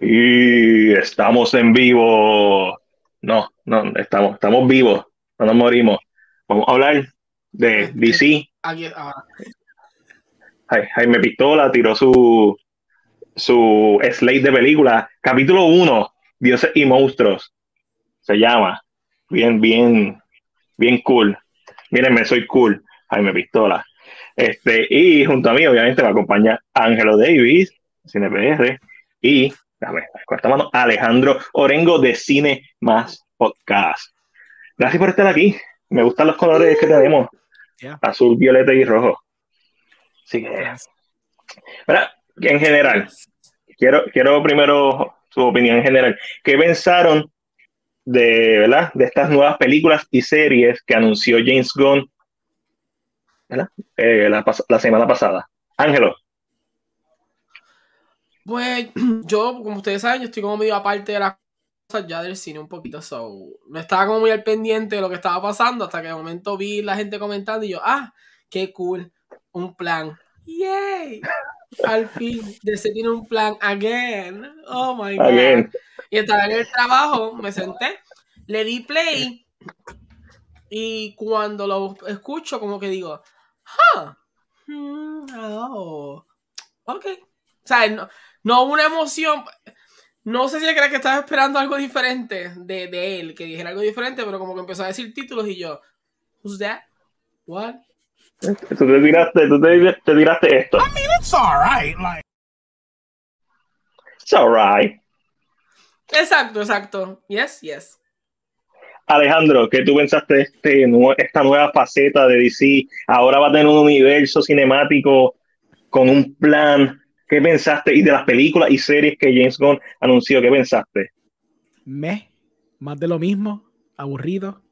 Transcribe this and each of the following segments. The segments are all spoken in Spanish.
Y estamos en vivo. No, no, estamos, estamos vivos, no nos morimos. Vamos a hablar de DC. Aquí, ah, Jaime Pistola tiró su, su slate de película. Capítulo 1, Dioses y Monstruos. Se llama. Bien, bien, bien cool. Mírenme, soy cool. Jaime Pistola. Este, y junto a mí, obviamente, me acompaña Ángelo Davis, CinePR, y dame, cuarta mano, Alejandro Orengo de Cine Más Podcast. Gracias por estar aquí. Me gustan los colores que tenemos: azul, violeta y rojo. Así que, en general, quiero, quiero primero su opinión en general. ¿Qué pensaron de, ¿verdad? de estas nuevas películas y series que anunció James Gunn eh, la, semana pasada? Ángelo. Pues yo, como ustedes saben, yo estoy como medio aparte de las cosas ya del cine un poquito, so no estaba como muy al pendiente de lo que estaba pasando hasta que de momento vi la gente comentando y yo, ah, qué cool, un plan, yay, al fin, DC tiene un plan again, oh my god, y estaba en el trabajo, me senté, le di play y cuando lo escucho como que digo, huh, hmm, oh, ok, o sea, no, no una emoción. No sé si crees que estaba esperando algo diferente de, de, él, que dijera algo diferente, pero como que empezó a decir títulos y yo, Who's that? What? Tú te tiraste, tú te, te tiraste esto. I mean, it's alright. Like... It's alright. Exacto, exacto. Yes, yes. Alejandro, ¿qué tú pensaste de este, esta nueva faceta de DC? Ahora va a tener un universo cinemático con un plan ¿Qué pensaste? Y de las películas y series que James Gunn anunció, ¿qué pensaste? Me, más de lo mismo, aburrido,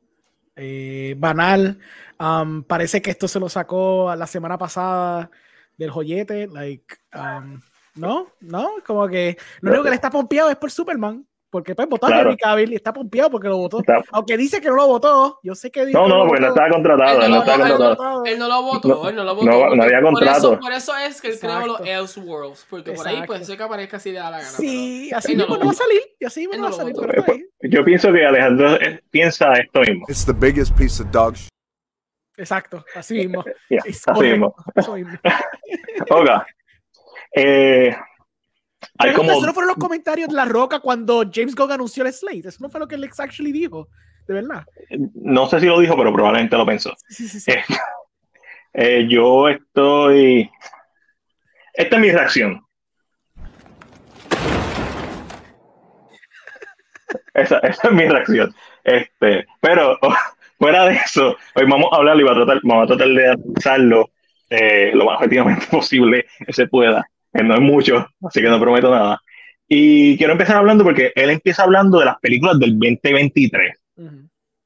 eh, banal. Parece que esto se lo sacó la semana pasada del joyete. Like, um, no, no, como que lo único que le está pompeado es por Superman. Porque pues votó a Henry Cavill y está pompeado porque lo votó. Aunque dice que no lo votó, yo sé que No, no, porque no estaba contratado. Él no, lo, contratado. Él no lo votó, él no lo votó. No, había contrato. Por eso, es que él creó los Elseworlds, porque por ahí puede ser que aparezca así de la gana. Sí, así mismo no va a salir, y así mismo no va a salir. Yo pienso que Alejandro eh, piensa esto mismo. It's the biggest piece of dog shit. Exacto, así mismo. así mismo. Oiga, eh, pero eso no fueron los comentarios de La Roca cuando James Gunn anunció el Slate. Eso no fue lo que Lex actually dijo. De verdad. No sé si lo dijo, pero probablemente lo pensó. Sí, sí, sí. Eh, eh, yo estoy. Esta es mi reacción. Esa, esa, es mi reacción. Este, pero fuera de eso, hoy vamos a hablar y vamos a tratar, vamos a tratar de analizarlo eh, lo más objetivamente posible que se pueda no es mucho, así que no prometo nada. Y quiero empezar hablando porque él empieza hablando de las películas del 2023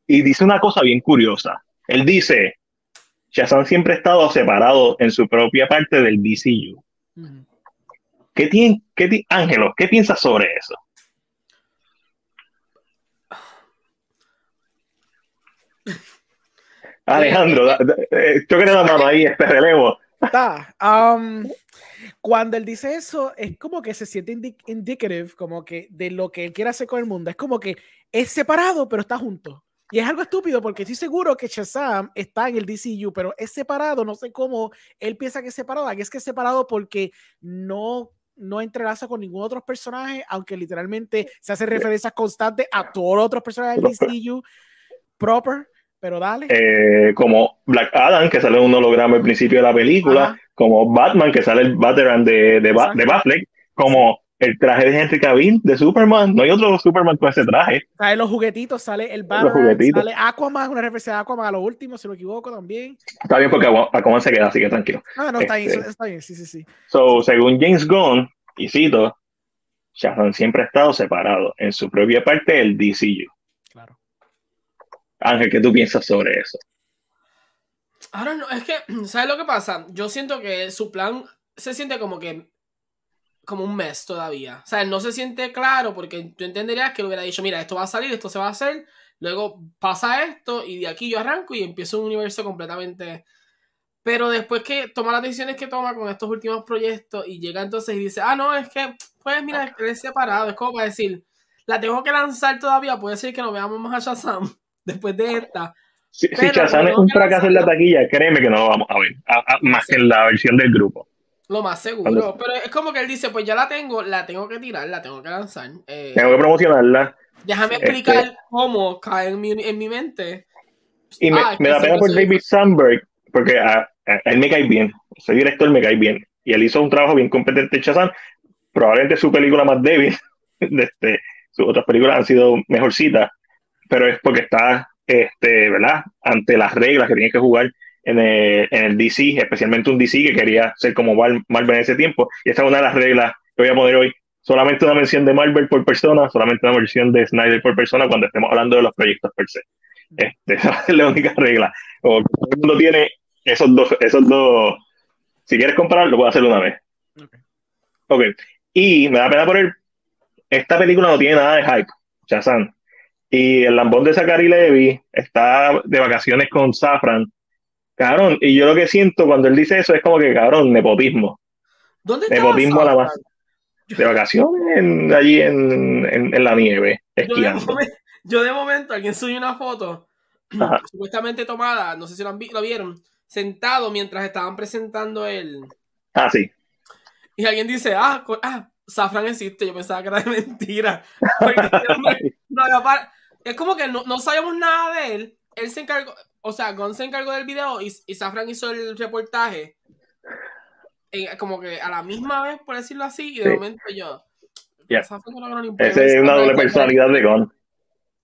y dice una cosa bien curiosa. Él dice, Shazam siempre ha estado separado en su propia parte del DCU. ¿Qué tiene, qué Ángelo, qué piensas sobre eso? Alejandro, yo creo que ahí este relevo. Está. Um, cuando él dice eso, es como que se siente indicative, como que de lo que él quiere hacer con el mundo. Es como que es separado, pero está junto. Y es algo estúpido porque estoy seguro que Shazam está en el DCU, pero es separado. No sé cómo él piensa que es separado. Aquí es que es separado porque no, no entrelaza con ningún otro personaje, aunque literalmente se hace referencia constante a todos los otros personajes del DCU proper. Pero dale. Eh, como Black Adam, que sale un holograma al principio de la película, como Batman, que sale el Batman de, de, de Batfleck, como el traje de Henry Cavill de Superman. No hay otro Superman con ese traje. Sale los juguetitos, sale el Batman, sale Aquaman, una referencia de Aquaman a lo último, si no me equivoco también. Está bien porque Aquaman se queda, así que tranquilo. Ah, no, está bien, este, está bien, sí, sí, sí. So, según James Gunn, y cito, Shazam siempre ha estado separado en su propia parte del DCU. Ángel, ¿qué tú piensas sobre eso? Ahora no, es que, ¿sabes lo que pasa? Yo siento que su plan se siente como que como un mes todavía. O sea, no se siente claro porque tú entenderías que le hubiera dicho, mira, esto va a salir, esto se va a hacer, luego pasa esto y de aquí yo arranco y empiezo un universo completamente... Pero después que toma las decisiones que toma con estos últimos proyectos y llega entonces y dice, ah, no, es que pues mira, es separado, es como para decir, la tengo que lanzar todavía, puede ser que no veamos más a Shazam después de esta. Si, si Shazam es un fracaso en la taquilla, créeme que no lo vamos a ver, a- a- más que en la versión del grupo. Lo más seguro. Cuando- Pero es como que él dice, pues ya la tengo, la tengo que tirar, la tengo que lanzar. Eh, Tengo que promocionarla déjame este- explicar cómo cae en mi, en mi mente. y me, Ah, me da pena por soy- David Sandberg porque a, a- él me cae bien, ese director me cae bien y él hizo un trabajo bien competente en Shazam, probablemente su película más débil, de este, sus otras películas han sido mejorcitas, pero es porque está, este, ¿verdad? Ante las reglas que tiene que jugar en el, en el DC, especialmente un DC que quería ser como Mar- Marvel en ese tiempo, y esta es una de las reglas que voy a poner hoy. Solamente una mención de Marvel por persona, solamente una mención de Snyder por persona cuando estemos hablando de los proyectos per se. Este, esa es la única regla. Que todo el mundo tiene esos dos, esos dos. Si quieres comparar, lo puedes hacer una vez. Ok. Ok. Y me da pena él. Esta película no tiene nada de hype, Shazam. Y el lambón de Zachary Levy está de vacaciones con Safran. Cabrón, y yo lo que siento cuando él dice eso es como que, cabrón, nepotismo. ¿Dónde está Nepotismo a la más. De vacaciones en- allí en, en- en la nieve, Yo de, esquiando. momento, yo de momento, alguien subió una foto, Ajá. supuestamente tomada, no sé si lo, han lo vieron, sentado mientras estaban presentando el... Ah, sí. Y alguien dice, ah, ah Safran existe, yo pensaba que era de mentira. Porque este no había par- es como que no, no sabíamos nada de él, él se encargó, o sea, Gon se encargó del video y, y Safran hizo el reportaje, eh, como que a la misma vez, por decirlo así, y de Sí. momento yo... Safran no importa. Esa es una doble personalidad de Gon.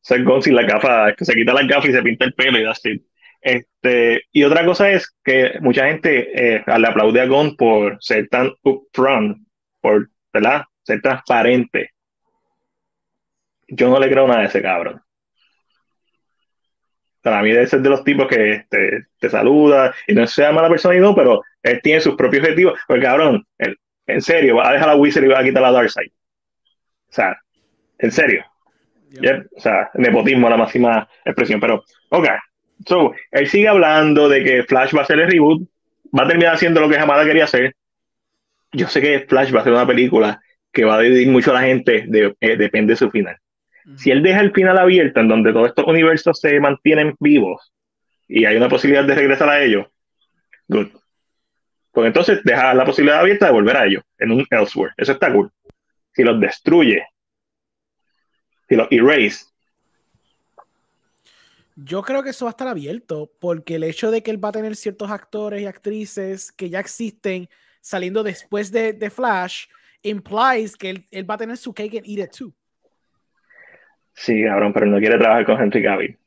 Es Gon sin la gafa, que se quita las gafas y se pinta el pelo y así. Este, y otra cosa es que mucha gente eh, le aplaude a Gon por ser tan upfront, por, ¿verdad? Ser transparente. Yo no le creo nada a ese cabrón. Para mí debe ser de los tipos que te, te saluda y no sea mala persona y no, pero él tiene sus propios objetivos. Porque cabrón, él, en serio, va a dejar a Wizard y va a quitar a Darkseid. O sea, en serio. Yep, O sea, nepotismo la máxima expresión. Pero, ok. So, él sigue hablando de que Flash va a ser el reboot. Va a terminar haciendo lo que Hamada quería hacer. Yo sé que Flash va a ser una película que va a dividir mucho a la gente. de- eh, depende de su final. Si él deja el final abierto, en donde todos estos universos se mantienen vivos y hay una posibilidad de regresar a ellos, good. Pues entonces deja la posibilidad abierta de volver a ellos en un elsewhere. Eso está cool. Si los destruye, si los erase, Yo creo que eso va a estar abierto, porque el hecho de que él va a tener ciertos actores y actrices que ya existen saliendo después de, Flash, implies que él va a tener su cake and eat it too. Sí, cabrón, pero no quiere trabajar con Henry Cavill.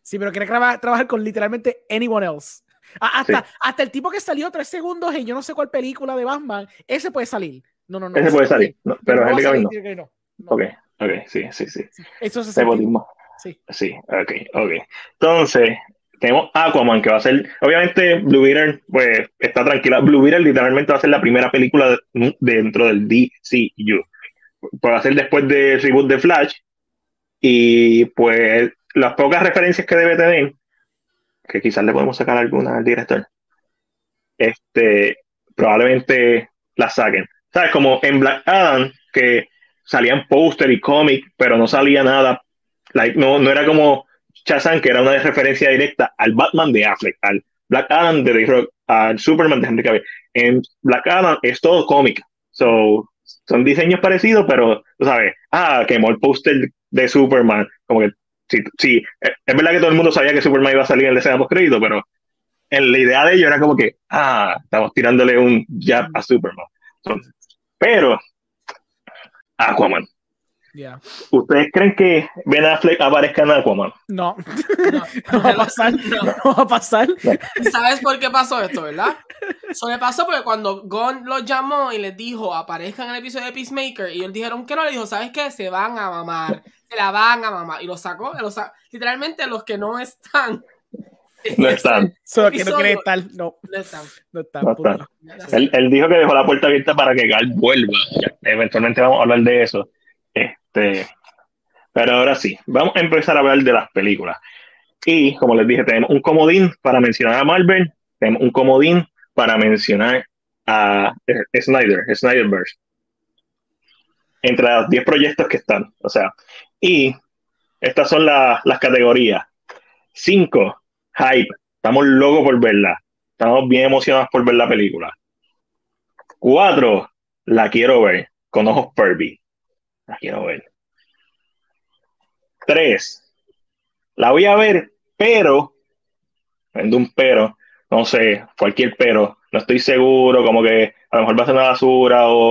Sí, pero quiere traba- trabajar con literalmente anyone else. Hasta, Sí. hasta el tipo que salió tres segundos en yo no sé cuál película de Batman, ese puede salir. No, no, no. Ese puede salir, no, pero Henry Cavill no. no. Ok, ok, sí, sí, sí. Eso se Nepotismo. Sí. Sí, ok, ok. Entonces, tenemos Aquaman, que va a ser, obviamente, Blue Beetle, pues, está tranquila. Blue Beetle literalmente va a ser la primera película de- dentro del DCU. Pues va a ser después del reboot de Flash. Y, pues, las pocas referencias que debe tener, que quizás le podemos sacar alguna al director, este, probablemente las saquen. ¿Sabes? Como en Black Adam, que salían póster y cómic, pero no salía nada Like, no, no era como Shazam, que era una referencia directa al Batman de Affleck, al Black Adam de The Rock, al Superman de Henry Cavill. En Black Adam es todo cómic. So, son diseños parecidos, pero, sabes, ah, quemó el póster de Superman. Como que, sí, sí, es verdad que todo el mundo sabía que Superman iba a salir en la escena post crédito, pero en la idea de ello era como que, ah, estamos tirándole un jab a Superman. Pero, Aquaman. Yeah. ¿Ustedes creen que Ben Affleck aparezca en Aquaman? No, No, no va a pasar. no. No va a pasar. ¿Y ¿Sabes por qué pasó esto, verdad? Eso le pasó porque cuando Gon los llamó y les dijo aparezcan en el episodio de Peacemaker y ellos dijeron que no, le dijo, ¿sabes qué? Se van a mamar, se la van a mamar. Y lo sacó, lo literalmente los que no están. No están. Solo que no Episodio. quiere estar. No, No están. no está. No están. Él, él dijo que dejó la puerta abierta para que Gal vuelva. Eventualmente vamos a hablar de eso. Este, pero ahora sí, vamos a empezar a hablar de las películas. Y como les dije, tenemos un comodín para mencionar a Marvel, tenemos un comodín para mencionar a eh, Snyder, Snyderverse. entre los 10 proyectos que están. O sea, y estas son la- las categorías. 5, hype. Estamos locos por verla. Estamos bien emocionados por ver la película. 4, la quiero ver con ojos pervy. La quiero ver. 3, la voy a ver, pero, vendo un pero, no sé, cualquier pero, no estoy seguro, como que a lo mejor va a ser una basura o,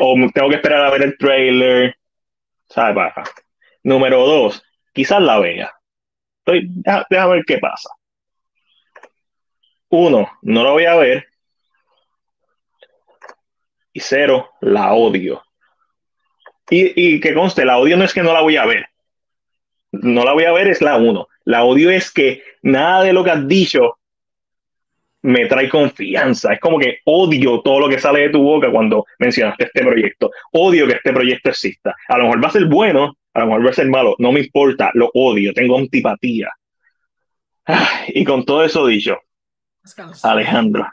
o tengo que esperar a ver el trailer, ¿sabes? Número dos, quizás la vea. Estoy, déjame ver qué pasa. Uno, no la voy a ver. Y cero, la odio. Y, y que conste, la odio no es que no la voy a ver. No la voy a ver, es la uno. La odio es que nada de lo que has dicho me trae confianza. Es como que odio todo lo que sale de tu boca cuando mencionaste este proyecto. Odio que este proyecto exista. A lo mejor va a ser bueno, a lo mejor va a ser malo. No me importa, lo odio, tengo antipatía. Ah, Y con todo eso dicho, Alejandro,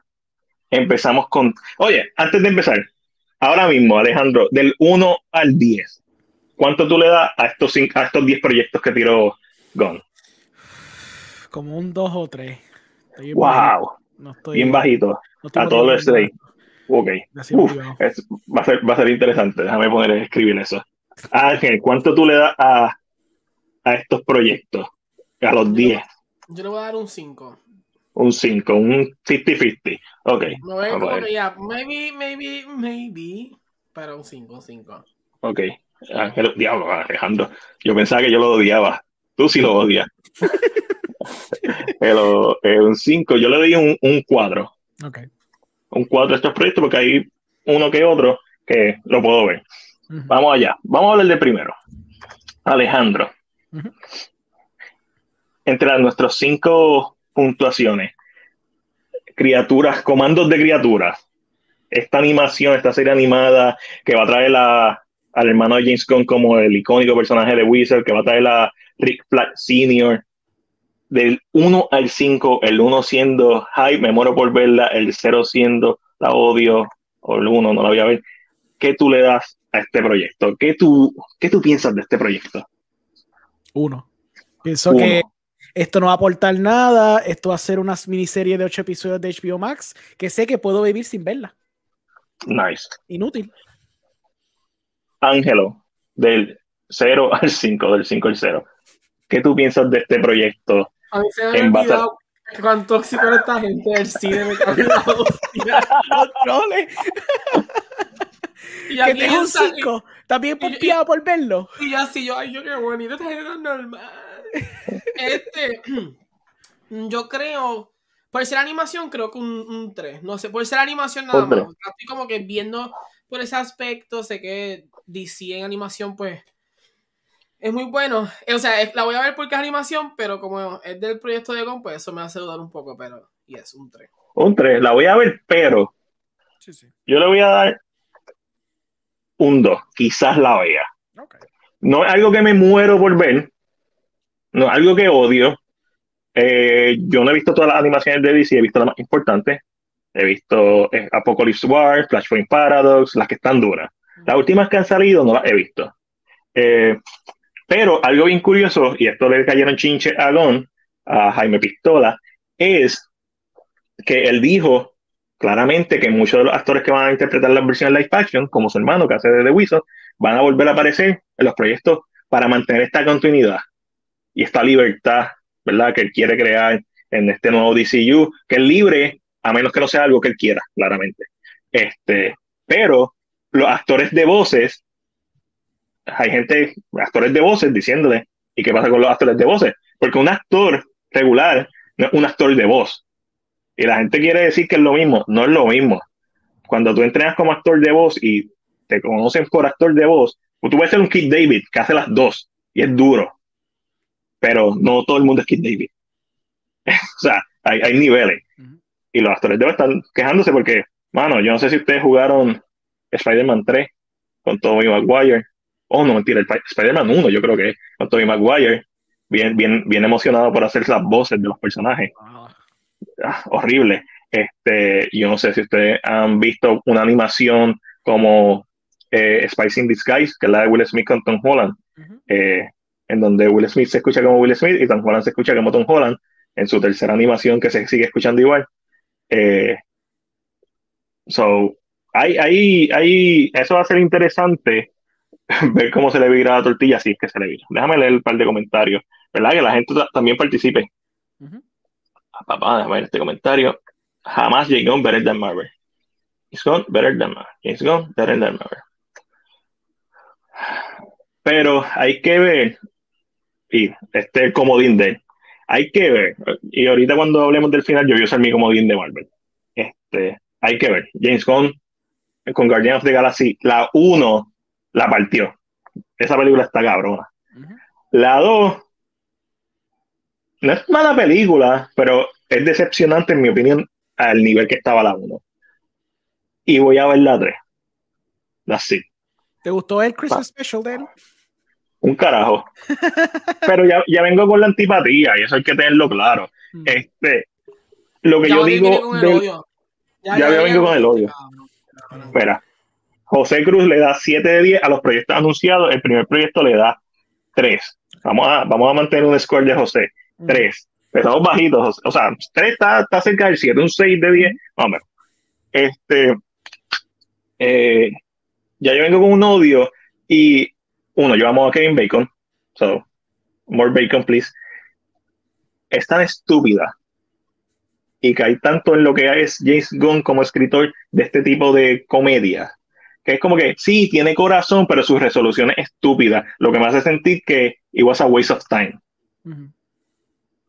empezamos con... Oye, antes de empezar, ahora mismo, Alejandro, del 1 al 10, ¿cuánto tú le das a estos, cin- a estos 10 proyectos que tiró Gon? Como un 2 o 3. Estoy bien bajito, ¡Wow! No estoy, Bien bajito. no estoy A todos los. Ok. Uf, es- va, a ser, va a ser interesante. Déjame poner a escribir eso. Ángel, ¿cuánto tú le das a, a estos proyectos? A los 10. Yo le voy a dar un 5. Un 5, un 50-50. Ok. Me voy a ver. que ya, maybe, maybe, maybe. Pero un 5, un 5. Ok. Ángel, diablo, Alejandro. Yo pensaba que yo lo odiaba. Tú sí lo odias. Pero eh, un 5, yo le doy un, un 4. Ok. Un 4 a estos proyectos porque hay uno que otro que lo puedo ver. Vamos allá. Vamos a hablar de primero. Alejandro. Entre nuestras cinco puntuaciones, criaturas, comandos de criaturas, esta animación, esta serie animada que va a traer a- al hermano de James Gunn como el icónico personaje de Wizard, que va a traer a Rick Flag Sr., del 1 al 5, el 1 siendo hype, me muero por verla, el 0 siendo la odio, o el 1 no la voy a ver. ¿Qué tú le das a este proyecto? ¿Qué tú, qué tú piensas de este proyecto? Uno. Pienso Uno. que esto no va a aportar nada. Esto va a ser una miniserie de 8 episodios de HBO Max que sé que puedo vivir sin verla. Nice. Inútil. Ángelo, del 0 al 5, del 5 al 0. ¿Qué tú piensas de este proyecto? A mí se me En base cuán tóxico era esta gente del cine. Me. Los troles. Y Que te un está- 5. ¿Estás bien y- y- pompeado por verlo? Y así, yo, ay, yo qué bonito, esta gente es normal. Este, yo creo, por ser animación, creo que un 3. No sé, por ser animación nada más. Estoy como que viendo por ese aspecto, sé que DC en animación, pues, es muy bueno. Eh, O sea, es- la voy a ver porque es animación, pero como es del proyecto de Gon, pues eso me hace dudar un poco, pero, y es un 3. Un 3, la voy a ver, pero Sí, sí. yo le voy a dar un 2. Quizás la vea. No es algo que me muero por ver, no es algo que odio. Eh, yo no he visto todas las animaciones de DC, he visto las más importantes. He visto eh, Apocalypse War, Flashpoint Paradox, las que están duras. Las últimas que han salido no las he visto. Eh, pero algo bien curioso, y esto le cayeron chinche a Gon, a Jaime Pistola, es que él dijo claramente que muchos de los actores que van a interpretar las versiones live action, como su hermano que hace de The Wizard, van a volver a aparecer en los proyectos para mantener esta continuidad y esta libertad, ¿verdad? Que él quiere crear en este nuevo DCU, que es libre, a menos que no sea algo que él quiera, claramente. Este, pero los actores de voces, hay gente, actores de voces diciéndole, ¿y qué pasa con los actores de voces? Porque un actor regular un actor de voz. Y la gente quiere decir que es lo mismo, no es lo mismo. Cuando tú entrenas como actor de voz y te conocen por actor de voz, pues tú puedes ser un Kid David que hace las dos y es duro, pero no todo el mundo es Kid David. o sea, hay, hay niveles. Y los actores de voz están quejándose porque, mano, yo no sé si ustedes jugaron Spider-Man 3 con Tobey Maguire. Oh, no, mentira, Spider-Man 1 yo creo que es con Tobey Maguire. Bien, bien, bien emocionado por hacer las voces de los personajes ah, horrible. Este, yo no sé si ustedes han visto una animación como eh, Spice in Disguise, que es la de Will Smith con Tom Holland, Ujú. eh, en donde Will Smith se escucha como Will Smith y Tom Holland se escucha como Tom Holland, en su tercera animación que se sigue escuchando igual. Eh, so, hay, hay, hay, eso va a ser interesante ver cómo se le vira la tortilla, si es que se le vira. Déjame leer un par de comentarios, ¿verdad? Que la gente ta- también participe. Papá, déjame ver este comentario. Jamás James Gunn better than Marvel. James Gunn better than Marvel. James Gunn better than Marvel. Pero hay que ver, y este es el comodín de él, hay que ver, y ahorita cuando hablemos del final yo voy a usar mi comodín de Marvel. Este, hay que ver, James Gunn con Guardian of the Galaxy, la 1 la partió. Esa película está cabrona. La 2 no es mala película, pero es decepcionante en mi opinión al nivel que estaba la 1. Y voy a ver la 3. La sí. ¿Te gustó el Christmas Special de él? Un carajo. Pero ya, ya vengo con la antipatía y eso hay que tenerlo claro. Mm. Este, lo que Ya yo digo con el del- odio. ya yo vengo con el odio. Espera. José Cruz le da 7 de 10 a los proyectos anunciados. El primer proyecto le da 3. Vamos a, vamos a mantener un score de José. Mm. 3. Estamos bajitos. O sea, 3 está, está cerca del 7. Un 6 de 10. Vamos. Este. eh, ya yo vengo con un odio. Y uno, yo amo a Kevin Bacon. So, more bacon, please. Es tan estúpida. Y cae tanto en lo que es James Gunn como escritor de este tipo de comedia. Que es como que sí, tiene corazón, pero su resolución es estúpida. Lo que me hace sentir que it was a waste of time. Ujú.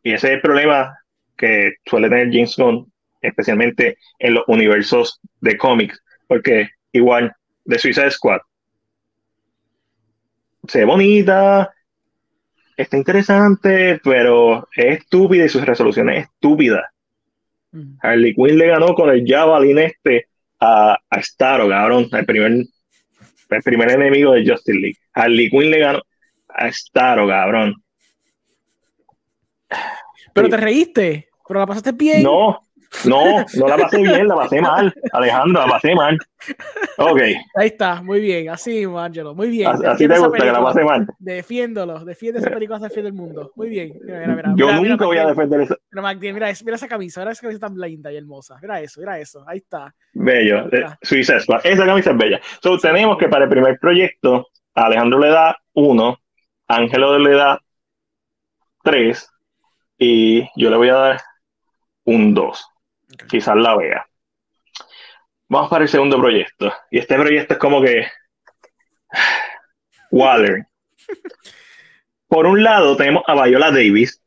Y ese es el problema que suele tener James Gunn, especialmente en los universos de cómics. Porque igual, de Suicide Squad, se ve bonita, está interesante, pero es estúpida y sus resoluciones es estúpida. Ujú. Harley Quinn le ganó con el Javelin este a, a Starro, cabrón, el primer, el primer enemigo de Justice League. Harley Quinn le ganó a Starro, cabrón. Pero te reíste, pero la pasaste bien. No, no, no la pasé bien, la pasé mal. Alejandro, la pasé mal. Ok, Ahí está, muy bien, así Angelo, muy bien. así te gusta que la pasé mal. Defiéndolo, defiende esa película hasta el fin del mundo. Muy bien. Mira, mira, mira. Yo mira, nunca voy a defender eso. Mira, Magdiel, mira, mira esa camisa, mira esa camisa tan linda y hermosa. Mira eso, mira eso. Ahí está. Bello. Suicide Squad. Esa camisa es bella. So, tenemos que para el primer proyecto, Alejandro le da uno, Ángelo le da tres, y yo le voy a dar un dos. Ok. Quizás la vea. Vamos para el segundo proyecto. Y este proyecto es como que. Waller. Por un lado, tenemos a Viola Davis.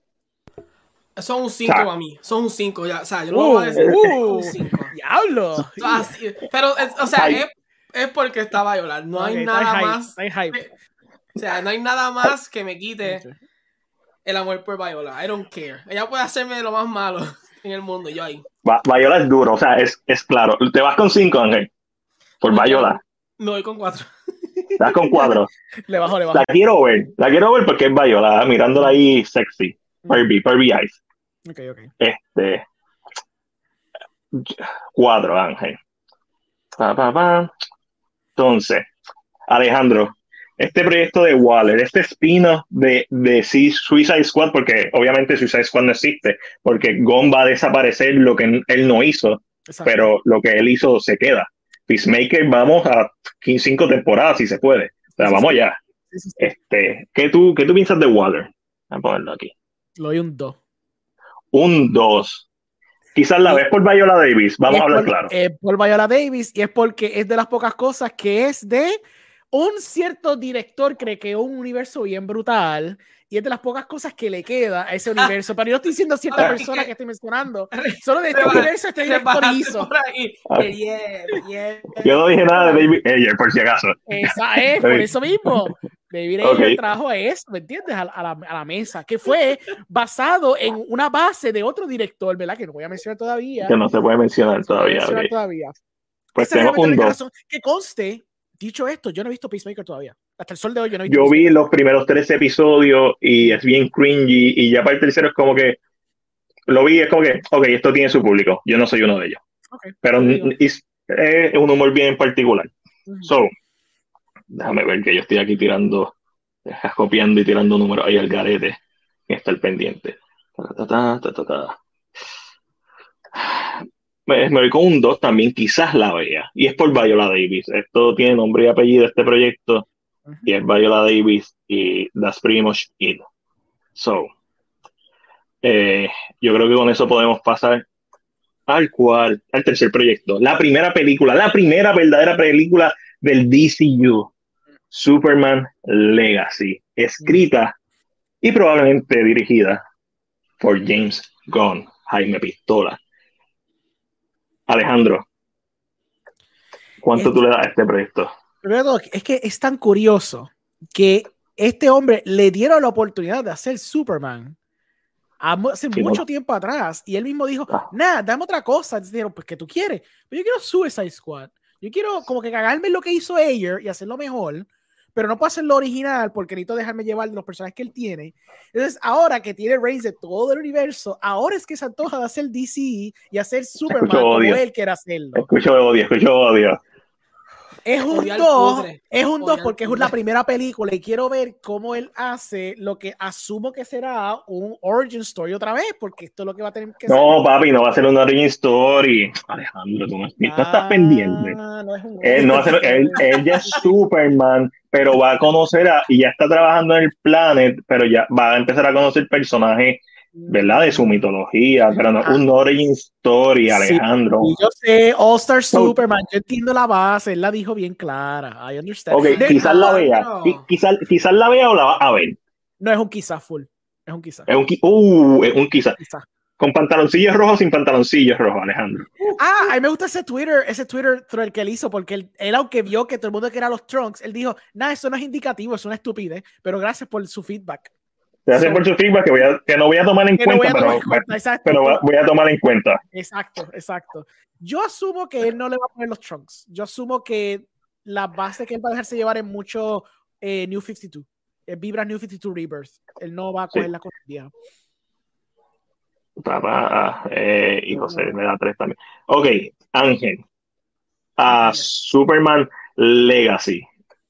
Son un 5 Sa- para mí. Son un 5. O sea, yo no lo voy a decir. Uh, un 5. ¡Diablo! Pero, es- o sea, es, es porque está Viola. No hay Ok, nada hype, más. hype. O sea, no hay nada más que me quite Ok. El amor por Viola. I don't care. Ella puede hacerme lo más malo en el mundo. Yo ahí. Va- Viola es duro, o sea, es, es claro. Te vas con cinco, Ángel. Por Viola. Me voy con 4. Te vas con cuatro. Le bajó, le bajó. La quiero ver. La quiero ver porque es Viola, mirándola ahí sexy. Perby, Perby Eyes. Ok, ok. Este. Cuatro, Ángel. Pa, pa, pa. Entonces, Alejandro, este proyecto de Waller, este espino de, de Suicide Squad, porque obviamente Suicide Squad no existe, porque Gon va a desaparecer lo que él no hizo, Exacto. pero lo que él hizo se queda. Peacemaker, vamos a 15 cinco temporadas si se puede. O sea, Sí, sí, vamos sí. ya. Sí. Este, ¿qué, tú, ¿Qué tú piensas de Waller? Voy a ponerlo aquí. Le doy un 2. Un 2. Quizás la ves por Viola Davis, vamos a hablar por, claro. eh, por Viola Davis y es porque es de las pocas cosas que es de un cierto director que creó un universo bien brutal y es de las pocas cosas que le queda a ese universo. Pero yo no estoy diciendo cierta persona que- que estoy mencionando, solo de este Te va- universo este Te director hizo. Ah. Que yeah, yeah. Yo no dije nada de David Ayer, por si acaso. Esa es, por eso mismo. David. Ayer trajo eso, ¿me entiendes? A, la- a la, a la mesa, que fue basado en una base de otro director, ¿verdad? Que no voy a mencionar todavía. Que no se puede mencionar No voy a todavía. mencionar ok. todavía. Pues Esa es tenemos realmente un la única 2. razón. Que conste, dicho esto, yo no he visto Peacemaker todavía. Hasta el sol de hoy yo no he visto Yo vi los primeros tres episodios y es bien cringy y ya para el tercero es como que lo vi, es como que, ok, esto tiene su público, yo no soy uno de ellos. Pero es, es un humor bien particular. So, Déjame ver que yo estoy aquí tirando, copiando y tirando números ahí al garete. está el pendiente. Ta, ta, ta, ta, ta. Me, voy con un 2 también, quizás la vea. Y es por Viola Davis. Esto tiene nombre y apellido, este proyecto. Y es Viola Davis y Das Primos It. So, eh, yo creo que con eso podemos pasar al cual, al tercer proyecto. La primera película, la primera verdadera película del DCU, Superman Legacy, escrita y probablemente dirigida por James Gunn, Jaime Pistola. Alejandro, ¿cuánto tú le das a este proyecto? Primero es que es tan curioso que este hombre le dieron la oportunidad de hacer Superman hace Sí, mucho no. tiempo atrás y él mismo dijo, Ah. nada, dame otra cosa. Entonces dijeron, pues que tú quieres. Pero yo quiero Suicide Squad. Yo quiero como que cagarme en lo que hizo Ayer y hacerlo mejor, pero no puedo hacerlo original porque necesito dejarme llevar de los personajes que él tiene. Entonces, ahora que tiene Reigns de todo el universo, ahora es que se antoja de hacer DC y hacer Superman como él quiere hacerlo. Escucho odio, escucho odio. Es un Odiar 2, pudre. es un 2 Odiar porque es la primera película y quiero ver cómo él hace lo que asumo que será un origin story otra vez, porque esto es lo que va a tener que No, papi, no va a ser una origin story. Alejandro, tú no, tú no estás pendiente. Ah, no es un Él, no va a ser- él, él ya es Superman, pero va a conocer a, y ya está trabajando en el Planet, pero ya va a empezar a conocer personajes, ¿verdad? De su mitología, pero no un origin story, Sí, Alejandro. Y yo sé, All Star Superman, yo entiendo la base, él la dijo bien clara. I understand. Ok, De- quizás la vea, quizás, quizás la vea o la va a ver. No es un quizá full, es un quizá. Es un, uh, es un quizás. quizá. Con pantaloncillos rojos sin pantaloncillos rojos, Alejandro. Ah, a mí me gusta ese Twitter, ese Twitter thread que él hizo, porque él, él, aunque vio que todo el mundo quería los trunks, él dijo, nada, eso no es indicativo, es una estupidez, pero gracias por su feedback. Gracias So- por su feedback que, voy a- que no voy a tomar en Que no voy cuenta, a tomar pero, en cuenta, exacto. pero va- voy a tomar en cuenta. Exacto, exacto. Yo asumo que él no le va a poner los trunks. Yo asumo que la base que él va a dejarse llevar es mucho eh, New 52. eh, vibra New 52 Rebirth. Él no va a Sí. coger la cosa vieja. Papá, eh, y José me da tres también. Ok, Ángel. A Superman Legacy.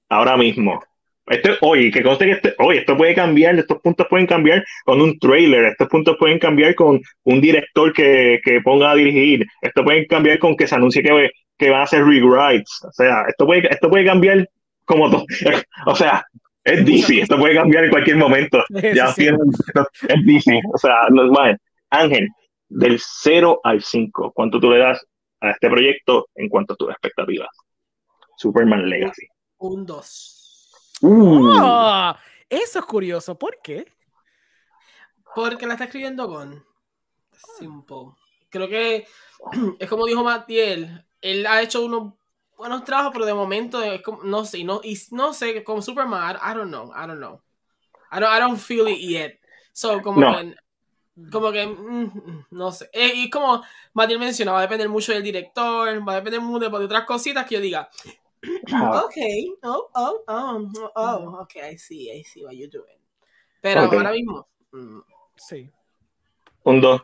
Ahora mismo. Esto, oye, que conste que este, oye, esto puede cambiar, estos puntos pueden cambiar con un trailer, estos puntos pueden cambiar con un director que, que ponga a dirigir, esto puede cambiar con que se anuncie que, que van a hacer rewrites. O sea, esto puede, esto puede cambiar como todo. O sea, es DC, esto puede cambiar en cualquier momento. Ya Sí, es DC, o sea, no es mal. Ángel, del 0 al 5, ¿cuánto tú le das a este proyecto en cuanto a tus expectativas? Superman Legacy. Un 2. Uh, Ah, eso es curioso. ¿Por qué? Porque la está escribiendo con Simple. Creo que es como dijo Matiel. Él ha hecho unos buenos trabajos, pero de momento es como, no sé, no, y no sé, como Superman, I, I don't know, I don't know. I don't, I don't feel it yet. So, como No. que, como que, mm, mm, no sé. Eh, y como Matiel mencionaba, va a depender mucho del director, va a depender mucho de, de otras cositas que yo diga, ah, ok, oh, oh, oh, oh, oh, ok, I see, I see what you're doing. Pero Ok. ahora mismo, mm, Sí. un 2.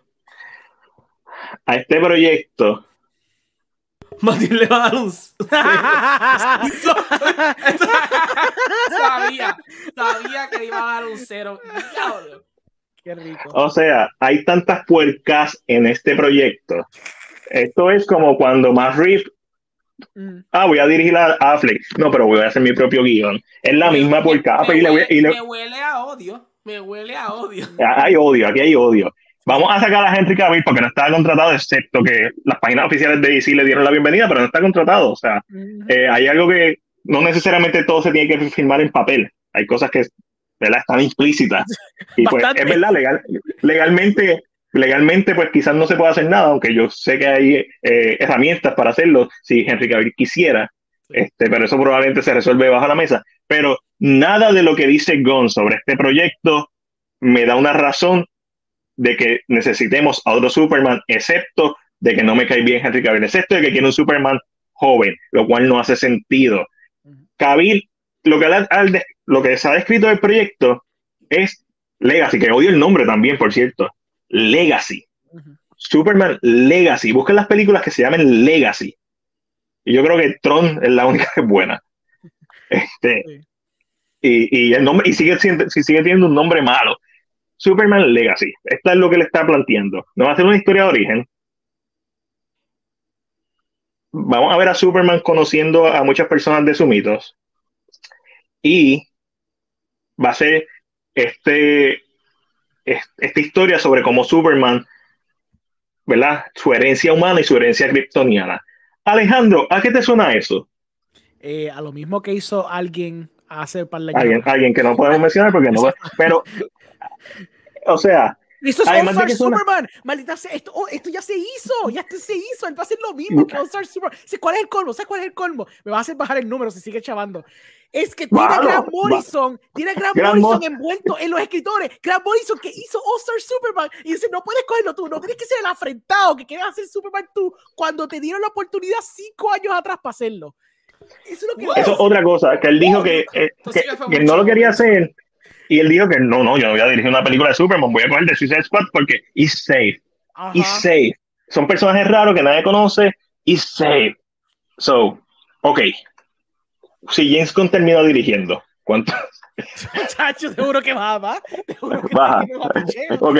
A este proyecto, Matiel le va a dar un sabía, sabía que le iba a dar un cero. Diablo. Qué rico. o sea, hay tantas puercas en este proyecto. Esto es como cuando Matt Reeves, Mm. Ah, voy a dirigir a Affleck. No, pero voy a hacer mi propio guion. Es la misma Me- puerca. me y le voy- huele- y le- Me huele a odio. Me huele a odio. Hay odio, aquí hay odio. Vamos a sacar a Henry Cavill porque no estaba contratado, excepto que las páginas oficiales de DC le dieron la bienvenida, pero no está contratado. O sea, Ujú. eh, hay algo que no necesariamente todo se tiene que firmar en papel. Hay cosas que ¿verdad? están implícitas. Y pues es verdad, legal, legalmente, legalmente, pues quizás no se puede hacer nada, aunque yo sé que hay eh, herramientas para hacerlo si Henry Cavill quisiera. Este, pero eso probablemente se resuelve bajo la mesa. Pero nada de lo que dice Gon sobre este proyecto me da una razón de que necesitemos a otro Superman, excepto de que no me cae bien Henry Cavill, excepto de que quiere un Superman joven, lo cual no hace sentido. Cavill, lo que, lo que se ha descrito del proyecto es Legacy, que odio el nombre también, por cierto. Legacy. Superman Legacy. Busquen las películas que se llamen Legacy. Y yo creo que Tron es la única que es buena. Este, Sí. y, y el nombre, y sigue, si sigue teniendo un nombre malo. Superman Legacy. Esta es lo que le está planteando. No va a ser una historia de origen. Vamos a ver a Superman conociendo a muchas personas de sus mitos. Y va a ser este, es- esta historia sobre cómo Superman, ¿verdad? Su herencia humana y su herencia kryptoniana. Alejandro, ¿a qué te suena eso? Eh, a lo mismo que hizo alguien hace par de años Alguien, que no podemos mencionar porque no. Pero, o sea, Esto es Además All-Star Superman. Maldita sea, esto, oh, esto ya se hizo. Ya esto se hizo. Él va a hacer lo mismo que All-Star Superman. ¿Cuál es el colmo? ¿Sabes cuál es el colmo? Me va a hacer bajar el número si sigue chavando. Es que tiene a Grant Morrison. Tiene a Grant, Grant Morrison Mo- envuelto en los escritores. Grant Morrison que hizo All-Star Superman. Y dice: No puedes cogerlo tú. No tienes que ser el afrentado que quieras hacer Superman tú cuando te dieron la oportunidad cinco años atrás para hacerlo. Eso es lo que Eso va a eso es otra cosa, que él dijo que, eh, Entonces que, que no lo quería hacer. Y él dijo que no, no, yo no voy a dirigir una película de Superman, voy a coger de Suicide Squad porque he's safe, Ajá. he's safe. Son personajes raros que nadie conoce, he's safe. So, ok. Si James Gunn termina dirigiendo, ¿cuánto? Muchacho, seguro que. Seguro que Baja. un apicheo. Ok.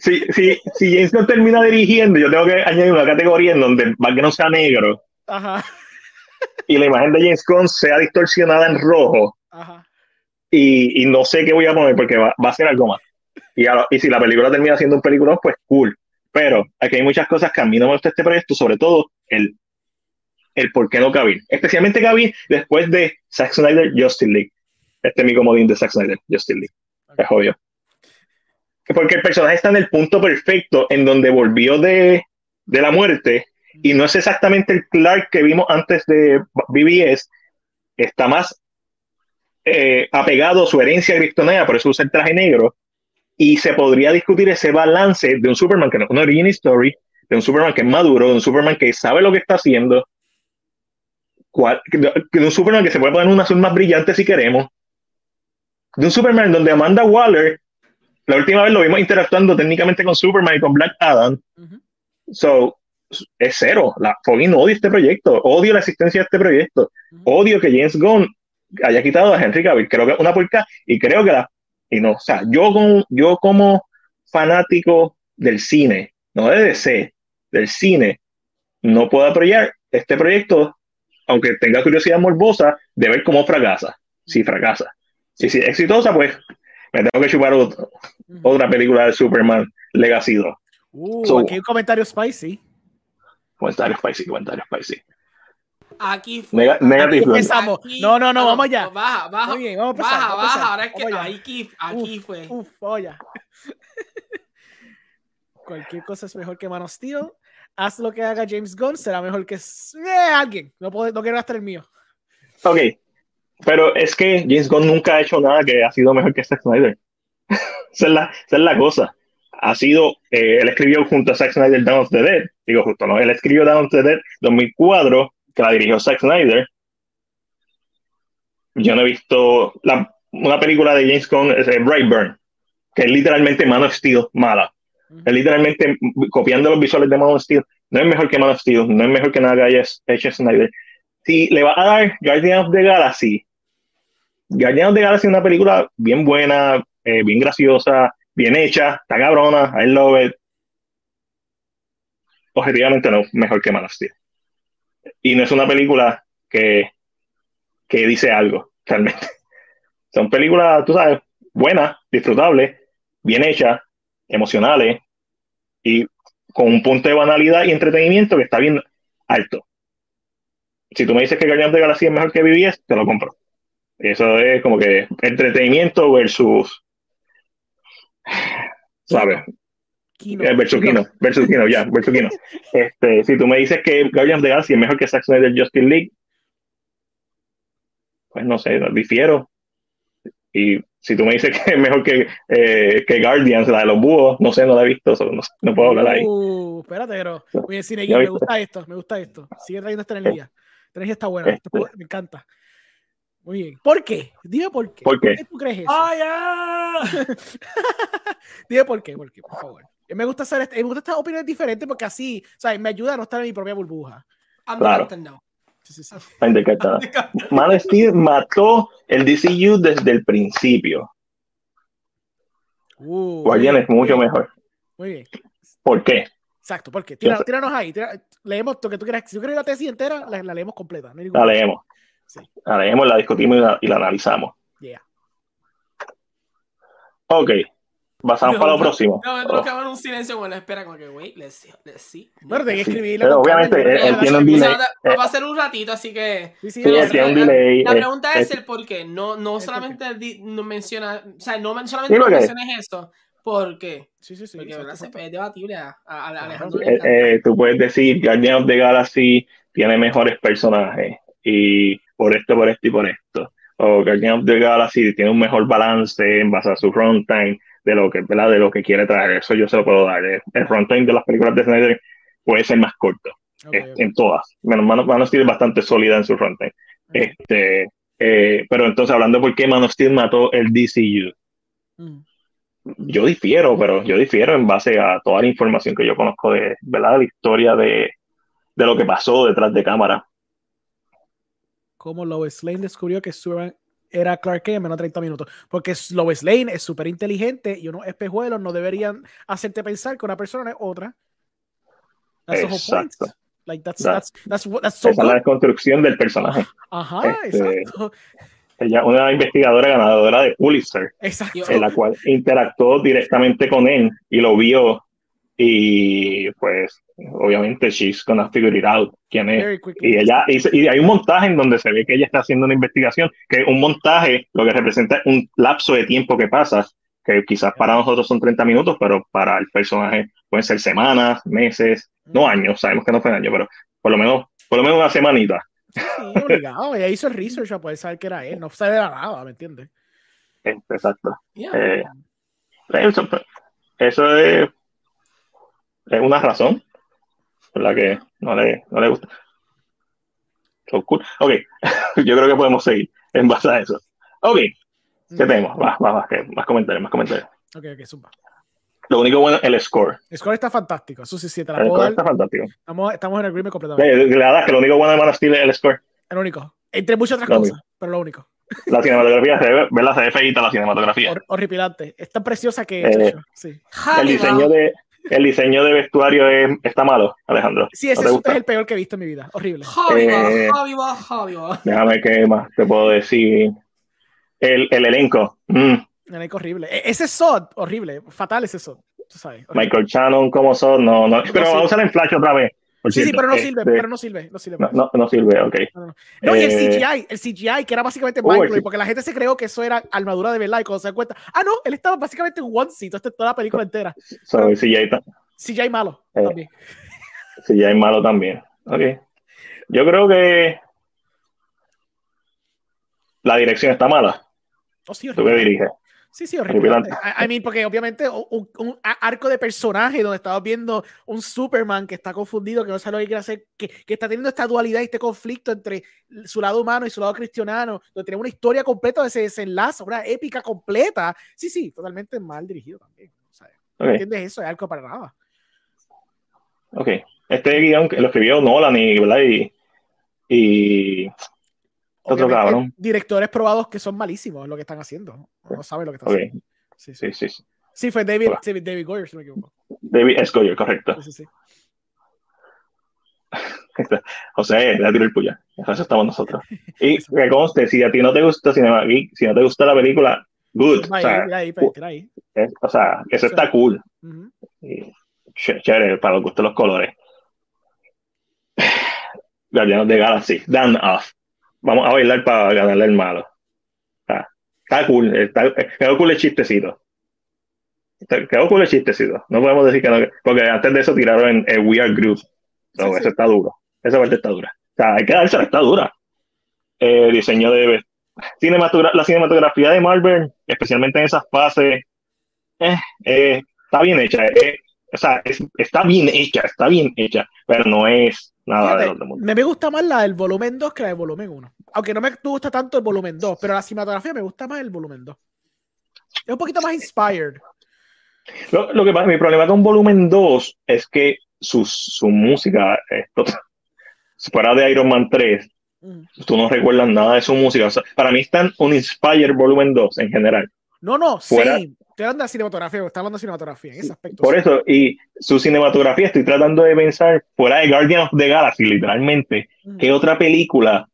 Si, si, si James Gunn termina dirigiendo, yo tengo que añadir una categoría en donde background sea negro Ajá. y la imagen de James Gunn sea distorsionada en rojo. Ajá. Y, y no sé qué voy a poner porque va, va a ser algo más. Y, a y si la película termina siendo un peliculón, pues cool. Pero aquí hay muchas cosas que a mí no me gusta este proyecto, sobre todo el, el por qué no cabí. Especialmente cabí después de Zack Snyder Justice League. Este es mi comodín de Zack Snyder Justice League. Es obvio. Porque el personaje está en el punto perfecto en donde volvió de, de la muerte y no es exactamente el Clark que vimos antes de BBS, está más eh, apegado a su herencia kryptonea, por eso usa el traje negro, y se podría discutir ese balance de un Superman que no es una origin story, de un Superman que es maduro, de un Superman que sabe lo que está haciendo, cual- de de un Superman que se puede poner un azul más brillante si queremos, de un Superman donde Amanda Waller, la última vez lo vimos interactuando técnicamente con Superman y con Black Adam, so, es cero, la fucking odio este proyecto, odio la existencia de este proyecto, odio que James Gunn haya quitado a Henry Cavill, creo que es una porca y creo que la y no, o sea, yo como yo como fanático del cine, no de DC, del cine, no puedo apoyar este proyecto, aunque tenga curiosidad morbosa de ver cómo fracasa, si fracasa. Y si es exitosa, pues me tengo que chupar ot- Ujú. otra película de Superman Legacy 2. Uh, So- aquí hay un comentario spicy. Comentario spicy, comentario spicy. Aquí fue. Negative Aquí empezamos. No, no, no, vamos allá. Baja, baja. Muy bien, vamos a empezar, Baja, vamos a empezar, baja. Ahora es que aquí, aquí Uf, fue. Uf. Cualquier cosa es mejor que Man of Steel. Haz lo que haga James Gunn, será mejor que eh, alguien. No, puedo, no quiero gastar el mío. Ok, pero es que James Gunn nunca ha hecho nada que ha sido mejor que Zack Snyder. esa, es la, esa es la cosa. Ha sido, eh, él escribió junto a Zack Snyder Dawn of the Dead. Digo justo, ¿no? Él escribió Dawn of the Dead 2004, que la dirigió Zack Snyder. Yo no he visto la- una película de James Gunn, es eh, Brightburn, que es literalmente Man of Steel mala. Es literalmente copiando los visuales de Man of Steel. No es mejor que Man of Steel, no es mejor que nada que haya hecho Snyder si le va a dar Guardian of the Galaxy, Guardian of the Galaxy es una película bien buena, eh, bien graciosa, bien hecha, está cabrona, I love it. Objetivamente no, mejor que Man of Steel. Y no es una película que, que dice algo, realmente. Son películas, tú sabes, buenas, disfrutables, bien hechas, emocionales y con un punto de banalidad y entretenimiento que está bien alto si tú me dices que Guardians of the Galaxy es mejor que BBS, te lo compro. Eso es como que entretenimiento versus. ¿Sabes? Kino. Eh, versus Kino. Versus Kino, ya, versus Kino. Este, si tú me dices que Guardians of the Galaxy es mejor que Zack Snyder Justice League, pues no sé, difiero. Y si tú me dices que es mejor que, eh, que Guardians, la de los búhos, no sé, no la he visto, so no, no puedo hablar ahí. Uh, espérate, pero. Oye, Cine Ya me gusta esto, me gusta esto. Sigue trayendo esta energía. Esta energía está buena, Este. me encanta. Muy bien. ¿Por qué? Dime por qué. ¿Por qué? tú crees eso? ¡Ay, ah! Dime por qué, por qué, por favor. Me gusta hacer este- me gusta estas opiniones diferentes porque así, ¿sabes? Me ayuda a no estar en mi propia burbuja. I'm Claro. now. Man of Steel mató el DCU desde el principio. Uh, Guardian es mucho bien, mejor. Muy bien. ¿Por qué? Exacto, ¿por qué? Tira- sé. tíranos ahí. leemos lo que tú quieras. Si tú quieres la tesis entera, la, la leemos completa. no La problema. leemos. Sí. La leemos, la discutimos y la, y la analizamos. Yeah. Ok. Pasamos para lo próximo. No, tenemos que haber un silencio con la espera, como que, wait, let's see, let's see. Bueno, tenés que escribirlo. pero obviamente él tiene un delay. va- va a ser un ratito, así que. Sí, sí, Sí, no, él tiene un la- delay. La eh, pregunta es eh, el por qué. No, no El solamente no menciona, o sea, no solamente menciones eso, ¿por qué? Sí, sí, sí. Porque es debatible a. Alejandro. eh, eh, tú puedes decir Guardian of the Galaxy tiene mejores personajes y por esto, por esto y por esto. O Guardian of the Galaxy tiene un mejor balance en base a su runtime de lo que, ¿verdad? de lo que quiere traer. Eso yo se lo puedo dar. El runtime de las películas de Snyder puede ser más corto Ok, eh, en todas. Menos Man, Man of Steel es bastante sólida en su runtime. Este, eh, pero entonces hablando de por qué Man of Steel mató el DCU. Mm. yo difiero, pero yo difiero en base a toda la información que yo conozco de, ¿verdad? la historia de, de lo que pasó detrás de cámara. Como Lois Lane descubrió que Superman era Clark Kent en menos de 30 minutos. Porque Lois Lane es súper inteligente y unos espejuelos no deberían hacerte pensar que una persona es otra. That's. Exacto. Like that's, That- that's, that's, that's so Esa es la desconstrucción del personaje. Ajá, este- exacto. Ella una investigadora ganadora de Pulitzer, Exacto. En la cual interactuó directamente con él y lo vio. Y pues, obviamente, she's gonna figure it out quién es. Y ella y, se- y hay un montaje en donde se ve que ella está haciendo una investigación, que un montaje lo que representa es un lapso de tiempo que pasa, que quizás para nosotros son 30 minutos, pero para el personaje pueden ser semanas, meses, no años, sabemos que no fue años, pero por lo menos, por lo menos una semanita. Sí, obligado. Ella hizo el research para poder saber que era él. No sabe de la nada, ¿me entiendes? Este, Exacto. Yeah. Eh, eso, eso es, es una razón por la que no le, no le gusta. So cool. Ok, yo creo que podemos seguir en base a eso. Ok, ¿qué tenemos? Va, va, va, que- más comentarios, más comentarios. Ok, ok, zumba. Lo único bueno es el score. El score está fantástico. Eso sí, sí, te la El puedo score dar. está fantástico. Estamos, estamos en agreement completamente. Le, le das que lo único bueno de Man of Steel es el score. El único. Entre muchas otras Lo cosas, pero lo único. La cinematografía se ve, ¿verdad? Se ve feíta la cinematografía. Hor- horripilante. Es tan preciosa que. Eh, sí. El diseño de, el diseño de vestuario es- está malo, Alejandro. Sí, ¿No ese es, el peor que he visto en mi vida. Horrible. Hannibal, Eh, Hannibal. Déjame que más te puedo decir. El, el elenco. Mm, El elenco horrible. E- Ese Sod, horrible. Fatal ese Sod. Tú sabes. horrible. Michael Shannon, como son, no, no. Pero sí. vamos a usar en Flash otra vez. Por Sí, sí, pero no Este, sirve, pero no sirve, no sirve. no, eso. no, no sirve, ok. No, y el Eh, CGI, el CGI, que era básicamente C- porque la gente se creó que eso era armadura de verdad y cuando se dan cuenta, ah, no, él estaba básicamente en onesie toda, toda la película entera. So, el CGI, CGI malo Eh, también. CGI malo también. Ok. Yo creo que la dirección está mala. Oh, sí, Tú horrible. diriges. Sí, sí, horrible. I, I mean, porque obviamente un, arco de personaje donde estamos viendo un Superman que está confundido, que no sabe lo que quiere hacer, que, que está teniendo esta dualidad y este conflicto entre su lado humano y su lado cristiano, donde tenemos una historia completa de ese desenlace, una épica completa. Sí, sí, totalmente mal dirigido también. O sea, ¿no Ok. entiendes eso? Es arco para nada. Ok. Este guion que lo escribió Nolan y, ¿verdad? y, Obviamente. Directores probados que son malísimos en lo que están haciendo. No saben lo que están haciendo. Sí, sí. sí, sí, fue David, sí, David Goyer, si no me equivoco. David Escoyer, correcto. Sí, sí, sí. José, le tiró el puya. Eso estamos nosotros. Y que conste, si a ti no te gusta Cinema Geek, si no te gusta la película, good. O sea, ahí, tira ahí. es- o sea, eso está cool. Ujú. Y ch- chévere, para los gustos los colores. Guardianes de Galaxy, Dan Off. Vamos a bailar para ganarle el malo. Sea, está cool, está, quedó cool el chistecito. Está- Quedó cool el chistecito. No podemos decir que no, porque antes de eso tiraron en el We Are Sí, sí. Eso está duro. Esa parte está dura. O sea, hay que dársela, está dura. Eh, diseño de cinematogra- la cinematografía de Marvel, especialmente en esas fases, eh, eh, está bien hecha. O sea, es- está bien hecha, está bien hecha, pero no es nada Fíjate, del otro mundo. me, me gusta más la del volumen 2 que la del volumen 1. Aunque no me gusta tanto el volumen 2, pero la cinematografía me gusta más el volumen 2. Es un poquito más inspired. Lo, lo que pasa, mi problema con volumen 2 es que su, su música es total- fuera de Iron Man 3, Mm. tú no recuerdas nada de su música. O sea, para mí están un Inspire Volumen 2 en general. No, no, Fuera- sí. Estoy hablando de cinematografía, está hablando de cinematografía en ese aspecto. Por sí. eso, y su cinematografía, estoy tratando de pensar, fuera de Guardian of the Galaxy, literalmente, Mm. ¿qué otra película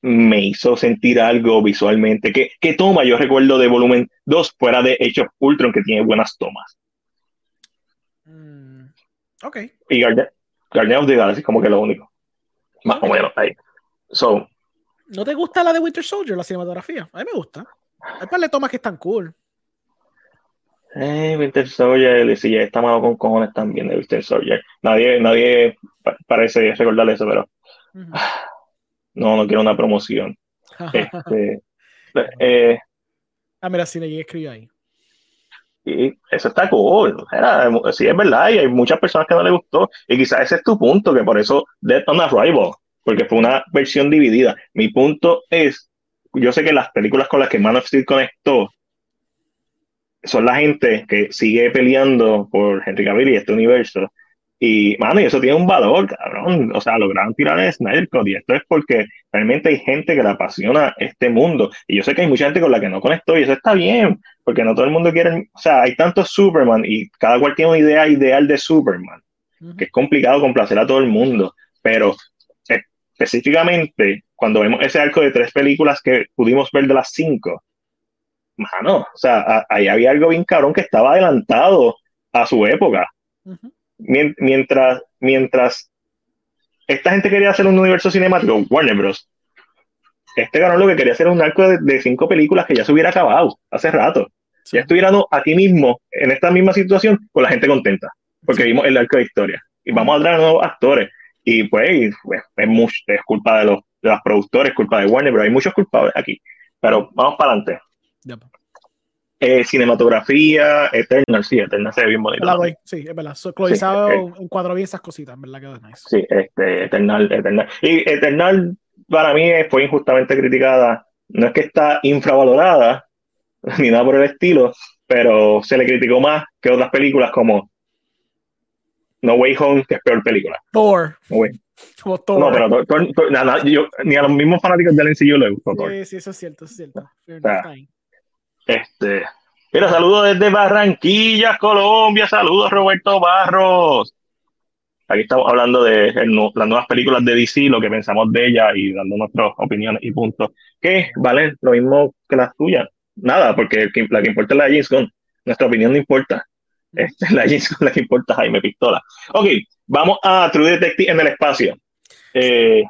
me hizo sentir algo visualmente? ¿Qué, qué toma yo recuerdo de volumen 2 fuera de Age of Ultron, que tiene buenas tomas? Mm. Ok. Y Guardian, Guardian of the Galaxy, como que lo único. Más o menos ahí. So, ¿No te gusta la de Winter Soldier, la cinematografía? A mí me gusta. Hay par de tomas que están cool. Eh, Winter Soldier, sí, ya está malo con cojones también de Winter Soldier. Nadie, nadie pa- parece recordar eso, pero Ujú. no, no quiero una promoción. Este, eh, ah, mira, sí, le escribió ahí. Y eso está cool. Era, sí, es verdad, y hay muchas personas que no les gustó. Y quizás ese es tu punto, que por eso Death on Arrival, porque fue una versión dividida. Mi punto es, yo sé que las películas con las que Man of Steel conectó son la gente que sigue peleando por Henry Cavill y este universo. Y, mano, y eso tiene un valor, cabrón. O sea, lograron tirar el Snyder Cut. Y esto es porque realmente hay gente que le apasiona este mundo. Y yo sé que hay mucha gente con la que no conectó, y eso está bien porque no todo el mundo quiere, o sea, hay tantos Superman y cada cual tiene una idea ideal de Superman, Ujú. que es complicado complacer a todo el mundo, pero específicamente cuando vemos ese arco de tres películas que pudimos ver de las cinco, mano, o sea, a- ahí había algo bien cabrón que estaba adelantado a su época. Mien- mientras, mientras esta gente quería hacer un universo cinemático, Warner Bros. Este cabrón lo que quería hacer era un arco de, de cinco películas que ya se hubiera acabado hace rato Sí. ya estuviéramos aquí mismo, en esta misma situación, con la gente contenta, porque vimos el arco de historia. Y vamos a traer nuevos actores. Y pues, pues, es, mucho, es culpa de los, de los productores, culpa de Warner, pero hay muchos culpables aquí. Pero vamos para adelante. Pues. Eh, cinematografía, Eternal, sí, Eternal se ve bien bonito. Sí, es verdad. So, Cloizado ok. encuadró bien esas cositas, verdad quedó nice. Sí, este, Eternal, Eternal. Y Eternal para mí fue injustamente criticada. No es que está infravalorada, ni nada por el estilo, pero se le criticó más que otras películas como No Way Home, que es peor película. Thor. No, Como Thor. no, pero Thor- Thor- Thor- na- na- yo- ni a los mismos fanáticos del MCU le gustó Thor. Sí, sí, eso es cierto, eso es cierto. Sea. Este, mira, saludos desde Barranquilla, Colombia. Saludos, Roberto Barros. Aquí estamos hablando de las nuevas películas de DC, lo que pensamos de ellas y dando nuestras opiniones y puntos. Que valen lo mismo que las tuyas. Nada, porque el que- la que importa es la de. Nuestra opinión no importa. Este, la James Gunn la que importa Jaime Pistola. Ok, vamos a True Detective en el espacio. Eh,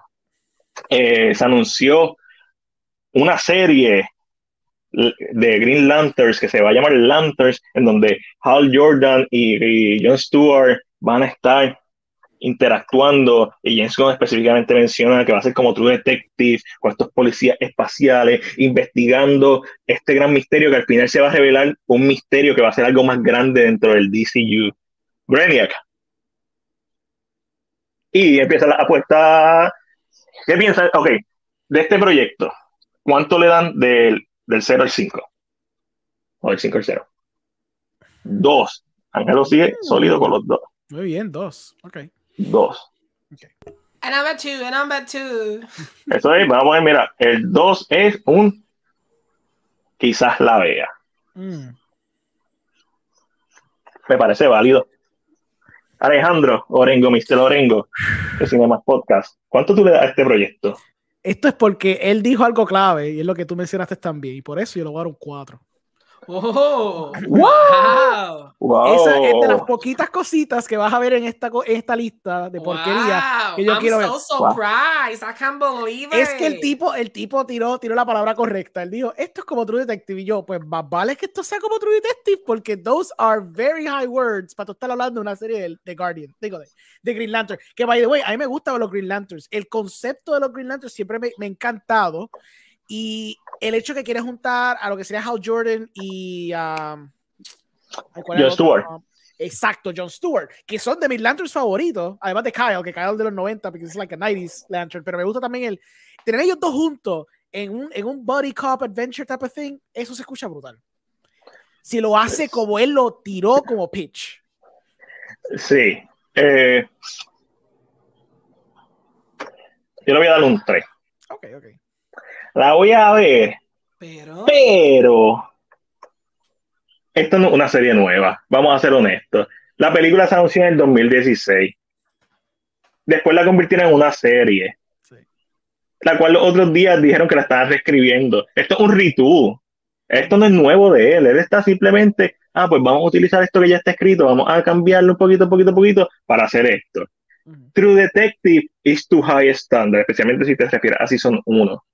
eh, se anunció una serie de Green Lanterns que se va a llamar Lanterns, en donde Hal Jordan y, y Jon Stewart van a estar interactuando y James Gunn específicamente menciona que va a ser como True Detective con estos policías espaciales investigando este gran misterio que al final se va a revelar un misterio que va a ser algo más grande dentro del DCU. Brainiac. Y empieza la apuesta. ¿Qué piensas? Ok, de este proyecto, ¿cuánto le dan del, del 0 al 5? O del 5 al 0. Dos. Ángelo sigue sólido con los dos. Muy bien, dos. Ok. Dos. And number two, and number two. Eso es, vamos a ver, mira, el 2 es un quizás la vea. Mm. Me parece válido. Alejandro Orengo, Mr. Orengo, de Cinemas Podcast. ¿Cuánto tú le das a este proyecto? Esto es porque él dijo algo clave y es lo que tú mencionaste también. Y por eso yo le voy a un 4. Oh, wow. Wow. Esa es de las poquitas cositas que vas a ver en esta, esta lista de porquería. Wow, que yo I'm quiero ver. so surprised. I can't believe it. Es que el tipo, el tipo tiró, tiró la palabra correcta. Él dijo, esto es como True Detective. Y yo, pues más vale que esto sea como True Detective, porque those are very high words para tú estar hablando de una serie de, de Guardian, digo, de, de Green Lantern. Que, by the way, a mí me gustan los Green Lanterns. El concepto de los Green Lanterns siempre me, me ha encantado. Y el hecho que quiere juntar a lo que sería Hal Jordan y... um, ay, ¿cuál era Jon el otro? Stewart. Um, Exacto, John Stewart, que son de mis lanterns favoritos, además de Kyle, que Kyle de los 90, porque es like a 90s lantern, pero me gusta también el tener ellos dos juntos en un, en un buddy cop adventure type of thing, eso se escucha brutal. Si lo hace como él lo tiró como pitch. Sí. Eh, yo le voy a dar un 3. Ok, ok. La voy a ver, Pero. pero esto no es una serie nueva, vamos a ser honestos. La película se anunció en el 2016. Después la convirtieron en una serie, Sí. la cual los otros días dijeron que la estaban reescribiendo. Esto es un retool. Esto no es nuevo de él. Él está simplemente, ah, pues vamos a utilizar esto que ya está escrito, vamos a cambiarlo un poquito, poquito, poquito para hacer esto. True Detective is too high standard, especialmente si te refieres a Season 1.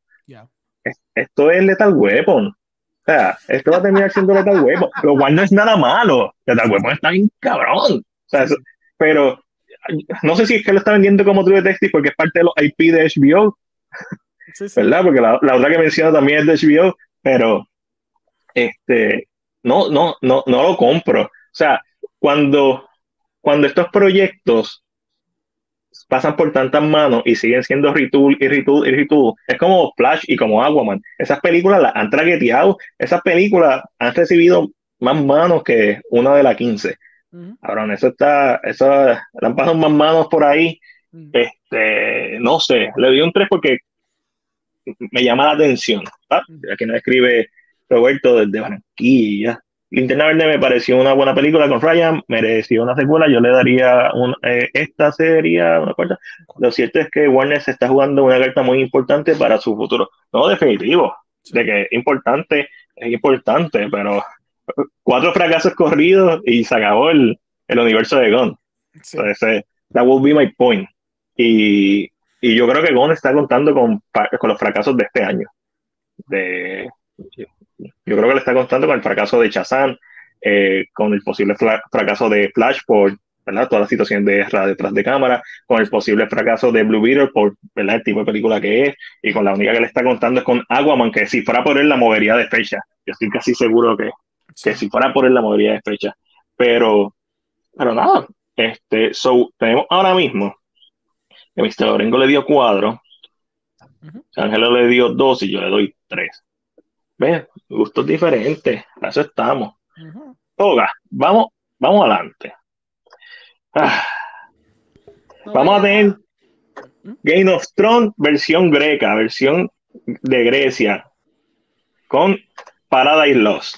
Esto es Lethal Weapon. O sea, esto va a terminar siendo Lethal Weapon, lo cual no es nada malo. Lethal Weapon está bien cabrón. O sea, eso- pero no sé si es que lo está vendiendo como True Detective porque es parte de los IP de HBO, Sí, sí. ¿verdad? Porque la, la otra que menciono también es de HBO, pero este, no, no, no, no lo compro. O sea, cuando, cuando estos proyectos pasan por tantas manos y siguen siendo retool y retool y retool, es como Flash y como Aquaman. Esas películas las han traqueteado, esas películas han recibido más manos que una de las 15. Ujú, Cabrón, eso está, eso, le han pasado más manos por ahí este, no sé, le doy un 3 porque me llama la atención. Ah, aquí nos escribe Roberto desde Barranquilla. Linterna Verde me pareció una buena película con Ryan, mereció una secuela, yo le daría un, eh, esta sería una cuarta. Lo cierto es que Warner se está jugando una carta muy importante para su futuro. No, definitivo, de que es importante, es importante, pero cuatro fracasos corridos y se acabó el, el universo de. Sí. Entonces, that will be my point. Y, y yo creo que Gon está contando con, con los fracasos de este año. De, yo creo que le está contando con el fracaso de Shazam, eh, con el posible fra- fracaso de Flash por ¿verdad? toda la situación de guerra detrás de cámara, con el posible fracaso de Blue Beetle por ¿verdad? el tipo de película que es, y con la única que le está contando es con Aquaman, que si fuera por él la movería de fecha. Yo estoy casi seguro que, que si fuera por él la movería de fecha. Pero, pero nada, este, so, tenemos ahora mismo que Mr. Lorengo le dio cuatro, Ujú. Ángelo le dio dos y yo le doy tres. ¿Ves? Gustos diferentes, para eso estamos. Oga, vamos, vamos adelante. Ah, No vamos a tener Game of Thrones versión greca, versión de Grecia, con Paradise Lost.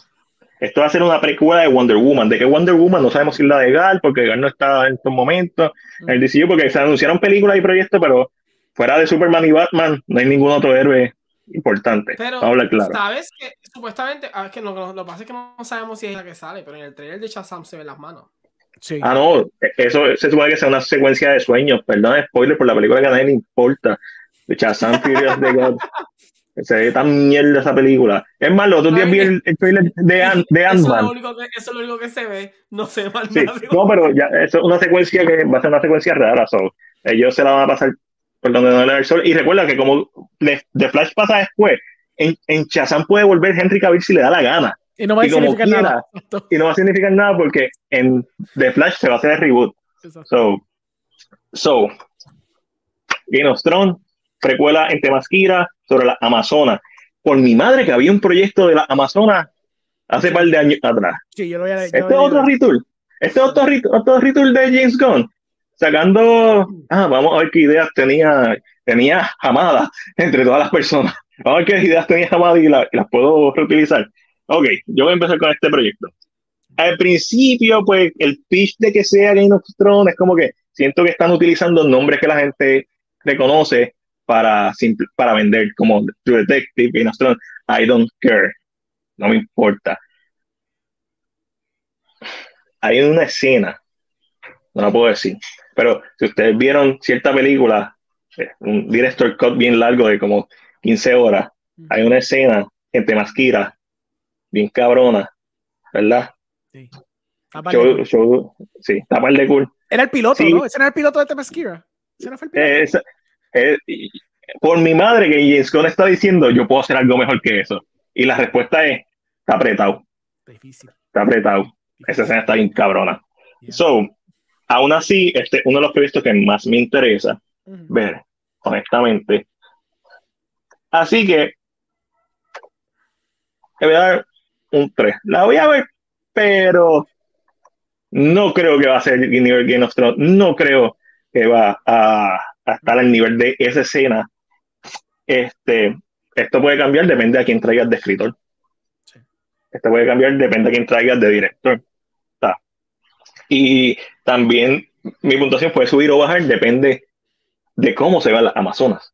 Esto va a ser una precuela de Wonder Woman. De que Wonder Woman no sabemos si es la de Gal, porque Gal no está en estos momentos. en El DCU, porque se anunciaron películas y proyectos, pero fuera de Superman y Batman, no hay ningún otro héroe importante. Pero, a hablar claro. ¿sabes que Supuestamente, ah, es que lo, lo- lo que pasa es que no sabemos si es la que sale, pero en el trailer de Shazam se ven las manos. Sí. Ah, no, eso se supone que sea una secuencia de sueños. Perdón, spoiler por la película que a nadie le importa. De Shazam Furious de God. Se ve tan mierda esa película. Es más, los otros días vi el, el trailer de, Ant- de Eso es, Ant-Man. lo único que, eso es lo único que se ve, no se ve Sí, no, pero ya, eso es una secuencia que va a ser una secuencia rara. So, ellos se la van a pasar por donde no le da el sol. Y recuerda que como de, de Flash pasa después, en, en Shazam puede volver Henry Cavill si le da la gana. Y no va a significar nada. Y no va a significar nada porque en The Flash se va a hacer el reboot. Exacto. So, so Game of Thrones, precuela en Temasquira sobre la Amazonas. Por mi madre que había un proyecto de la Amazonas hace par de años atrás. Sí, yo lo voy a yo Este es lo voy a- otro retool. Este es otro, rit- otro retool de James Gunn. Sacando, ah, vamos a ver qué ideas tenía, tenía Hamada entre todas las personas. Vamos a ver qué ideas tenía Hamada y, la- y las puedo reutilizar. Ok, yo voy a empezar con este proyecto. Al principio, pues, el pitch de que sea Game of Thrones es como que siento que están utilizando nombres que la gente reconoce para, para vender, como True Detective, Game of Thrones. I don't care. No me importa hay una escena, no la puedo decir, pero si ustedes vieron cierta película, eh, un director cut bien largo de como 15 horas, hay una escena en Temasquira, bien cabrona, ¿verdad? Sí. Vale. Show- show- sí, está par de cool. Era el piloto, Sí. ¿no? Ese era el piloto de Temesquira. Ese no fue el piloto. Eh, esa- eh, por mi madre que James Gunn está diciendo, yo puedo hacer algo mejor que eso. Y la respuesta es, está apretado, Difícil. está apretado. Esa escena está bien cabrona. Yeah. So, aún así, este uno de los proyectos que más me interesa ver, honestamente. Así que le voy a dar un 3. La voy a ver, pero no creo que va a ser nivel Game of Thrones. No creo que va a, a estar al nivel de esa escena. Este, esto puede cambiar, depende a quién traigas de escritor. Sí. Esto puede cambiar, depende a quién traigas de director. Y también mi puntuación puede subir o bajar, depende de cómo se vean las Amazonas.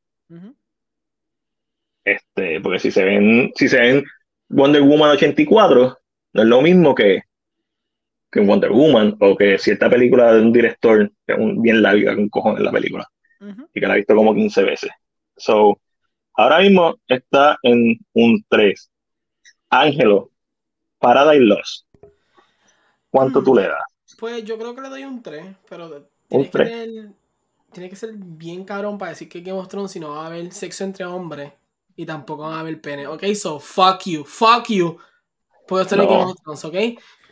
Este, porque si se ven, si se ven Wonder Woman 84, no es lo mismo que, que Wonder Woman o que cierta película de un director que es un- bien larga, con cojones la película, y que la he visto como 15 veces. So, ahora mismo está en un 3. Ángelo, Paradise Lost. ¿Cuánto tú le das? Pues yo creo que le doy un 3, pero tienes que, tener- tienes que ser bien cabrón para decir que Game of Thrones si no va a haber sexo entre hombres y tampoco va a haber pene. Ok, so fuck you, fuck you. Puedo estar en. Game of Thrones, ok?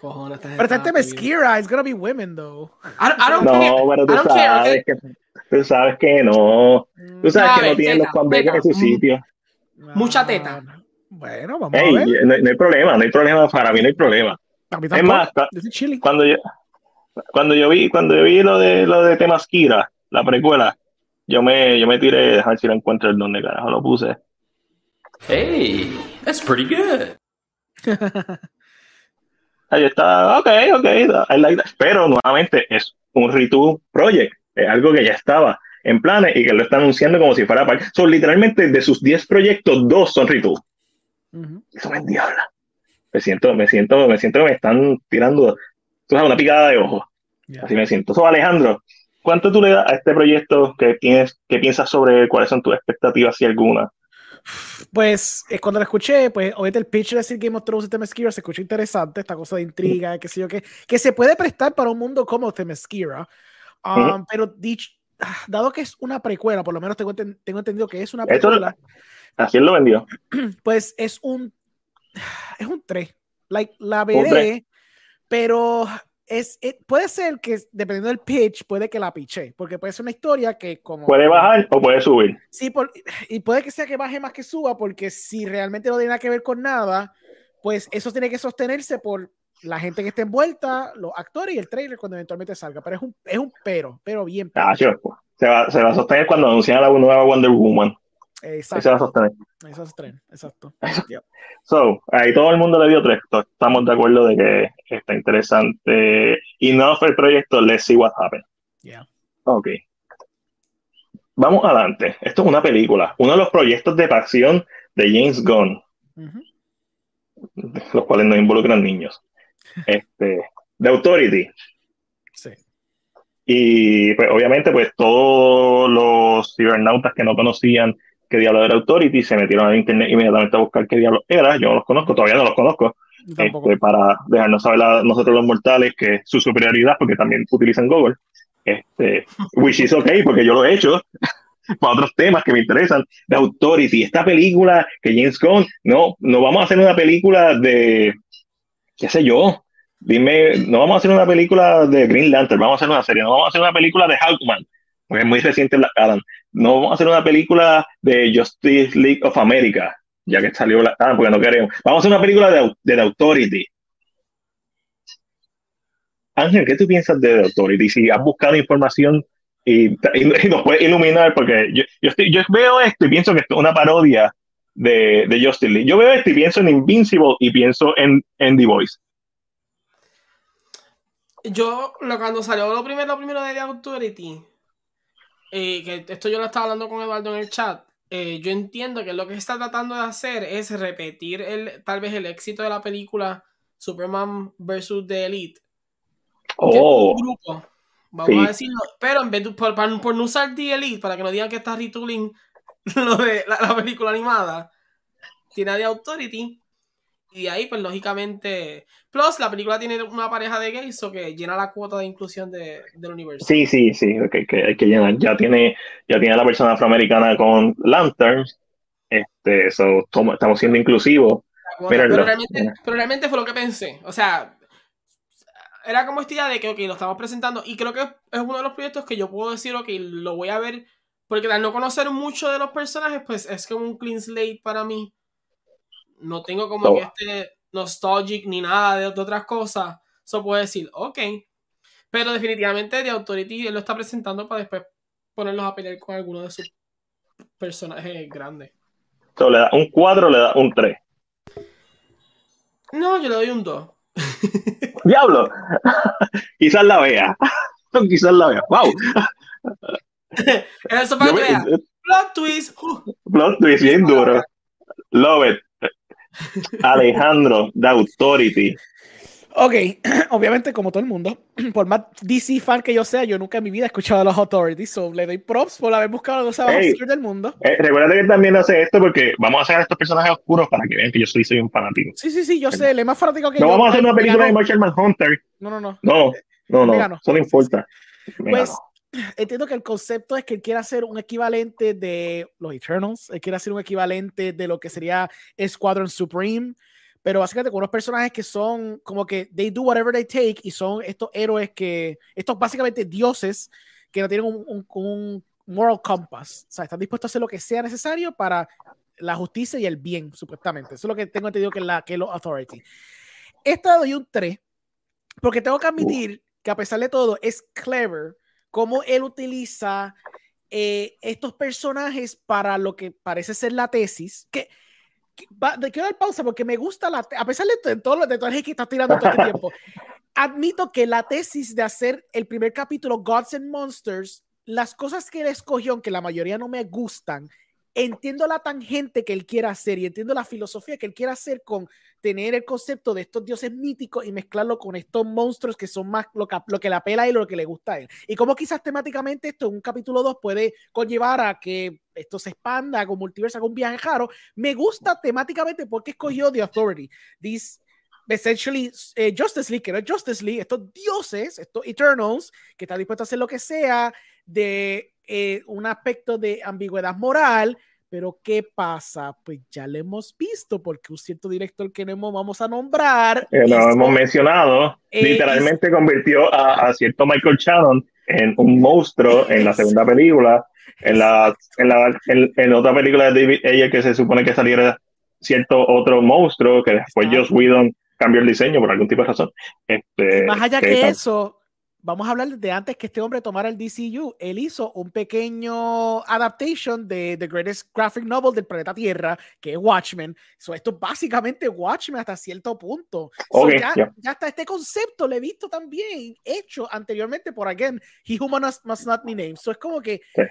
Cojones, esta gente Pero está está bien. Mesquira, it's gonna be women though. I, don't- I don't No, care. pero tú I don't care, sabes, ok? que, tú sabes que no. Tú sabes a que no tienen los comebacks en su sitio. Mucha teta. Bueno, vamos Ey, a ver. no, no hay problema, no hay problema. Para mí no hay problema. A mí Es más, cuando yo, cuando yo vi, cuando yo vi lo de lo de Temasquira, la precuela, yo me, yo me tiré, déjame ver si lo encuentro el donde carajo lo puse. Hey, that's pretty good. Ahí está, ok, ok, I like that. Pero nuevamente es un Ritu Project, es algo que ya estaba en planes y que lo está anunciando como si fuera parte. Son literalmente de sus 10 proyectos, dos son Ritu. Eso me diabla. Me siento, me siento, me siento que me están tirando, tú sabes, una picada de ojo. Ya. Así me siento. So, Alejandro, ¿cuánto tú le das a este proyecto que tienes, qué piensas sobre cuáles son tus expectativas, si alguna? Pues eh, cuando lo escuché, pues obviamente el pitch de decir Game of Thrones y Themyscira se escucha interesante, esta cosa de intriga, qué sé yo, que, que se puede prestar para un mundo como Themyscira. Um, Ujú. Pero dicho, ah, dado que es una precuela, por lo menos tengo, tengo entendido que es una precuela, Así él lo vendió. pues es un es un 3. Like, la veré. Pero es, eh, puede ser que dependiendo del pitch, puede que la piche, porque puede ser una historia que como Puede bajar o puede subir. Sí, por- y puede que sea que baje más que suba, porque si realmente no tiene nada que ver con nada, pues eso tiene que sostenerse por la gente que esté envuelta, los actores y el trailer cuando eventualmente salga. Pero es un, es un pero, pero bien. pero. Ah, chico, se, va, se va a sostener cuando anuncien a la nueva Wonder Woman. Ahí se va a Exacto. sostener. Eso es tren, exacto. So, ahí todo el mundo le dio tres. Estamos de acuerdo de que está interesante. Y no fue el proyecto Let's See What Happens. Yeah. Ok. Vamos adelante. Esto es una película. Uno de los proyectos de pasión de James Gunn, los cuales no involucran niños. Este, The Authority. Sí. Y pues obviamente pues todos los cibernautas que no conocían qué diablo era Authority se metieron a internet inmediatamente a buscar qué diablo era. Yo no los conozco, todavía no los conozco. Este, para dejarnos saber a nosotros los mortales que su superioridad, porque también utilizan Google, este, which is okay, porque yo lo he hecho para otros temas que me interesan, de Authority, esta película que James Gunn, no, no vamos a hacer una película de, qué sé yo, dime, no vamos a hacer una película de Green Lantern, vamos a hacer una serie, no vamos a hacer una película de Hawkman, es muy reciente Black Adam, no vamos a hacer una película de Justice League of America, ya que salió Black Adam, porque no queremos, vamos a hacer una película de, de The Authority. Ángel, ¿qué tú piensas de The Authority? Si has buscado información y, nos puedes iluminar, porque yo, yo, veo esto y pienso que esto es una parodia de, de Justice League. Yo veo esto y pienso en Invincible y pienso en, en The Voice. Yo, cuando salió lo primero, lo primero de The Authority, eh, que esto yo lo estaba hablando con Eduardo en el chat, eh, yo entiendo que lo que está tratando de hacer es repetir el, tal vez el éxito de la película Superman vs. The Elite. Oh, un grupo, vamos sí. a decirlo, pero en vez de, por, no usar The Elite, para que no digan que está retooling lo de la, la película animada, tiene The Authority. Y de ahí, pues lógicamente. Plus, la película tiene una pareja de gays, o que llena la cuota de inclusión de- del universo. sí, sí, sí, que, que hay que llenar. Ya tiene, ya tiene a la persona afroamericana con Lanterns. Este, so, estamos siendo inclusivos. Pero, realmente, pero realmente fue lo que pensé. O sea, era como esta idea de que, ok, lo estamos presentando. Y creo que es uno de los proyectos que yo puedo decir, ok, lo voy a ver. Porque al no conocer mucho de los personajes, pues es como un clean slate para mí. No tengo como No. que este nostalgic ni nada de, de otras cosas. Eso puedo decir, ok. Pero definitivamente The Authority él lo está presentando para después ponerlos a pelear con alguno de sus personajes grandes. So, le da un 4 le da un 3. No, yo le doy un 2. ¡Diablo! Quizás la vea. Quizás la vea. ¡Wow! Eso para que me-. Plot twist. Uh, Plot twist bien duro. Love it. Alejandro, The Authority. Ok, obviamente como todo el mundo, por más DC fan que yo sea, yo nunca en mi vida he escuchado a los Authorities, so le doy props por haber buscado cosa más Hey. del mundo. Eh, recuerda que también hace esto porque vamos a sacar estos personajes oscuros para que vean que yo soy, soy un fanático. Sí, sí, sí, yo sé, es más fanático que No yo. vamos a hacer una película de. Marshall Manhunter. No, no, no. No, no, no. Eso no importa. Pues. Entiendo que el concepto es que él quiere hacer un equivalente de los Eternals, él quiere hacer un equivalente de lo que sería Squadron Supreme, pero básicamente con unos personajes que son como que they do whatever they take y son estos héroes que, estos básicamente dioses que no tienen un, un- un moral compass, o sea, están dispuestos a hacer lo que sea necesario para la justicia y el bien, supuestamente. Eso es lo que tengo entendido que es la que es los Authority. Esta doy un 3, porque tengo que admitir que a pesar de todo es clever cómo él utiliza eh, estos personajes para lo que parece ser la tesis. Que, que- va- de- quiero dar pausa porque me gusta la te- a pesar de, to- de todo lo de todo que está tirando todo este tiempo. Admito que la tesis de hacer el primer capítulo Gods and Monsters, las cosas que él escogió, aunque la mayoría no me gustan, entiendo la tangente que él quiere hacer y entiendo la filosofía que él quiere hacer con tener el concepto de estos dioses míticos y mezclarlo con estos monstruos que son más lo que, lo que le apela o lo que le gusta a él. Y como quizás temáticamente esto en un capítulo 2 puede conllevar a que esto se expanda con multiverso, con viaje raro. Me gusta temáticamente porque escogió The Authority. These essentially eh, Justice League, que no es Justice League, estos dioses, estos Eternals, que están dispuestos a hacer lo que sea de eh, un aspecto de ambigüedad moral, pero ¿qué pasa? Pues ya lo hemos visto, porque un cierto director que no vamos a nombrar. Eh, hemos mencionado. eh, literalmente convirtió a, a cierto Michael Shannon en un monstruo en la segunda película. En la, en la en, en otra película de David Ayer que se supone que saliera cierto otro monstruo que después. Joss Whedon cambió el diseño por algún tipo de razón. Este, más allá que que eso, vamos a hablar de antes que este hombre tomara el DCU. Él hizo un pequeño adaptation de The Greatest Graphic Novel del planeta Tierra, que es Watchmen. So, esto es básicamente Watchmen hasta cierto punto. So, Ok, ya, ya. ya está este concepto, lo he visto también hecho anteriormente por again, He Who Must, Must Not Be Named. So, es como que Sí.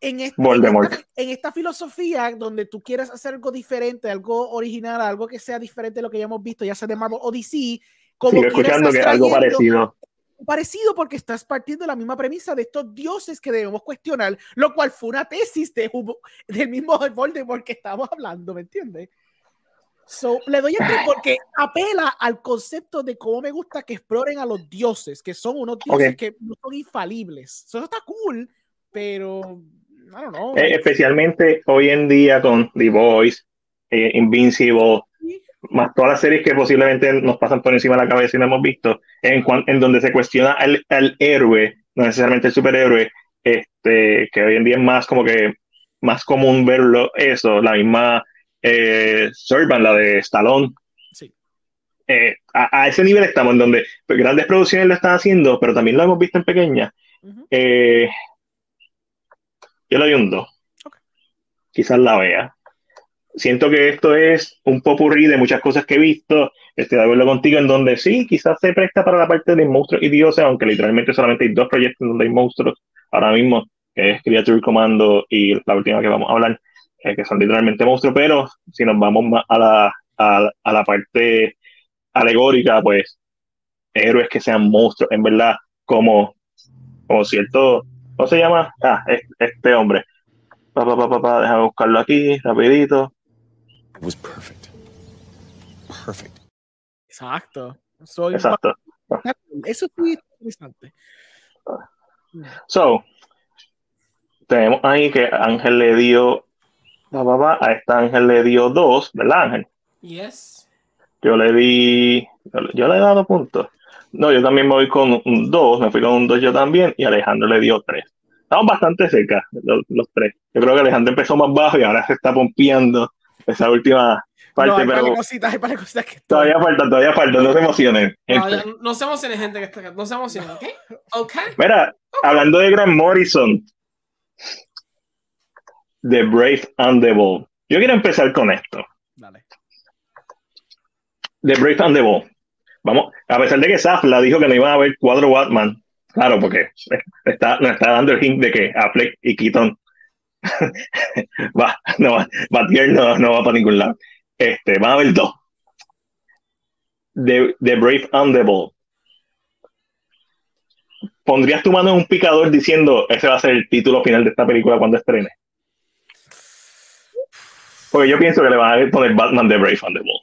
en, este- en esta, en esta filosofía donde tú quieres hacer algo diferente, algo original, algo que sea diferente de lo que ya hemos visto, ya sea de Marvel o DC, como Sigo escuchando que algo parecido. Parecido porque estás partiendo de la misma premisa de estos dioses que debemos cuestionar, lo cual fue una tesis de, Hugo- del mismo Voldemort que estamos hablando, ¿me entiendes? So, le doy el porque apela al concepto de cómo me gusta que exploren a los dioses, que son unos dioses Ok. que no son infalibles. So, eso está cool, pero I don't know. Eh, especialmente hoy en día con The Voice, eh, Invincible, más todas las series que posiblemente nos pasan por encima de la cabeza y no hemos visto, en, cuan- en donde se cuestiona al, al héroe, no necesariamente el superhéroe, este, que hoy en día es más como que más común verlo eso, la misma eh, Servant, la de Stallone. Sí. Eh, a, a ese nivel estamos, en donde grandes producciones lo están haciendo, pero también lo hemos visto en pequeñas. Eh, yo le doy un 2. Ok. Quizás la vea. Siento que esto es un popurrí de muchas cosas que he visto. Estoy de acuerdo contigo en donde sí, quizás se presta para la parte de monstruos y dioses, aunque literalmente solamente hay dos proyectos donde hay monstruos ahora mismo, que es Creature Commando y la última que vamos a hablar, eh, que son literalmente monstruos. Pero si nos vamos más a la, a, a la parte alegórica, pues héroes que sean monstruos, en verdad, como, como cierto ¿Cómo se llama? Ah, es- este hombre. Pa, pa, pa, pa, déjame buscarlo aquí, rapidito. It was perfect. Perfect. Exacto. Soy Exacto. Eso es interesante. So, tenemos ahí que Ángel le dio, pa, pa, a esta Ángel le dio dos, ¿verdad, Ángel? Yes. Yo le di, yo le- yo le he dado puntos. No, yo también me voy con un 2, me fui con un 2 yo también, y Alejandro le dio 3. Estamos bastante cerca, los, los tres. Yo creo que Alejandro empezó más bajo y ahora se está pompeando esa última parte, no, hay pero cositas, hay cositas que todavía falta, todavía falta, no se emocionen. No, no se emocionen, gente que está acá. No se emocionen, ¿ok? Ok. Mira, hablando de Grant Morrison, The Brave and the Bold. Yo quiero empezar con esto. Dale. The Brave and the Bold. Vamos, a pesar de que Safla dijo que no iban a haber cuatro Batman, claro, porque está, nos está dando el hint de que Affleck y Keaton va, no va, Batgirl no, no va para ningún lado. Este, van a haber dos. The, the Brave and the Bold. ¿Pondrías tu mano en un picador diciendo ese va a ser el título final de esta película cuando estrene? Porque yo pienso que le van a poner Batman The Brave and the Bold.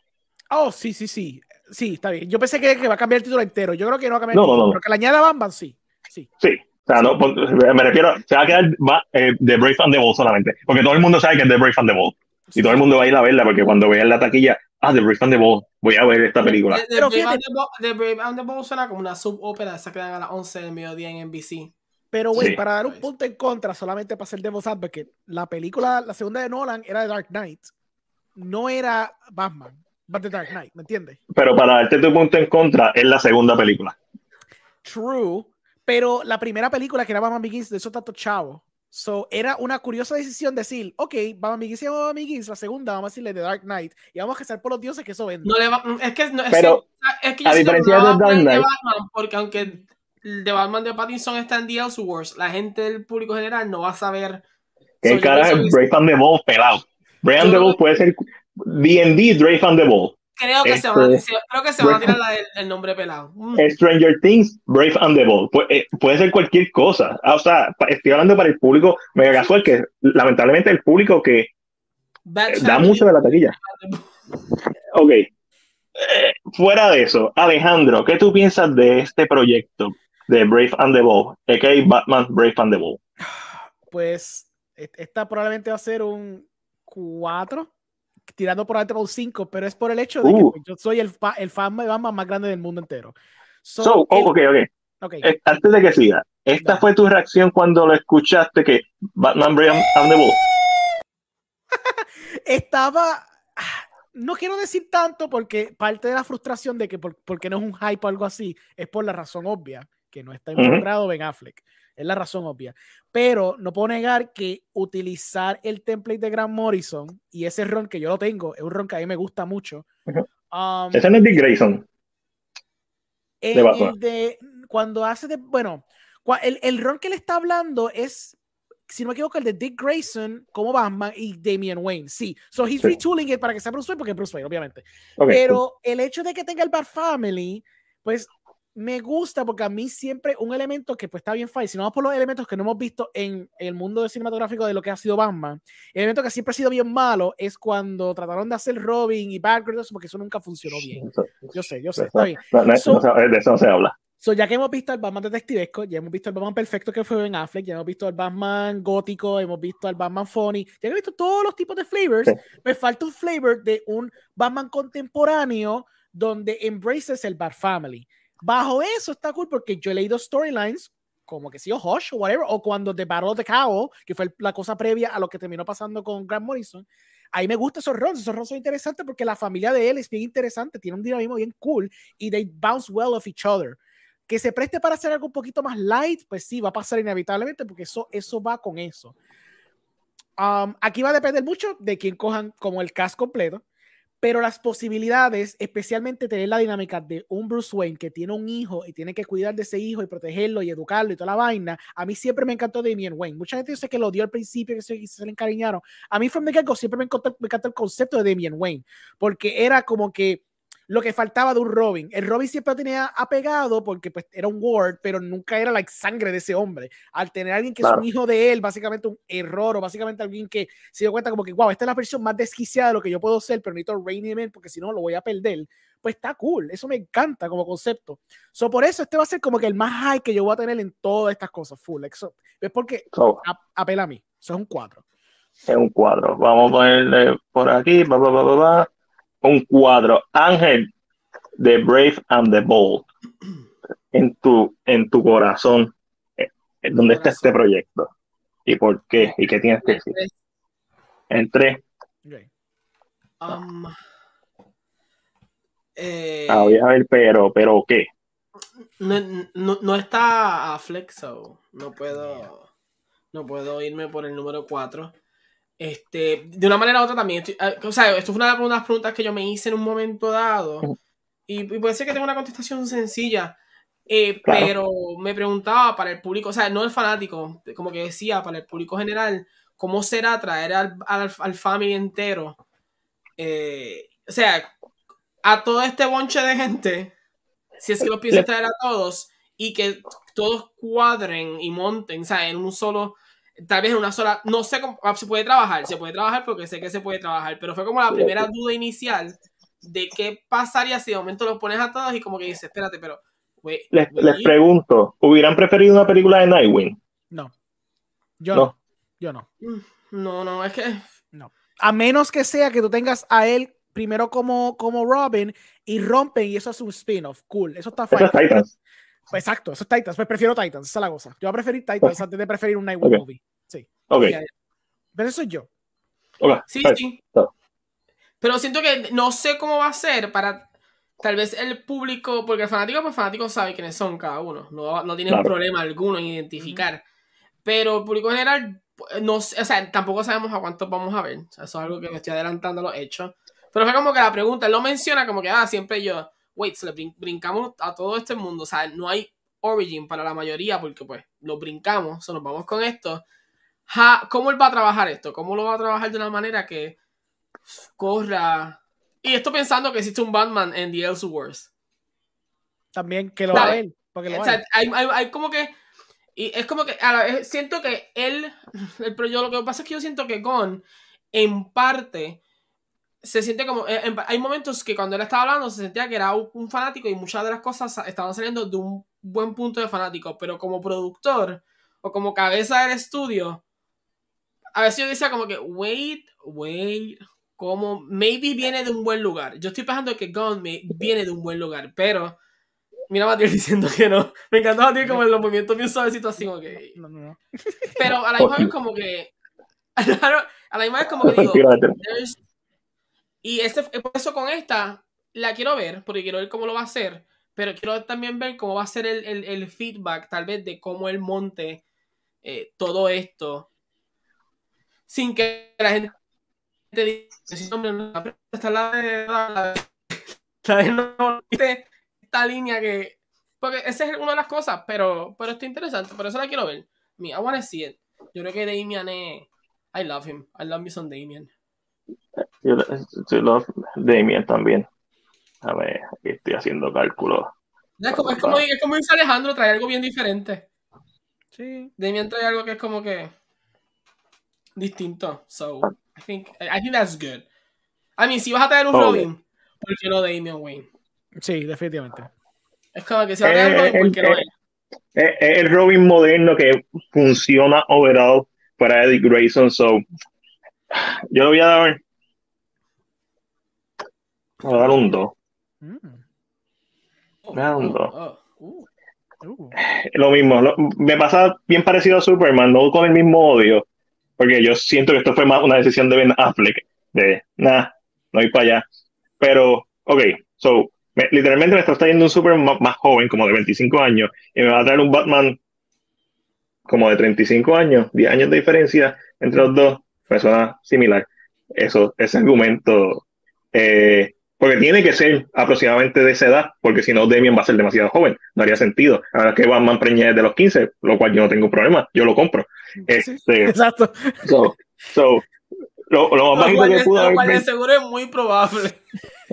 Oh, sí, sí, sí. Sí, está bien. Yo pensé que, que va a cambiar el título entero. Yo creo que no va a cambiar No, el no, título. no. Pero que le añada Batman, sí. Sí. Sí. O sea, no, pon- me refiero, se va a quedar va, eh, The Brave and the Bold solamente. Porque todo el mundo sabe que es The Brave and the Bold. Y todo el mundo va a ir a verla porque cuando vean la taquilla, ah, The Brave and the Bold, voy a ver esta película. The, The Pero Brave and the Bo- The Brave and the Bold suena como una subópera esa que dan a las 11 del mediodía en NBC. Pero, güey, Sí. para dar un punto en contra, solamente para ser Devil's Advocate, la película, la segunda de Nolan era The Dark Knight. No era Batman, but The Dark Knight, ¿me entiendes? Pero para darte tu punto en contra, es la segunda película. True, pero la primera película que era Batman Begins, de eso tanto chavo. So, era una curiosa decisión decir, ok, Batman Begins y Batman Begins, la segunda vamos a decirle The Dark Knight y vamos a rezar por los dioses que eso vende. No le va, mm, es que, no, es Pero, que, es que yo a diferencia de Dark Knight- Batman, porque aunque el de Batman de Pattinson está en The Elseworlds, la gente del público general no va a saber. ¿Qué So, pienso es que- Brave and the Bold pelado? Brave and the Bold puede ser D&D, Brave and the Bold. Creo que, se, Este- van a, se- creo que se van a tirar la el nombre pelado. Mm. Stranger Things, Brave and the Bold. Pu- eh, puede ser cualquier cosa. Ah, o sea, pa- estoy hablando para el público mega casual, que lamentablemente el público que Bad eh, da mucho de la taquilla. Ok. Eh, fuera de eso, Alejandro, ¿qué tú piensas de este proyecto de Brave and the Bold? A.K.A. Batman Brave and the Bold. Pues e- esta probablemente va a ser un 4, tirando por para un 5, pero es por el hecho de que Uh. pues, yo soy el, fa- el fan de Batman más grande del mundo entero. So, So, oh, el- ok, ok. ok. Eh, Antes de que siga, ¿esta fue tu reacción cuando lo escuchaste que Batman and the estaba. No quiero decir tanto porque parte de la frustración de que por, porque no es un hype o algo así es por la razón obvia, que no está involucrado Ben Affleck. Es la razón obvia. Pero no puedo negar que utilizar el template de Grant Morrison y ese ron que yo lo tengo, es un ron que a mí me gusta mucho. Um, Ese no es Dick Grayson. en de Batman. el de cuando hace de bueno el, el rol que le está hablando es si no me equivoco el de Dick Grayson como Batman y Damian Wayne sí so he's Sí. retooling it para que sea Bruce Wayne porque es Bruce Wayne obviamente pero el hecho de que tenga el Bat Family pues me gusta porque a mí siempre un elemento que pues está bien fácil si no vamos por los elementos que no hemos visto en el mundo cinematográfico de lo que ha sido Batman el elemento que siempre ha sido bien malo es cuando trataron de hacer Robin y Batgirl porque eso nunca funcionó bien yo sé yo sé está bien no, no, So- no se- de eso no se habla. So, ya que hemos visto al Batman detectivesco, ya hemos visto el Batman perfecto que fue Ben Affleck, ya hemos visto al Batman gótico, hemos visto al Batman funny, ya que he visto todos los tipos de flavors, Sí. me falta un flavor de un Batman contemporáneo donde embraces el Bat Family. Bajo eso está cool porque yo he leído storylines como que sí o Hush o whatever, o cuando The Battle of the Cowl, que fue la cosa previa a lo que terminó pasando con Grant Morrison, ahí me gustan esos roles, esos roles son interesantes porque la familia de él es bien interesante, tiene un dinamismo bien cool y they bounce well off each other que se preste para hacer algo un poquito más light, pues sí, va a pasar inevitablemente porque eso, eso va con eso. Um, aquí va a depender mucho de quién cojan como el cast completo, pero las posibilidades, especialmente tener la dinámica de un Bruce Wayne que tiene un hijo y tiene que cuidar de ese hijo y protegerlo y educarlo y toda la vaina, a mí siempre me encantó Damian Wayne. Mucha gente dice que lo dio al principio, que se, le encariñaron. A mí from the get-go siempre me encantó, me encantó el concepto de Damian Wayne, porque era como que lo que faltaba de un Robin. El Robin siempre lo tenía apegado porque pues era un Ward, pero nunca era la sangre de ese hombre. Al tener a alguien que es Claro. un hijo de él, básicamente un error, o básicamente alguien que se dio cuenta como que, wow, esta es la versión más desquiciada de lo que yo puedo ser, pero necesito in porque si no lo voy a perder. Pues está cool, eso me encanta como concepto. So, por eso este va a ser como que el más high que yo voy a tener en todas estas cosas, full. Eso, es porque So, ap- apela a mí. Eso es un 4. es un cuadro. Vamos a ponerle por aquí. Un cuadro. Ángel, The Brave and the Bold. En tu, en tu corazón, eh, eh, ¿dónde está este proyecto? ¿Y por qué? ¿Y qué tienes que decir? En tres. Um, eh, Ah, voy a ver, pero, pero ¿qué? no, no, no está a Flexo. No puedo. No puedo irme por el número 4. Este, de una manera u otra también. estoy- ah, o sea, esto fue una de las preguntas que yo me hice en un momento dado. Y, y puede ser que tenga una contestación sencilla. eh, Claro. Pero me preguntaba para el público, o sea, no el fanático, como que decía, para el público general, ¿cómo será traer al, al, al family entero? Eh, o sea, a todo este bonche de gente, si es que los piensas traer a todos, y que todos cuadren y monten, o sea, en un solo, tal vez en una sola, no sé cómo ah, se puede trabajar, se puede trabajar porque sé que se puede trabajar, pero fue como la primera duda inicial de qué pasaría si de momento los pones a todos y como que dices, espérate, pero, Les, les pregunto, ¿hubieran preferido una película de Nightwing? No. Yo no. No. Yo no. no, no, es que, A menos que sea que tú tengas a él primero como, como Robin y rompen y eso es un spin-off. Cool. Eso está Eso fine. es Titans. Pues exacto, eso es Titans. Pues prefiero Titans, esa es la cosa. Yo voy a preferir Titans antes de preferir un Nightwing movie. Sí. Ok. Pero eso soy yo. ok, Sí, sí. Pero siento que no sé cómo va a ser para tal vez el público, porque el fanático, pues fanático sabe quiénes son cada uno. No, no tiene Claro. problema alguno en identificar. Pero el público general, no sé, o sea, tampoco sabemos a cuántos vamos a ver. O sea, eso es algo que me estoy adelantando a los hechos. Pero fue como que la pregunta, él lo menciona como que, ah, siempre yo, wait, se le brin- brincamos a todo este mundo. O sea, no hay origin para la mayoría porque pues lo brincamos, o sea, nos vamos con esto. Ja, ¿Cómo él va a trabajar esto? ¿Cómo lo va a trabajar de una manera que corra? Y esto pensando que existe un Batman en The Elseworlds. También que lo va a ver. Porque lo O sea, hay, hay- hay como que. Y es como que a la vez siento que él. el- Pero yo lo que pasa es que yo siento que Gon, en parte, se siente como. eh, en- hay momentos que cuando él estaba hablando se sentía que era un, fanático y muchas de las cosas estaban saliendo de un buen punto de fanático. Pero como productor o como cabeza del estudio, a veces yo decía como que, wait, wait. Como, maybe viene de un buen lugar. Yo estoy pensando que Gon me- viene de un buen lugar, pero Mira a Matiel diciendo que no. Me encanta Matiel como en los movimientos bien suavecitos así como que. No, no, no. Pero a la misma vez como que. A la misma vez como que digo. Y este, por eso con esta la quiero ver, porque quiero ver cómo lo va a hacer. Pero quiero también ver cómo va a ser el, el- el feedback, tal vez, de cómo él monte eh, todo esto. Sin que la gente diga, "Sí, hombre, no, esta es la la esta línea que. Porque esa es una de las cosas, pero, pero está interesante. Por eso la quiero ver. Me, I wanna see it. Yo creo que Damian es. I love him. I love me some Damian. Yo, yo love Damien también. A ver, aquí estoy haciendo cálculos. Es como, es como, es como dice Alejandro, trae algo bien diferente. Sí. Damian trae algo que es como que. distinto. So, I think, I think that's good. I mean, si vas a traer un. Robin, ¿por qué no Damian Wayne? Sí, definitivamente. Es como que si vas a traer Eh, Robin, ¿por qué no eh, él? Es, es el Robin moderno que funciona overall para Eddie Grayson. So, yo le voy a dar. Voy a dar un 2. Mm. Oh, me da un oh, dos. oh, uh. Uh. Lo mismo, lo- me pasa bien parecido a Superman, no con el mismo odio, porque yo siento que esto fue más una decisión de Ben Affleck, de nada, no ir para allá. Pero, ok, so, me- literalmente me está trayendo un Superman más, más joven, como de 25 años, y me va a traer un Batman como de 35 años, 10 años de diferencia entre los dos, me suena similar. Eso, ese argumento, eh, porque tiene que ser aproximadamente de esa edad, porque si no, Demian va a ser demasiado joven, no haría sentido. Ahora que Batman preñe de los 15, lo cual yo no tengo problema, yo lo compro. Este, Exacto. so, so, lo, lo más bajito que pudo haber de seguro es muy probable.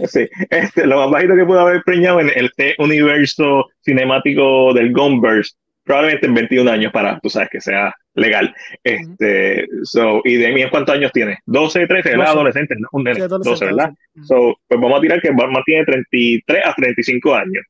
sí, este, lo más bajito que pudo haber preñado en este universo cinemático del Gunverse, probablemente en 21 años para, tú sabes, que sea legal. Este, so, y Demian, ¿cuántos años tiene? 12, 13, era 12. adolescente, ¿no? Un nene, Sí, adolescente, 12, ¿verdad? adolescente. So, pues vamos a tirar que Batman tiene 33 a 35 años.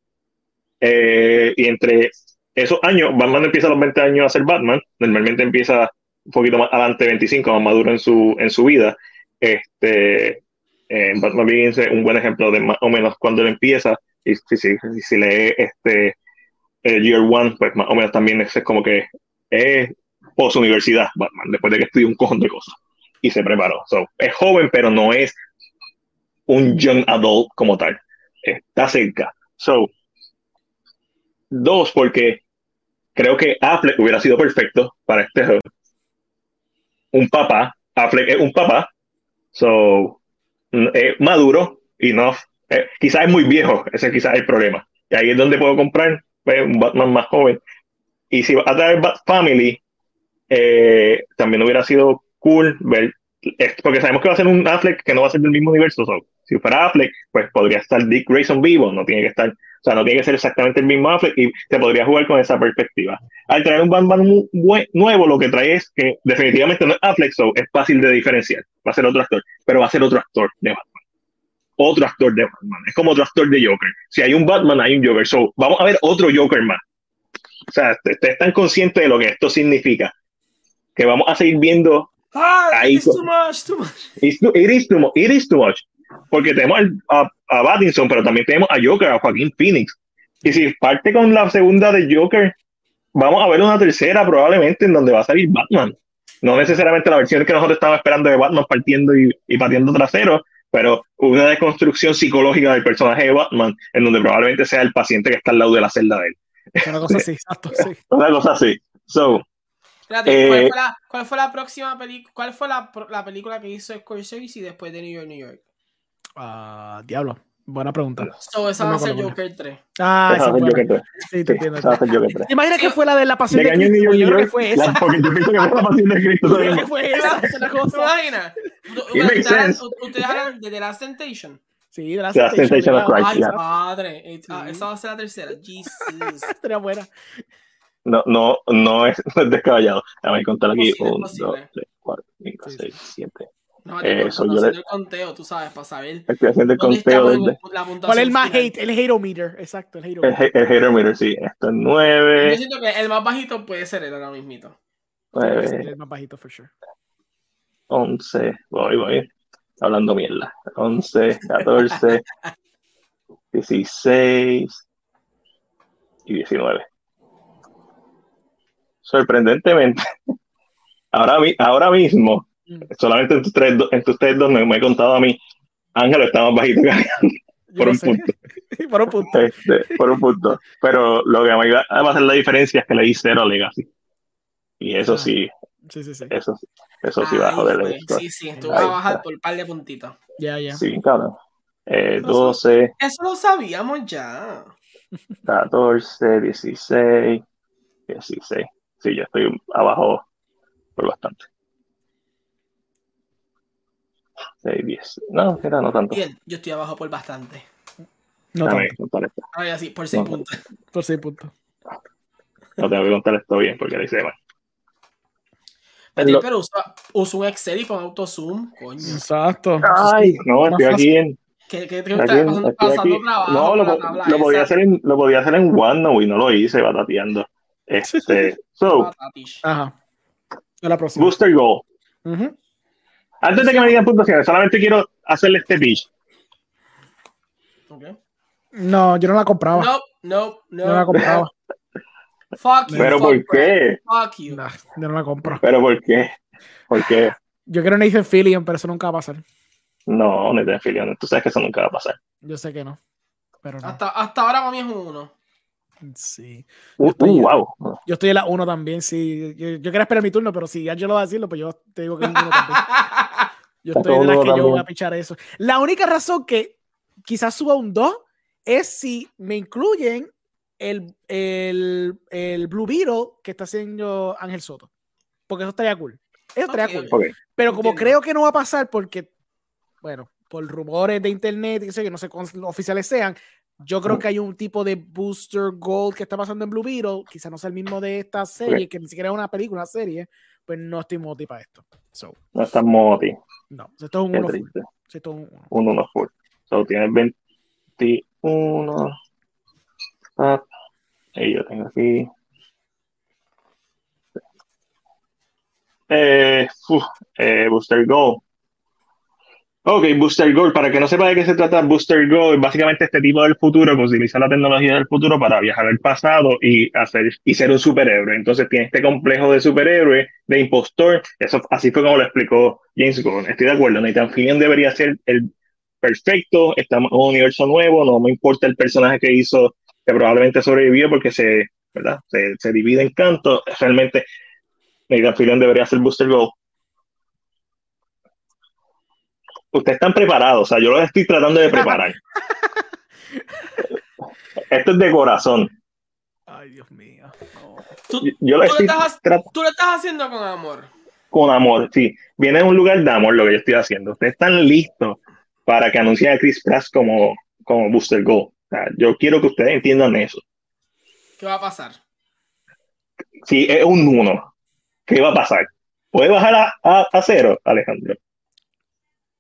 Eh, y entre esos años, Batman empieza a los 20 años a ser Batman. Normalmente empieza un poquito más adelante, 25, más maduro en su, en su vida. Este, eh, Batman Begins es un buen ejemplo de más o menos cuando él empieza. Y si, si, si lee este eh, Year One, pues más o menos también es como que es post-universidad Batman, después de que estudió un cojón de cosas y se preparó. So, es joven, pero no es un young adult como tal. Está cerca. So, dos, porque creo que Affleck hubiera sido perfecto para este rol. Un papá Affleck es un papá, so, mm, es maduro no, eh, quizás es muy viejo, ese quizás es el problema. Y ahí es donde puedo comprar pues, un Batman más joven. Y si va a traer Bat Family, eh, también hubiera sido cool ver, eh, porque sabemos que va a ser un Affleck que no va a ser del mismo universo. so, si fuera Affleck, pues podría estar Dick Grayson vivo, no tiene que estar, o sea, no tiene que ser exactamente el mismo Affleck y se podría jugar con esa perspectiva. Al traer un Batman nuevo, lo que trae es que definitivamente no es Affleck, so es fácil de diferenciar. Va a ser otro actor, pero va a ser otro actor de Batman. Otro actor de Batman. Es como otro actor de Joker. Si hay un Batman, hay un Joker. So, vamos a ver otro Joker más. O sea, ustedes están conscientes de lo que esto significa. Que vamos a seguir viendo Ah, Ahí it's too much, too much. It's too- it, is too much, it is too much. Porque tenemos al- a, a Pattinson, pero también tenemos a Joker, a Joaquín Phoenix. Y si parte con la segunda de Joker, vamos a ver una tercera probablemente en donde va a salir Batman. No necesariamente la versión que nosotros estábamos esperando de Batman partiendo y, y pateando trasero, pero una deconstrucción psicológica del personaje de Batman, en donde probablemente sea el paciente que está al lado de la celda de él. Una cosa así, exacto, sí. Una cosa así. So, Espérate, ¿cuál, Eh, fue la, cuál fue la próxima película? ¿Cuál fue la, pro- la película que hizo Scorsese después de New York, New York? Ah, diablo. Buena pregunta. So, esa No va a ser Joker 3. Ah, esa esa va a ser. Joker tres. Sí, te entiendo. esa va a ser Joker tres. ¿Te imaginas que fue la de la pasión ¿De de Cristo? Yo New creo que fue La- esa. Porque yo pienso que fue la pasión de Cristo Yo creo que fue esa, esa es la makes Ustedes hablan de The Last Temptation. Sí, la The Last Temptation of Christ, Ay. Eh, ah. Esa va a ser la tercera. Jesus. Sería buena. No, no, no es, descabellado. Déjame contar aquí. Posible, 1, posible. 2, 3, 4, 5, Sí, 6, 7. No, Eh, yo so estoy yo le- haciendo el conteo, tú sabes, para saber Estoy haciendo el conteo desde ¿Cuál es el más final. hate? El hateometer. Exacto, el el, hateometer. el hater meter, sí. Esto es Yo 9, siento que el más bajito puede ser él ahora mismito. Tiene que ser 9, el más bajito, for sure. 11. Voy, voy. Hablando mierda. 11, 14, 16 y 19. Sorprendentemente, ahora, ahora mismo. Solamente entre ustedes, do- entre ustedes dos me, me he contado a mí, Ángel está más bajito que por un punto. Por un punto. Este, por un punto. Pero lo que me iba a hacer la diferencia es que le di cero a Legacy. Y eso Ah. sí, Sí, sí, sí. eso, sí- eso sí va a joder. Sí, sí, tú Ahí vas a bajar está. por un par de puntitos. Ya, ya. Sí, cabrón. Eh, No sé. 12, Eso lo sabíamos ya. 14, 16, 16. Sí, yo estoy abajo por bastante. 6, 10. No, era no tanto. Bien, yo estoy abajo por bastante. No Déjame tanto. contar esto. Ahora sí, por 6 No. puntos. Por seis puntos. No tengo que contar esto bien porque le hice mal. Pero, Lo- pero usa, usa un Excel y pon autozoom, coño. Exacto. Ay, no, estoy fácil. aquí en. ¿Qué, qué te Aquí, está pasando, aquí. trabajo No, con lo, lo podía hacer en, lo podía hacer en OneNote y no lo hice, batateando. Este, so. Ajá. A la próxima. Booster Goal. Ujú. Antes de que me digan puntuaciones, solamente quiero hacerle este pitch. Ok. No, yo no la compraba. No, no, Yo no la no. compraba. Fuck you. Pero fuck ¿por qué? Fuck you. Nah, yo no la compro. Pero ¿por qué? ¿Por qué? Yo quiero Nathan Fillion, pero eso nunca va a pasar. No, no te Filion. Tú sabes que eso nunca va a pasar. Yo sé que no. Pero no. Hasta, hasta ahora para mí es un 1. Sí. Uh, estoy- uh, wow. Yo estoy en la 1 también, sí. Yo, yo quería esperar mi turno, pero si Angelo va a decirlo, pues yo te digo que es un 1 también. Yo estoy de las que yo voy a pichar eso. La única razón que quizás suba un 2 es si me incluyen el, el, el Blue Beetle que está haciendo Ángel Soto. Porque eso estaría cool. Eso estaría cool. Pero como Entiendo. creo que no va a pasar porque, bueno, por rumores de internet y qué sé que no sé cuántos oficiales sean, yo creo que hay un tipo de booster gold que está pasando en Blue Beetle, quizá no sea el mismo de esta serie, que ni siquiera es una película, una serie, pues no estoy moti para esto. So, No estás moti. no, esto es un Qué uno full. triste. Esto es un uno. Un 1 full. So tienes 21. Ah, y yo tengo aquí. Eh, uf, eh, Booster Goal. Ok, Booster Goal. Para que no sepa de qué se trata Booster Goal, es básicamente este tipo del futuro que utiliza la tecnología del futuro para viajar al pasado y hacer y ser un superhéroe. Entonces tiene este complejo de superhéroe, de impostor. Eso así fue como lo explicó James Gunn. Estoy de acuerdo. Nathan Fillion debería ser el perfecto. Estamos en un universo nuevo. No me importa el personaje que hizo, que probablemente sobrevivió porque se, ¿verdad? Se, se divide en canto. Realmente Nathan Fillion debería ser Booster Goal. Ustedes están preparados, o sea, yo los estoy tratando de preparar. Esto es de corazón. Ay, Dios mío. Tú, Yo- lo tú lo estoy estás, tú lo estás haciendo con amor. con amor, sí. Viene de un lugar de amor lo que yo estoy haciendo. Ustedes están listos para que anuncien a Chris Pratt como, como Booster Gold. O sea, yo quiero que ustedes entiendan eso. ¿Qué va a pasar? Si es un 1, ¿qué va a pasar? ¿Puede bajar a, a, a cero, Alejandro?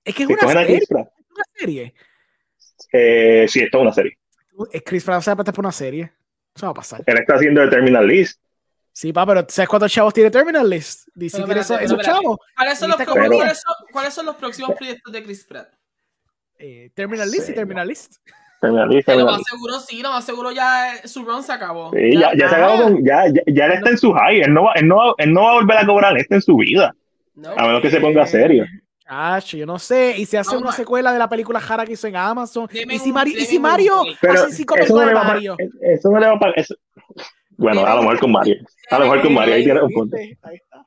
Es que es una serie. Chris Pratt. una serie. Eh, sí, esto es una serie. Eh, Chris Pratt se va a prestar por una serie. Eso va a pasar. Él está haciendo el Terminal List. Sí, pa, pero ¿sabes cuántos chavos tiene Terminal List? DC Pero tiene esos, pero esos espérate. chavos. ¿Cuáles son, los, Viste pro- cómo- ¿cuáles, son, cuáles son los próximos proyectos de Chris Pratt? Eh, Terminal List y Terminal List. Terminal List, Que lo más List. seguro sí, lo más seguro ya su run se acabó. Sí, ya, ya se acabó con, ya, ya, ya él está en su high. Él no, va, él, no va, él no va a volver a cobrar esto en su vida. No. A menos que se ponga serio. Cacho, yo no sé. Y se hace una secuela de la película Jara que hizo en Amazon. Deme y si un- Mario, y deme si un Mario break. Pero hace cinco películas de Mario. eso no le va a pagar. eso- Bueno, a lo mejor con Mario. A lo mejor con Mario, ahí tiene un punto. ¿Viste? Ahí está.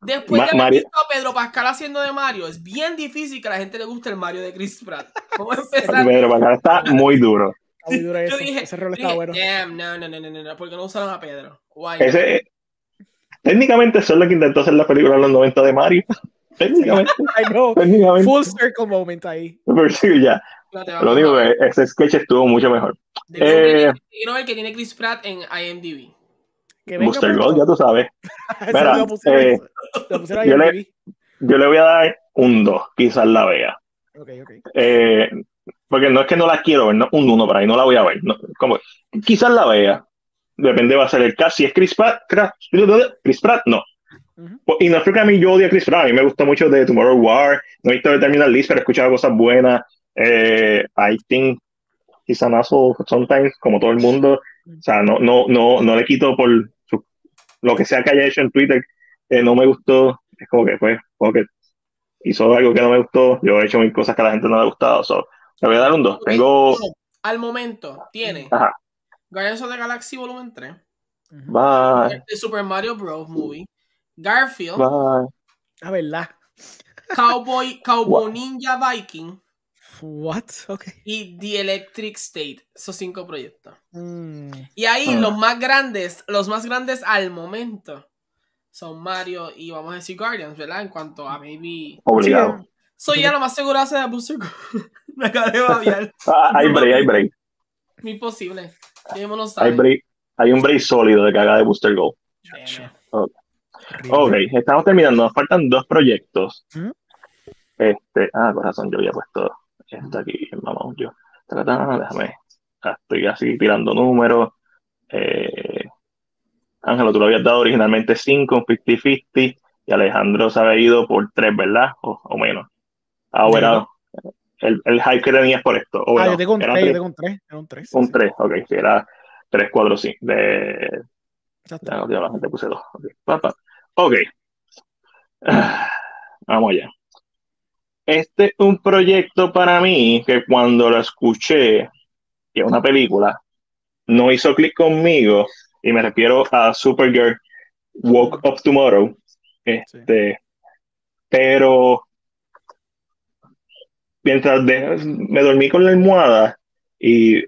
Después Ma- de haber Mario- visto a Pedro Pascal haciendo de Mario, es bien difícil que a la gente le guste el Mario de Chris Pratt. Empezar. Pedro Pascal está muy duro. Está muy duro Yo ese. dije, ese rol está dije, bueno. damn, no, no, no, no, no, porque no usaron a Pedro. Why? Ese, técnicamente eso es lo que intentó hacer la película en los 90 de Mario. Técnicamente, I know. técnicamente. Full circle moment ahí. Pero sí, ya. Lo digo que ese sketch estuvo mucho mejor. Quiero eh, ver que tiene Chris Pratt en IMDb. Booster. Gold, ya tú sabes. Mira, lo pusieron, eh, lo yo le-. Yo le voy a dar un 2, quizás la vea. Ok, ok. Eh, porque no es que no la quiero ver, no, un 1 para ahí, no la voy a ver. No, como, quizás la vea. Depende, va a ser el caso. Si es Chris Pratt, Chris Pratt, no. Pues, Y no es porque a mí yo odio a Chris Pratt, a mí me gusta mucho de Tomorrow War, no he visto de Terminal List, pero he escuchado cosas buenas. Eh, I think he's an asshole sometimes, como todo el mundo. O sea, no, no, no, no le quito por su- lo que sea que haya hecho en Twitter, eh, no me gustó. Es como que fue, como que hizo algo que no me gustó. Yo he hecho mil cosas que a la gente no le ha gustado. So, le voy a dar un 2. Tengo. Al momento, tiene Ajá. Guardians of the Galaxy Volumen 3, Bye. The Super Mario Bros. Movie, Garfield, Bye. Ah, ¿verdad? Cowboy, Cowboy. Ninja Viking What? Ok. y The Electric State. Esos cinco proyectos. Mm. Y ahí Ah. los más grandes, los más grandes al momento son Mario y vamos a decir Guardians, ¿verdad? En cuento a maybe. Obligado. Soy ya lo más seguro hace de Booster. Me acabé de babiar. Ah, hay break, hay break. Muy posible. Hay break. Hay un break sólido de que haga de Booster. Chacho. Ok. Estamos terminando. Nos faltan dos proyectos. Ujú. Este, ah, corazón, yo había puesto esto aquí, vamos, yo. Tratá, déjame. ah, Estoy así tirando números. Eh, Ángelo, tú lo habías dado originalmente 5, un 50-50, y Alejandro se había ido por 3, ¿verdad? O, o menos. Ah, o era el, el hype que tenías por esto. O Ah, era- yo tengo un era 3, yo tengo un 3. Era un 3. Un 3, ok, sí, era 3, 4, 5. De, Exacto. ya, ya la gente puse 2. Ok, pa, pa. Ok. Vamos allá. Este es un proyecto para mí que cuando lo escuché, que es una película, no hizo clic conmigo, y me refiero a Supergirl Walk of Tomorrow. Este, Pero mientras de- me dormí con la almohada y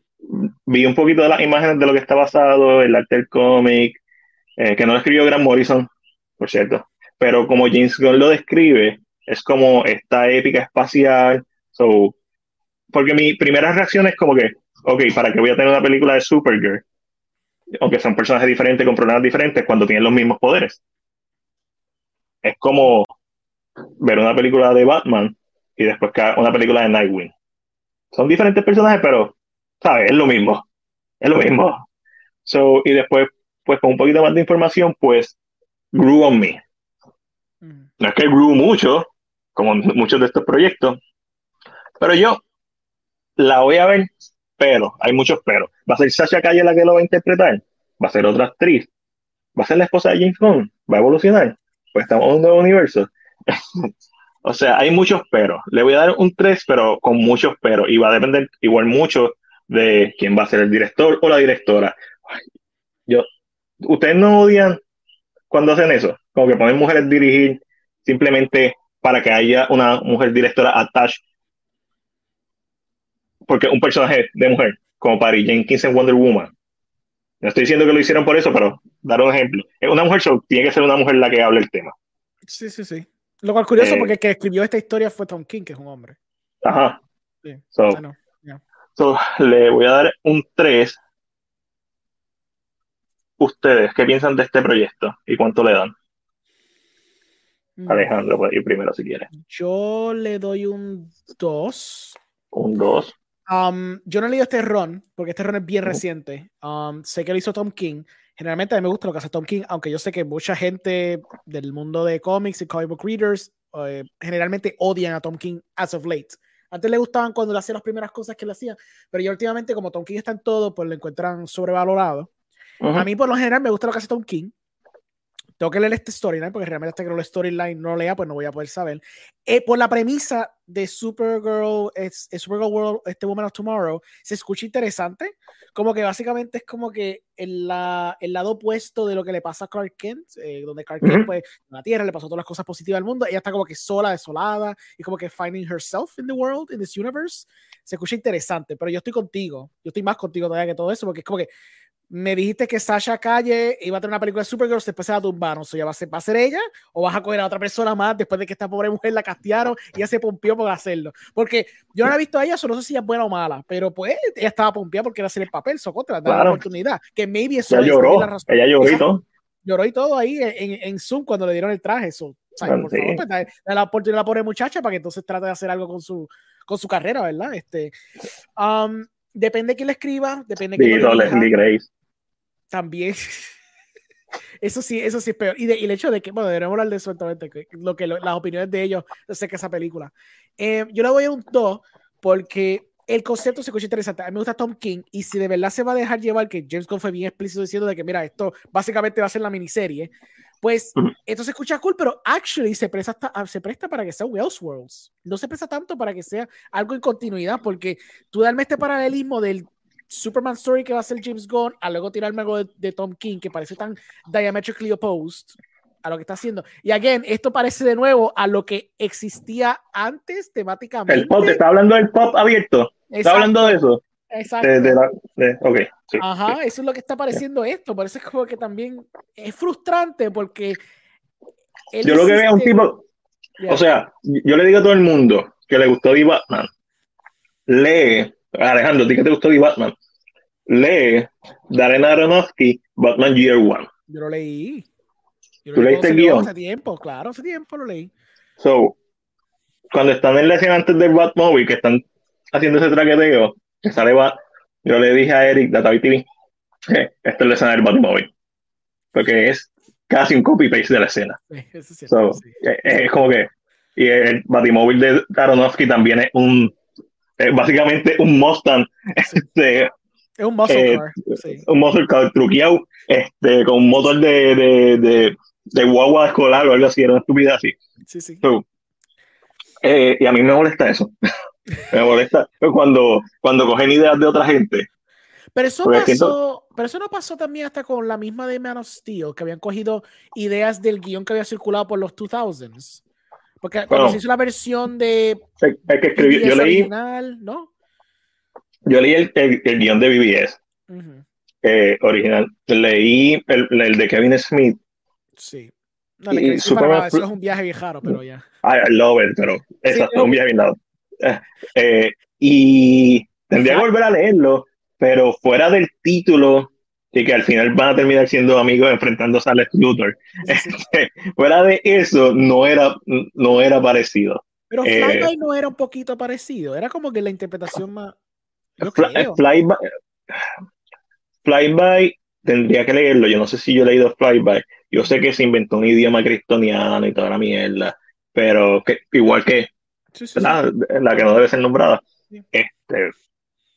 vi un poquito de las imágenes de lo que está basado, el arte del cómic, eh, que no lo escribió Grant Morrison, por cierto, pero como James Gunn lo describe, es como esta épica espacial, so, porque mi primera reacción es como que, ok, ¿para qué voy a tener una película de Supergirl? Aunque son personajes diferentes con problemas diferentes cuando tienen los mismos poderes. Es como ver una película de Batman y después una película de Nightwing. Son diferentes personajes, pero, ¿sabes? Es lo mismo. Es lo mismo. So, y después, pues con un poquito más de información, pues, grew on me. Mm. No es que grew mucho, como muchos de estos proyectos, pero yo la voy a ver, pero, hay muchos pero. ¿Va a ser Sasha Calle la que lo va a interpretar? ¿Va a ser otra actriz? ¿Va a ser la esposa de James Gunn? ¿Va a evolucionar? Pues estamos en un nuevo universo. o sea, hay muchos pero. Le voy a dar un 3, pero con muchos pero. Y va a depender igual mucho de quién va a ser el director o la directora. Yo, ¿Ustedes no odian cuando hacen eso? Como que ponen mujeres dirigir simplemente para que haya una mujer directora attached. Porque un personaje de mujer, como Patty Jenkins en Wonder Woman. No estoy diciendo que lo hicieron por eso, pero dar un ejemplo. Es una mujer, so, tiene que ser una mujer la que hable el tema. Sí, sí, sí. Lo cual es curioso Eh, porque el que escribió esta historia fue Tom King, que es un hombre. Ajá. Sí. So, no. so, le voy a dar un 3. Ustedes, ¿qué piensan de este proyecto? ¿Y cuánto le dan? Mm, Alejandro, puede ir primero si quiere. Yo le doy un 2. Un 2. Um, yo no he leído este ron, porque este ron es bien reciente. Um, sé que lo hizo Tom King. Generalmente a mí me gusta lo que hace Tom King, aunque yo sé que mucha gente del mundo de cómics y comic book readers eh, generalmente odian a Tom King as of late. Antes le gustaban cuando le hacía las primeras cosas que le hacía, pero ya últimamente, como Tom King está en todo, pues lo encuentran sobrevalorado. A mí, por lo general, me gusta lo que hace Tom King. Tengo que leer este storyline, porque realmente hasta que no lo storyline no lea, pues no voy a poder saber. Eh, por la premisa de Supergirl, es, es Supergirl World, este Woman of Tomorrow, se escucha interesante. Como que básicamente es como que el, la- el lado opuesto de lo que le pasa a Clark Kent, eh, donde Clark Kent, Ujú. pues, en la Tierra le pasó todas las cosas positivas al mundo. Ella está como que sola, desolada, y como que finding herself in the world, in this universe. Se escucha interesante, pero yo estoy contigo. Yo estoy más contigo todavía que todo eso, porque es como que me dijiste que Sasha Calle iba a tener una película de Supergirl, después se la tumbaron. So, ya va a, ser, ¿Va a ser ella o vas a coger a otra persona más después de que esta pobre mujer la castearon y ella se pompió por hacerlo? Porque yo no la he visto a ella, so no sé si ella es buena o mala, pero pues ella estaba pompeada porque era hacer el papel, so contra, dar la Claro. oportunidad. Que maybe eso es lloró. la razón. Ella lloró y todo. Lloró y todo ahí en, en Zoom cuando le dieron el traje. So, ¿sabes? Por Sí. favor, pues, dale, dale la oportunidad a la pobre muchacha para que entonces trate de hacer algo con su, con su carrera, ¿verdad? Este, um, depende de quién le escriba, depende de quién Dito, Leslie Grace. También. Eso sí, eso sí es peor. Y, de- y el hecho de que, bueno, deberíamos hablar de eso eventualmente, que- lo que lo- las opiniones de ellos acerca de esa película. Eh, yo le voy a un 2 porque el concepto se escucha interesante. A mí me gusta Tom King y si de verdad se va a dejar llevar, que James Gunn fue bien explícito diciendo de que, mira, esto básicamente va a ser la miniserie, pues esto se escucha cool, pero actually se presta, hasta- se presta para que sea un Elseworlds. No se presta tanto para que sea algo en continuidad, porque tú darme este paralelismo del Superman Story que va a ser James Gunn, a luego tirarme algo de, de Tom King que parece tan diametrically opposed a lo que está haciendo. Y again, esto parece de nuevo a lo que existía antes temáticamente. El pop, está hablando del pop abierto. Está Exacto, hablando de eso. exacto. De, de la, de- ok, sí, Ajá, sí. eso es lo que está pareciendo esto. Por eso es como que también es frustrante porque. él Yo lo que veo es un tipo, Yeah. o sea, yo le digo a todo el mundo que le gustó The Batman. Lee, Alejandro, ¿a ti que te gustó The Batman? Lee Darren Aronofsky, Batman Year One. Yo lo leí. Yo ¿Tú lo leí leíste el guion? Hace tiempo, claro, hace tiempo lo leí. So, cuando están en la escena antes del Batmobile, que están haciendo ese traqueteo, que sale Bat, yo le dije a Eric de Atavi TV, que esta es la escena del Batmobile. Porque es casi un copy-paste de la escena. Eso es cierto, So, sí. eh, es, como que. Y el Batimóvil de Aronofsky también es un. Es básicamente un Mustang. Sí. Este, Es un muscle eh, car. Sí. un muscle car truqueado. Este, con un motor de, de, de, de guagua escolar o algo así. Era una estupidez así. Sí, sí. So, eh, y a mí me molesta eso. me molesta cuando, cuando cogen ideas de otra gente. Pero eso Porque pasó, siento- pero eso no pasó también hasta con la misma de Man of Steel, que habían cogido ideas del guion que había circulado por los 2000s. Porque cuando se hizo la versión de El, que escribió, yo BBS leí, original, ¿no? yo leí el, el, el guion de BBS eh, original. Leí el, el de Kevin Smith. Sí. No, le Superman nada, eso es un viaje viejaro, pero ya. I, I love it, pero es un viaje bien dado. Eh, y tendría que volver a leerlo, pero fuera del título y que al final van a terminar siendo amigos enfrentándose a Lex Luthor. Sí, sí. fuera de eso, no era, no era parecido. Pero Eh, Flyby no era un poquito parecido, era como que la interpretación más. Yo Fly-. Flyby, Flyby tendría que leerlo. Yo no sé si yo he leído Flyby. Yo sé que se inventó un idioma cristoniano y toda la mierda, pero que, igual que Sí, la, la que no debe ser nombrada. Este,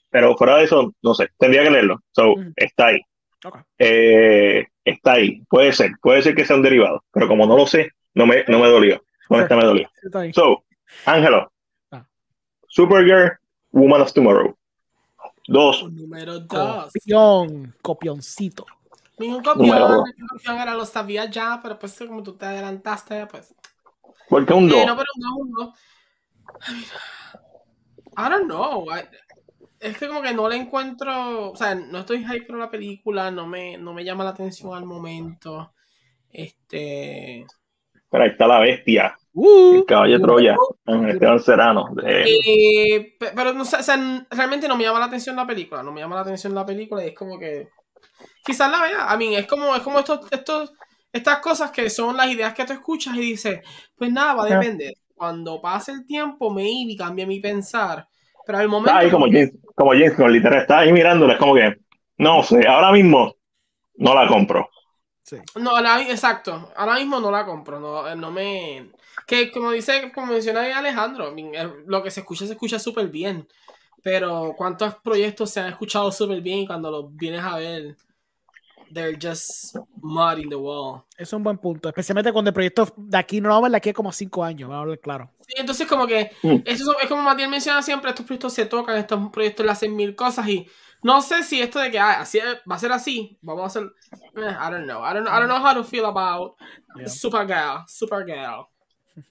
pero fuera de eso, no sé, tendría que leerlo. So, está ahí. Ok. Eh, está ahí. Puede ser, puede ser que sea un derivado, pero como no lo sé, no me, no me dolió. Con esta me dolió. So, Ángelo, Ah. Supergirl, Woman of Tomorrow. Dos. Número 2. Copión, copioncito. Ningún copión, dos. era lo sabía ya, pero pues como tú te adelantaste, pues ¿Por qué un 2? Eh, no, pero no, un dos. I mean, I don't know. I- es que como que no le encuentro, o sea, no estoy hype con la película, no me, no me llama la atención al momento. Este, Pero ahí está la bestia, Uh, el caballo de Troya, en Esteban Serrano. de- eh, pe- pero no sé, o sea, n- realmente no me llama la atención la película, no me llama la atención la película y es como que quizás la vea, a mí es como es como estos estos estas cosas que son las ideas que tú escuchas y dices, pues nada, va a depender. Cuando pase el tiempo, maybe cambia mi pensar, pero al momento Está ahí como James, como James, como literal, está ahí mirándola, es como que, no sé, ahora mismo no la compro. sí. No, ahora, exacto. Ahora mismo no la compro. No, eh, no me. Que como dice, como menciona Alejandro, eh, lo que se escucha se escucha súper bien. Pero ¿cuántos proyectos se han escuchado súper bien y cuando los vienes a ver, they're just mud in the wall? Eso es un buen punto. Especialmente cuando el proyecto de aquí no vamos a aquí a como cinco años, vamos a hablar claro. Sí, entonces como que, Mm. eso es como Matías menciona siempre, estos proyectos se tocan, estos proyectos le hacen mil cosas y no sé si esto de que ah, así es- va a ser así, vamos a hacer, eh, I don't know, I don't, I don't know how to feel about Yeah. Supergirl, Supergirl.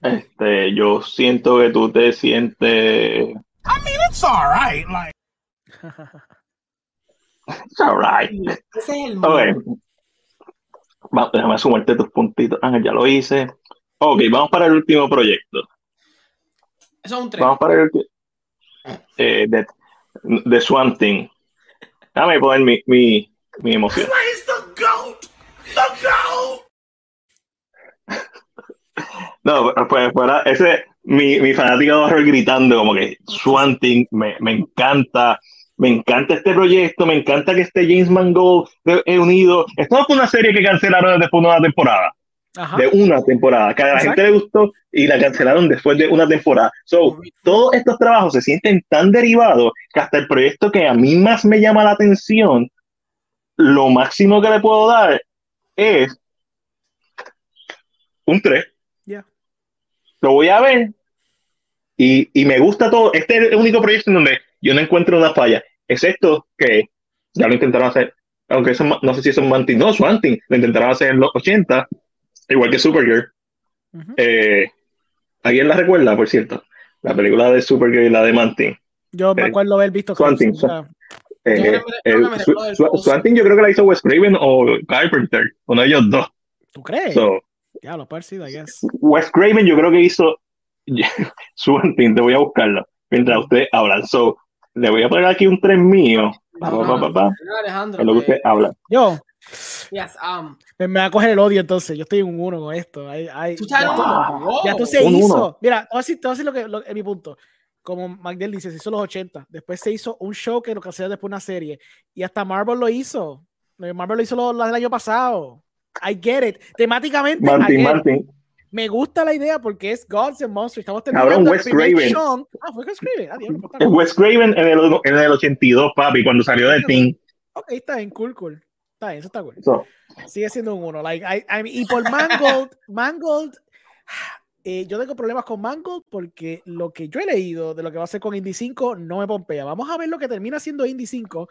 Este, yo siento que tú te sientes. It's alright. Ese es el Ok. mundo. Va- déjame sumarte tus puntitos. Ah, ya lo hice. Ok, vamos para el último proyecto. Eso es un tren. Vamos para el ulti- eh, de, de Thing. Déjame poner mi, mi, mi emoción. No, pues fuera ese, mi, mi fanática de horror gritando como que Swamp Thing me, me encanta, me encanta este proyecto, me encanta que esté James Mangold de- eh, unido. Esto no fue una serie que cancelaron después de una temporada, Ajá. de una temporada, que a la Exacto. gente le gustó y la cancelaron después de una temporada. So, todos estos trabajos se sienten tan derivados que hasta el proyecto que a mí más me llama la atención, lo máximo que le puedo dar es un 3. Ya. Lo voy a ver y, y me gusta todo. Este es el único proyecto en donde yo no encuentro una falla, excepto que ya lo intentaron hacer, aunque eso, no sé si es un Mantin, no, Swanting, lo intentaron hacer en los 80, igual que Supergirl. Ujú. Eh, ¿Alguien la recuerda, por cierto? La película de Supergirl y la de Mantin. Yo me eh, acuerdo haber visto sea, Eh, Yo creo que me- eh, creo que me Sw- recuerdo del Sw- post. Swamp Thing yo creo que la hizo Wes Craven o Carpenter, uno de ellos dos. ¿Tú crees? So, ya, lo ser, I guess. Wes Craven yo creo que hizo Swamp Thing, te voy a buscarlo mientras ustedes hablan. So, le voy a poner aquí un 3 mío. Pa, pa, pa, pa, pa, Alejandro, en lo que eh, ustedes hablan. Yo, yes, um, me, me va a coger el odio entonces. Yo estoy en un uno con esto. Ay, ay, ya, en wow. ya tú se Un hizo. uno. Mira, te voy a decir, te voy a decir lo que lo- es mi punto. Como Magdel dice, se hizo los 80. Después se hizo un show que lo que hacía después una serie. Y hasta Marvel lo hizo. Marvel lo hizo lo, lo del año pasado. I get it. Temáticamente, Mantin, get it. Me gusta la idea porque es Gods and Monsters. Estamos Cabrón, terminando Wes el primer Craven. Ah, fue Wes Craven. Ah, pues está Es. Wes Craven en el, en el 82, papi, cuando salió del team. Ok, está bien, cool, cool. Está bien, eso está cool. So, Sigue siendo un uno. Like, I- I mean, y por Mangold, Mangold, eh, yo tengo problemas con Mangold porque lo que yo he leído de lo que va a hacer con Indy 5 no me pompea. Vamos a ver lo que termina siendo Indy 5,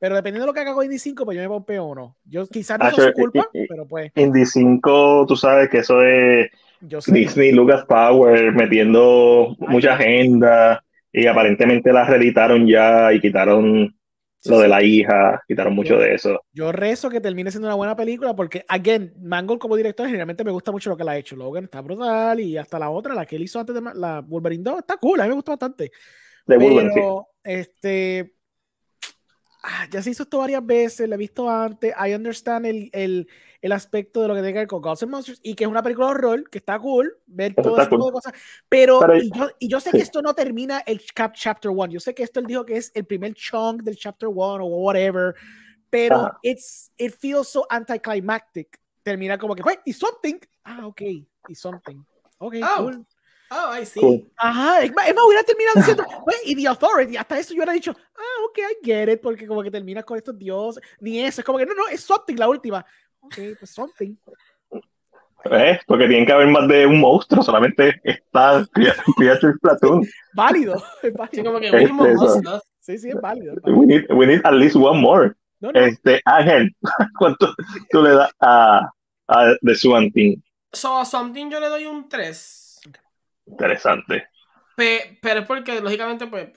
pero dependiendo de lo que haga con Indy 5, pues yo me pompeo o no. Yo quizás no Ah, es culpa, Y- y- pero pues Indy 5, tú sabes que eso es yo. Disney, Lucas Power, metiendo mucha agenda y aparentemente la reeditaron ya y quitaron Sí, lo de sí. la hija, quitaron mucho de eso. Yo rezo que termine siendo una buena película porque, again, Mangold como director generalmente me gusta mucho lo que él ha hecho. Logan está brutal y hasta la otra, la que él hizo antes de la Wolverine 2, está cool, a mí me gustó bastante. De Wolverine, sí. Pero, este, ah, ya se hizo esto varias veces, lo he visto antes. I understand el, el, el aspecto de lo que tiene que ver con Gods and Monsters y que es una película de horror, que está cool, ver Eso todo ese tipo cool. de cosas. Pero, Pero- y, yo, y yo sé sí. que esto no termina el cap chapter 1. Yo sé que esto él dijo que es el primer chunk del chapter 1 o whatever. Pero Ajá. it's, it feels so anticlimactic. Termina como que, wait, y something. Ah, ok, y something. Ok, Oh. cool. Oh, I see. Cool. Ajá, es más, es más, hubiera terminado diciendo, "Pues, y The Authority, hasta eso yo hubiera dicho, ah, ok, I get it, porque como que terminas con estos dioses, ni eso, es como que no, no, es something la última. Ok, pues something. ¿Ves? Porque tienen que haber más de un monstruo, solamente está Creature Platoon. Válido, es Sí, válido. como que Este, monstruos. Sí, sí, es válido. es válido. We need, we need at least one more. No, no, Este, Ángel, ¿cuánto tú le das a, a The Swan Thing? So, a Something yo le doy un 3. Interesante. Pe- pero es porque, lógicamente, pues,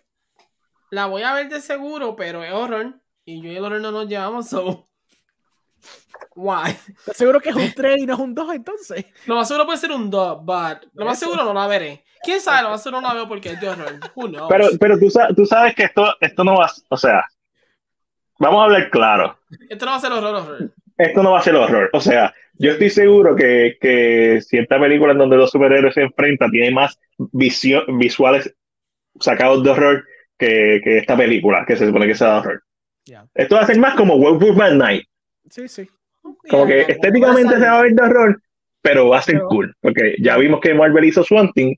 la voy a ver de seguro, pero es horror. Y yo y el horror no nos llevamos, so. Why? ¿Estás seguro que es un 3 y no es un 2 entonces? Lo más seguro puede ser un 2, but lo más seguro no la veré. ¿Quién sabe? Lo más seguro no la veo porque es de horror. Who knows? Pero, pero tú, tú sabes que esto, esto no va, o sea, vamos a hablar claro. Esto no va a ser horror, horror. Esto no va a ser horror. O sea, yo estoy seguro que, que cierta película en donde los superhéroes se enfrentan tiene más visio- visuales sacados de horror que, que esta película, que se supone que sea de horror. Esto va a ser más como Werewolf by Night. Sí, sí. Como que Yeah, estéticamente se va a ver de horror, pero va a ser Pero- cool. Porque ya vimos que Marvel hizo Swanting.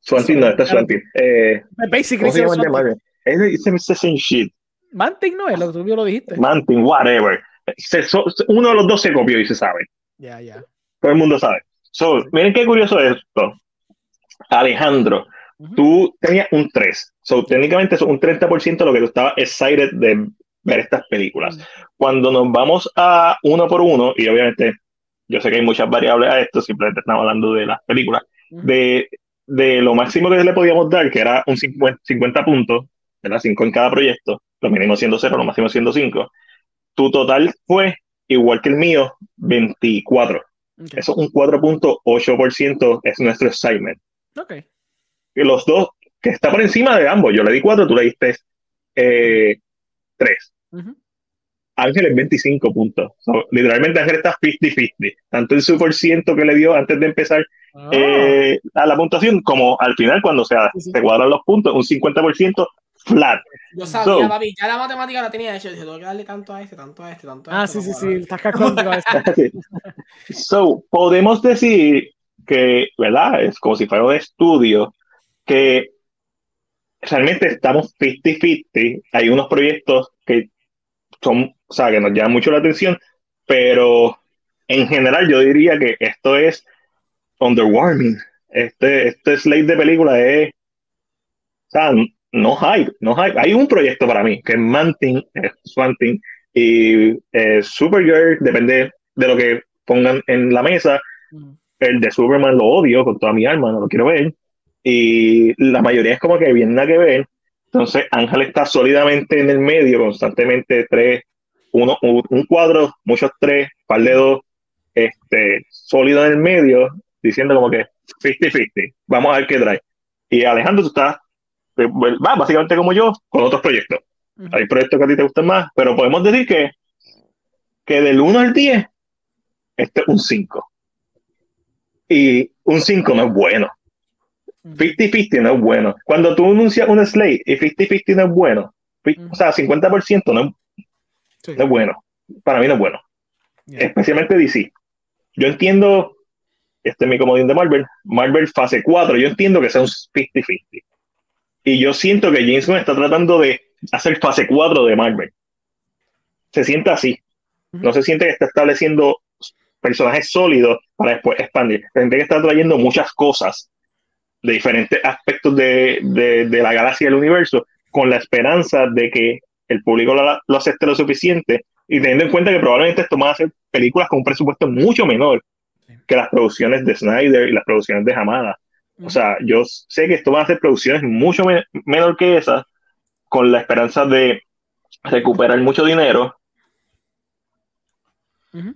Swanting no, este es Swanting. Eh, Basically, ¿Cómo se Marvel? Es shit. Mantic no es lo que tú lo dijiste. Manting, whatever. Se- so- uno de los dos se copió y se sabe. Ya, ya. Todo el mundo sabe. So, miren qué curioso es esto. Alejandro, Ujú. tú tenías un 3. So, técnicamente es un 30% de lo que tú estabas excited de ver estas películas. Cuando nos vamos a uno por uno, y obviamente yo sé que hay muchas variables a esto, simplemente estamos hablando de las películas, Ujú. de, de lo máximo que le podíamos dar, que era un 50, 50 puntos, ¿verdad? 5 en cada proyecto, lo mínimo siendo 0, lo máximo siendo 5. Tu total fue, igual que el mío, 24. Ok. Eso un 4.8% es nuestro excitement. Ok. Y los dos, que está por encima de ambos, yo le di 4, tú le diste 3. Ujú. Ángel es 25 puntos. So, literalmente Ángel está 50-50. Tanto en su por ciento que le dio antes de empezar Ah, eh, a la puntuación, como al final, cuando se, Sí, sí. se cuadran los puntos, un 50% flat. Yo sabía, So- papi, ya la matemática la tenía hecha. Yo dije, tengo que darle tanto a este, tanto a este, tanto a Ah, este. sí, sí, sí. cuadrar. Estás calculando a veces. So, podemos decir que, ¿verdad? Es como si fuera un estudio que realmente estamos 50-50. Hay unos proyectos que son, o sea, que nos llaman mucho la atención, pero en general yo diría que esto es underwhelming. Este, este slate de película es, o sea, no hype, no hype. Hay un proyecto para mí, que es Manting, eh, Swanting, y eh, Supergirl, depende de lo que pongan en la mesa. El de Superman lo odio con toda mi alma, no lo quiero ver. Y la mayoría es como que bien nada que ver. Entonces Ángel está sólidamente en el medio, constantemente tres, uno, un, un cuadro, muchos tres, par de dos, este, sólido en el medio, diciendo como que 50-50, vamos a ver qué trae. Y Alejandro, tú estás, va, básicamente como yo, con otros proyectos. Ujú. Hay proyectos que a ti te gustan más, pero podemos decir que, que del 1 al 10, este es un 5. Y un 5 no es bueno. Ujú. 50-50 no es bueno. Cuando tú anuncias un slate y 50-50 no es bueno, o sea, 50% no es, Sí. no es bueno. Para mí no es bueno. Ya. Especialmente DC. Yo entiendo, este es mi comodín de Marvel, Marvel fase 4, yo entiendo que sea un 50-50. Y yo siento que James Gunn está tratando de hacer fase 4 de Marvel. Se siente así. No se siente que está estableciendo personajes sólidos para después expandir. Se siente que está trayendo muchas cosas de diferentes aspectos de, de- de la galaxia y el universo con la esperanza de que el público lo, lo acepte lo suficiente y teniendo en cuenta que probablemente esto va a ser películas con un presupuesto mucho menor que las producciones de Snyder y las producciones de Hamada. O sea, yo sé que esto van a ser producciones mucho me- menor que esas, con la esperanza de recuperar mucho dinero. Ujú.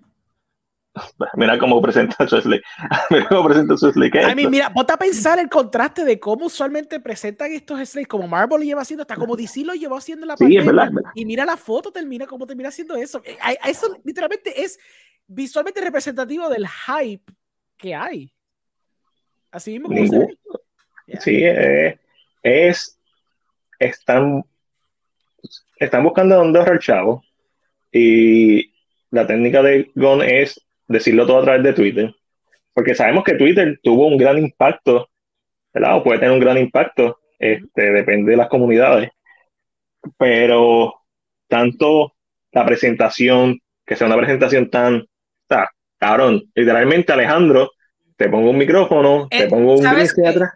Mira cómo presenta Wesley. Mira cómo presenta. ¿Qué es I mean, mira, ponte a pensar el contraste de cómo usualmente presentan estos slates, como Marvel lo lleva haciendo, hasta como DC lo llevó haciendo en la Sí, es verdad, es verdad. Y mira la foto, termina como termina haciendo eso. Eh, Eso literalmente es visualmente representativo del hype que hay. Así mismo como se Ningún- ve. Yeah. Sí, eh, es. Están. Están buscando dónde ahorrar chavo. Y la técnica de Gon es decirlo todo a través de Twitter. Porque sabemos que Twitter tuvo un gran impacto, ¿verdad? O puede tener un gran impacto. Este, depende de las comunidades. Pero tanto la presentación, que sea una presentación tan. Sea, cabrón, literalmente Alejandro, te pongo un micrófono, te Eh, pongo un ¿Sabes gris atrás.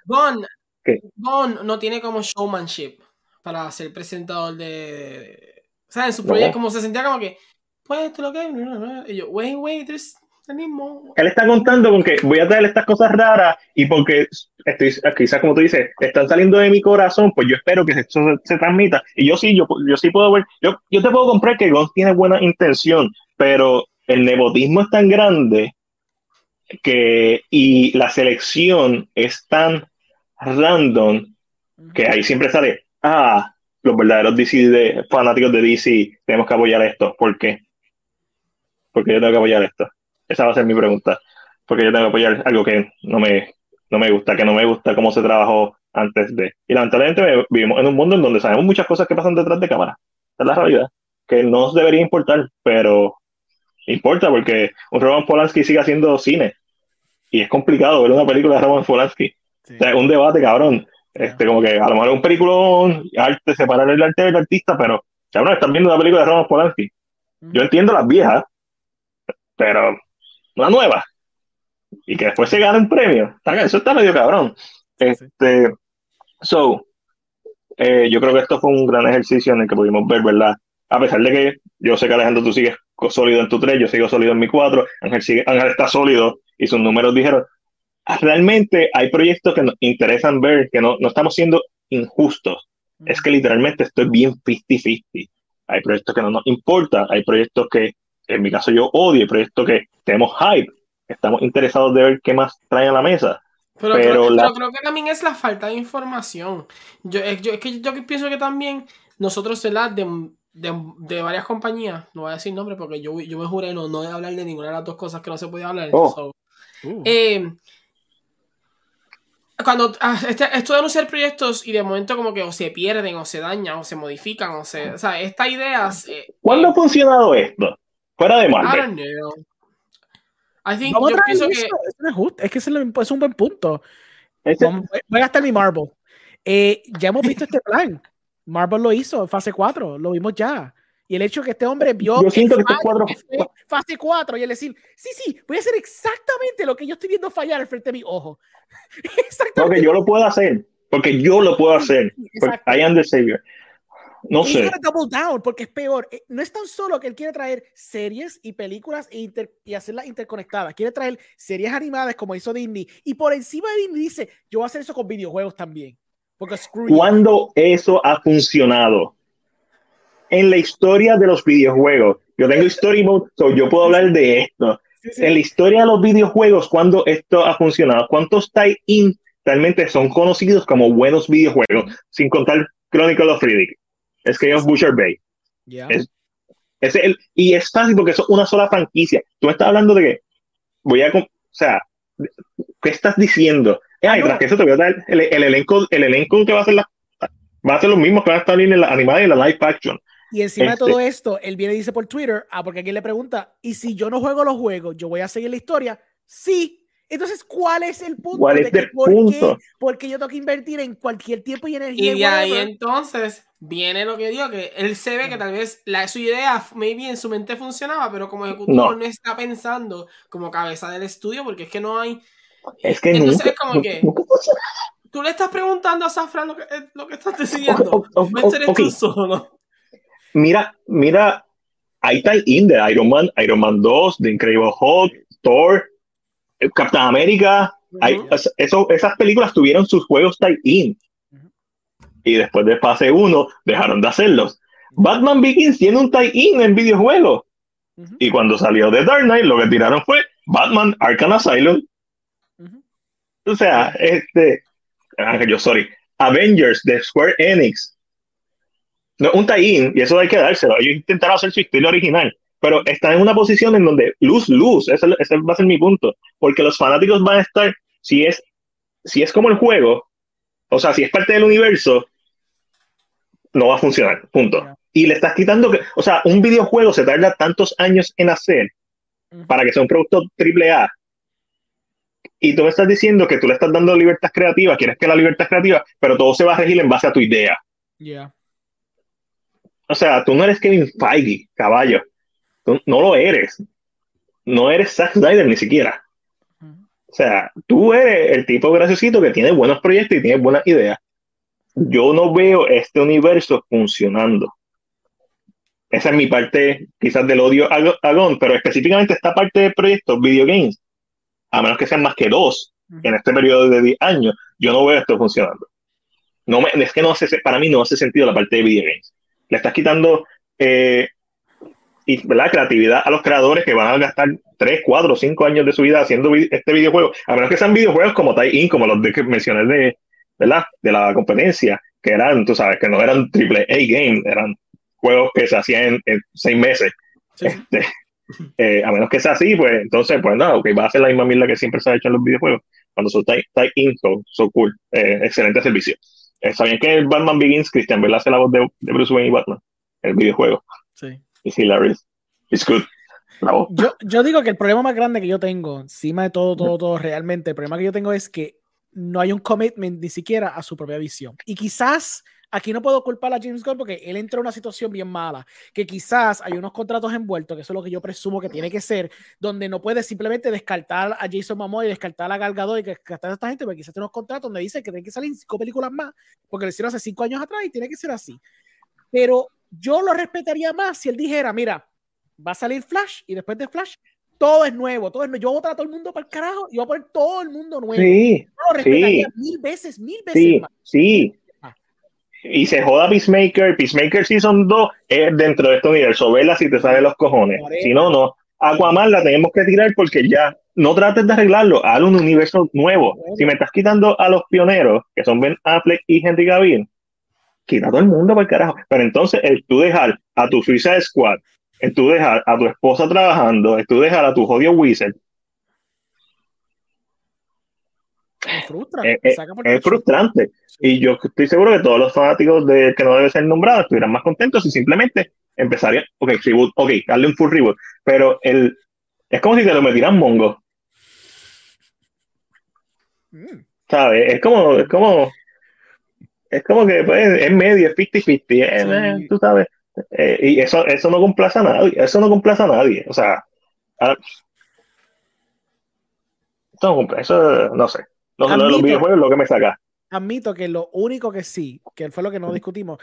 Gon, no tiene como showmanship para ser presentador de. O sea, en su No. proyecto, como se sentía como que, pues esto es lo que. Y yo, wait, wait, there's, Tenemos. Él está contando con que voy a traer estas cosas raras y porque estoy, quizás como tú dices, están saliendo de mi corazón, pues yo espero que esto se, se transmita. Y yo sí, yo, yo sí puedo ver, yo, yo te puedo comprar que Gon tiene buena intención, pero el nepotismo es tan grande que y la selección es tan random que ahí siempre sale, ah, los verdaderos DC de, fanáticos de DC tenemos que apoyar esto. ¿Por qué? Porque yo tengo que apoyar esto. Esa va a ser mi pregunta. Porque yo tengo que apoyar algo que no me, no me gusta, que no me gusta cómo se trabajó antes de. Y lamentablemente vivimos en un mundo en donde sabemos muchas cosas que pasan detrás de cámara. Es la realidad. Que no debería importar, pero importa porque un Roman Polanski sigue haciendo cine. Y es complicado ver una película de Roman Polanski. Sí. O sea, es un debate, cabrón. Este, como que a lo mejor es un peliculón, arte, separar el arte del artista, pero, cabrón, están viendo una película de Roman Polanski. Yo entiendo las viejas, pero una nueva. Y que después se gane un premio. Eso está medio cabrón. Este, so, eh, yo creo que esto fue un gran ejercicio en el que pudimos ver, ¿verdad? A pesar de que yo sé que Alejandro tú sigues sólido en tu 3, yo sigo sólido en mi 4, Ángel, sigue, Ángel está sólido y sus números dijeron, "Ah, realmente hay proyectos que nos interesan ver, que no, no estamos siendo injustos. Es que literalmente estoy bien 50-50. Hay proyectos que no nos importan, hay proyectos que en mi caso yo odio, hay proyectos que tenemos hype, estamos interesados de ver qué más traen a la mesa. Pero, Pero creo, la- pero creo que también es la falta de información. Yo, yo- es que yo que pienso que también nosotros, ¿verdad? De, de, de varias compañías, no voy a decir nombre porque yo, yo me juré no, no de hablar de ninguna de las dos cosas que no se podía hablar. Oh. so, Uh, eh, cuando ah, este- esto de anunciar proyectos y de momento como que o se pierden o se dañan o se modifican o se... O sea, estas ideas... eh, ¿Cuándo eh, ha funcionado esto? Fuera de I Marvel. don't know. I think, vamos a yo traer pienso eso, que... eso no es justo, es que es un buen punto. Voy a gastar mi Marvel. Eh, ya hemos visto este plan. Marvel lo hizo en fase 4, lo vimos ya. Y el hecho que este hombre vio Yo siento el que que fue fase 4 y él decir, sí, sí, voy a hacer exactamente lo que yo estoy viendo fallar al frente de mi ojo. exactamente. Porque yo lo puedo hacer. Porque yo lo puedo hacer. I am the savior. No He's sé. double down porque es peor. Eh, No es tan solo que él quiere traer series y películas e inter- y hacerlas interconectadas. Quiere traer series animadas como hizo Disney. Y por encima de Disney dice, yo voy a hacer eso con videojuegos también. ¿Cuándo eso ha funcionado? En la historia de los videojuegos. Yo tengo story mode, so yo puedo hablar de esto. Sí, sí. En la historia de los videojuegos, ¿cuándo esto ha funcionado? ¿Cuántos tie-in realmente son conocidos como buenos videojuegos? Sin contar Chronicle of Riddick. Es que es Butcher Bay. Ya. es- es el- y es fácil porque es una sola franquicia. Tú me estás hablando de que voy a. O sea, ¿qué estás diciendo? Ah, y tras que eso te voy a dar el, el elenco, el elenco que va a ser la. Va a ser los mismos que van a estar en la animada y en la live action. Y encima Este- de todo esto, él viene y dice por Twitter, ah, porque aquí le pregunta, ¿y si yo no juego los juegos, yo voy a seguir la historia? Sí. Entonces, ¿cuál es el punto? ¿Cuál de es que el por punto? qué- Porque yo tengo que invertir en cualquier tiempo y energía. Y de ahí entonces viene lo que digo, que él se ve que tal vez la, su idea maybe en su mente funcionaba, pero como ejecutivo No. no. está pensando como cabeza del estudio, porque es que no hay... Es que Entonces nunca, es como que- nunca. Tú le estás preguntando a Safran lo que, eh, lo que estás decidiendo. Tú solo. Mira, mira, ahí está in de Iron Man, Iron Man 2, The Incredible Hulk, Thor, eh, Captain America. Eso, esas películas tuvieron sus juegos tie-in. Y después de fase 1 dejaron de hacerlos. Batman Begins tiene un tie-in en videojuegos. Y cuando salió The Dark Knight, lo que tiraron fue Batman Arkham Asylum. O sea, este. Ángel, yo, sorry. Avengers de Square Enix. No, un tie-in, y eso hay que dárselo. Ellos intentaron hacer su historia original, pero están en una posición en donde luz, luz, ese, ese va a ser mi punto. Porque los fanáticos van a estar, si es, si es como el juego, o sea, si es parte del universo, no va a funcionar. Punto. Y le estás quitando que, o sea, un videojuego se tarda tantos años en hacer para que sea un producto triple A. Y tú me estás diciendo que tú le estás dando libertad creativa, quieres que la libertad creativa, pero todo se va a regir en base a tu idea. Ya. O sea, tú no eres Kevin Feige, caballo. Tú no lo eres. No eres Zack Snyder ni siquiera. O sea, tú eres el tipo graciosito que tiene buenos proyectos y tiene buenas ideas. Yo no veo este universo funcionando. esa es mi parte quizás del odio a, a Gon, pero específicamente esta parte del proyecto, video games, a menos que sean más que dos en este periodo de 10 años, yo no veo esto funcionando. No me, es que no hace, para mí no hace sentido la parte de video games. Le estás quitando eh, y, ¿verdad? creatividad a los creadores que van a gastar 3, 4, 5 años de su vida haciendo vi- este videojuego, a menos que sean videojuegos como Tie-In, como los de que mencioné de, ¿verdad? de la competencia, que eran, tú sabes, que no eran triple A game, eran juegos que se hacían en, en seis meses. Sí. Este, eh, a menos que sea así, pues entonces, pues nada, ok, va a ser la misma mierda que siempre se ha hecho en los videojuegos. Cuando son tie- tie-in, so, so cool, eh, excelente servicio. Eh, ¿Sabían que el Batman Begins, Christian Bale hace la voz de, de Bruce Wayne y Batman? El videojuego. Sí. Es hilarious. It's good. La voz. Yo, yo digo que el problema más grande que yo tengo, encima de todo, todo, todo, realmente, el problema que yo tengo es que no hay un commitment ni siquiera a su propia visión. Y quizás aquí no puedo culpar a James Gunn porque él entró en una situación bien mala, que quizás hay unos contratos envueltos, que eso es lo que yo presumo que tiene que ser, donde no puede simplemente descartar a Jason Momoa y descartar a Gal Gadot y descartar a esta gente, porque quizás tiene unos contratos donde dice que tiene que salir cinco películas más, porque lo hicieron hace cinco años atrás y tiene que ser así. Pero yo lo respetaría más si él dijera, mira, va a salir Flash y después de Flash todo es nuevo, todo es nuevo. Yo voy a botar a todo el mundo para el carajo y voy a poner todo el mundo nuevo. Sí, Yo lo respetaría sí. mil veces, mil veces sí, más. sí. Y se joda Peacemaker. Peacemaker Season 2 es dentro de este universo. Vela si te sale los cojones. Si no, no. Aquaman la tenemos que tirar porque ya no trates de arreglarlo. Haz un universo nuevo. Si me estás quitando a los pioneros, que son Ben Affleck y Henry Cavill, quita a todo el mundo para el carajo. Pero entonces, el tú dejar a tu Suicide Squad, el tú dejar a tu esposa trabajando, el tú dejar a tu jodido Wizard, Me frustra. Eh, me eh, por es frustrante. Y yo estoy seguro que todos los fanáticos de que no debe ser nombrado estuvieran más contentos si simplemente empezarían, ok, reboot, ok, darle un full reboot, pero el, es como si te lo metieran mongo, Mm. ¿sabes? Es como, es como, es como que pues, es medio, es 50-50, eh, Sí. eh, tú sabes, Eh, y eso, eso no complace a nadie, eso no complace a nadie, o sea, a- eso no, eso no sé, los, Admito- videojuegos es lo que me saca. Admito que lo único que sí, que fue lo que no discutimos,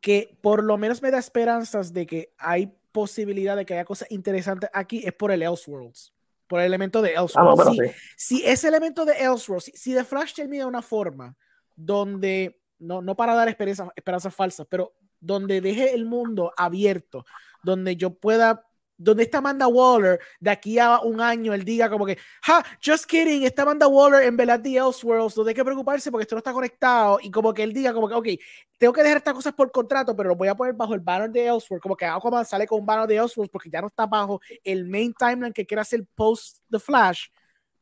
que por lo menos me da esperanzas de que hay posibilidad de que haya cosas interesantes aquí, es por el Elseworlds. Por el elemento de Ah, no, Elseworlds. pero Sí, si ese elemento de Elseworlds, si, si The Flash termina de una forma donde, no, no para dar esperanzas, esperanzas falsas, pero donde deje el mundo abierto, donde yo pueda, donde está Amanda Waller, de aquí a un año, él diga como que, ja, just kidding, está Amanda Waller en verdad de Elseworlds, no hay que preocuparse porque esto no está conectado, y como que él diga como que, ok, tengo que dejar estas cosas por contrato, pero lo voy a poner bajo el banner de Elseworlds, como que Aquaman sale con un banner de Elseworlds porque ya no está bajo el main timeline que quiere hacer post The Flash,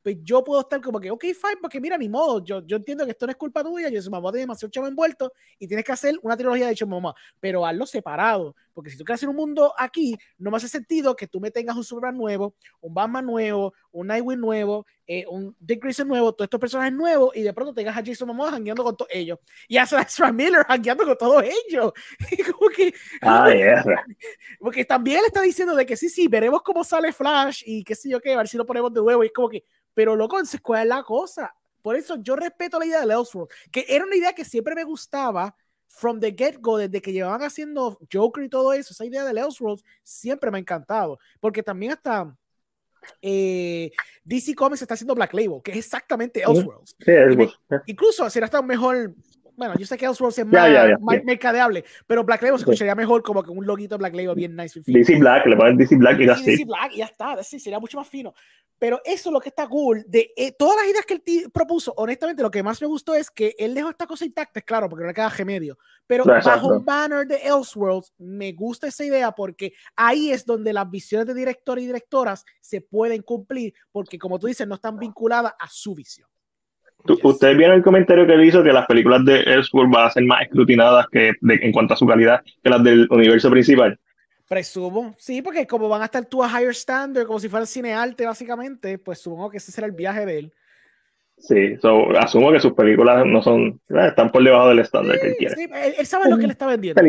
pues yo puedo estar como que, ok, fine, porque mira, ni modo, yo, yo entiendo que esto no es culpa tuya, yo su mamá tiene demasiado chavo envuelto y tienes que hacer una trilogía de mamá, pero hazlo separado, porque si tú quieres hacer un mundo aquí, no me hace sentido que tú me tengas un Superman nuevo, un Batman nuevo, un Nightwing nuevo, eh, un Dick Grayson nuevo, todos estos personajes nuevos, y de pronto tengas a Jason Momoa jangueando con todos ellos, y a Ezra Miller jangueando con todos ellos, como que, Ah, yeah. porque también él está diciendo de que sí, sí, veremos cómo sale Flash y qué sé yo qué, a ver si lo ponemos de nuevo. Y es como que, pero loco, ¿cuál es la cosa? Por eso yo respeto la idea de Elseworld, que era una idea que siempre me gustaba from the get-go, desde que llevaban haciendo Joker y todo eso. Esa idea de Elseworld siempre me ha encantado, porque también hasta eh, DC Comics está haciendo Black Label, que es exactamente Elseworlds. Sí, pues, Incluso será hasta un mejor. Bueno, yo sé que Elseworlds es más, ya, ya, más mercadeable, pero Black Label se escucharía mejor como que un loguito Black Label bien nice. DC Black, le ponen DC Black y Sí, así. DC Black, y ya está, sí, sería mucho más fino. Pero eso es lo que está cool. De eh, todas las ideas que él propuso, honestamente, lo que más me gustó es que él dejó esta cosa intacta, es claro, porque no le queda remedio. Pero exacto. bajo un banner de Elseworlds, me gusta esa idea porque ahí es donde las visiones de directores y directoras se pueden cumplir, porque como tú dices, no están vinculadas a su visión. Yes. Ustedes vieron el comentario que él hizo que las películas de Elseworld van a ser más escrutinadas que de- en cuanto a su calidad que las del universo principal. Presumo, sí, porque como van a estar tú a higher standard, como si fuera cine arte, básicamente, pues supongo que ese será el viaje de él. Sí, so, asumo que sus películas no son, eh, están por debajo del estándar que él quiere. Sí, él, él sabe lo que le está vendiendo.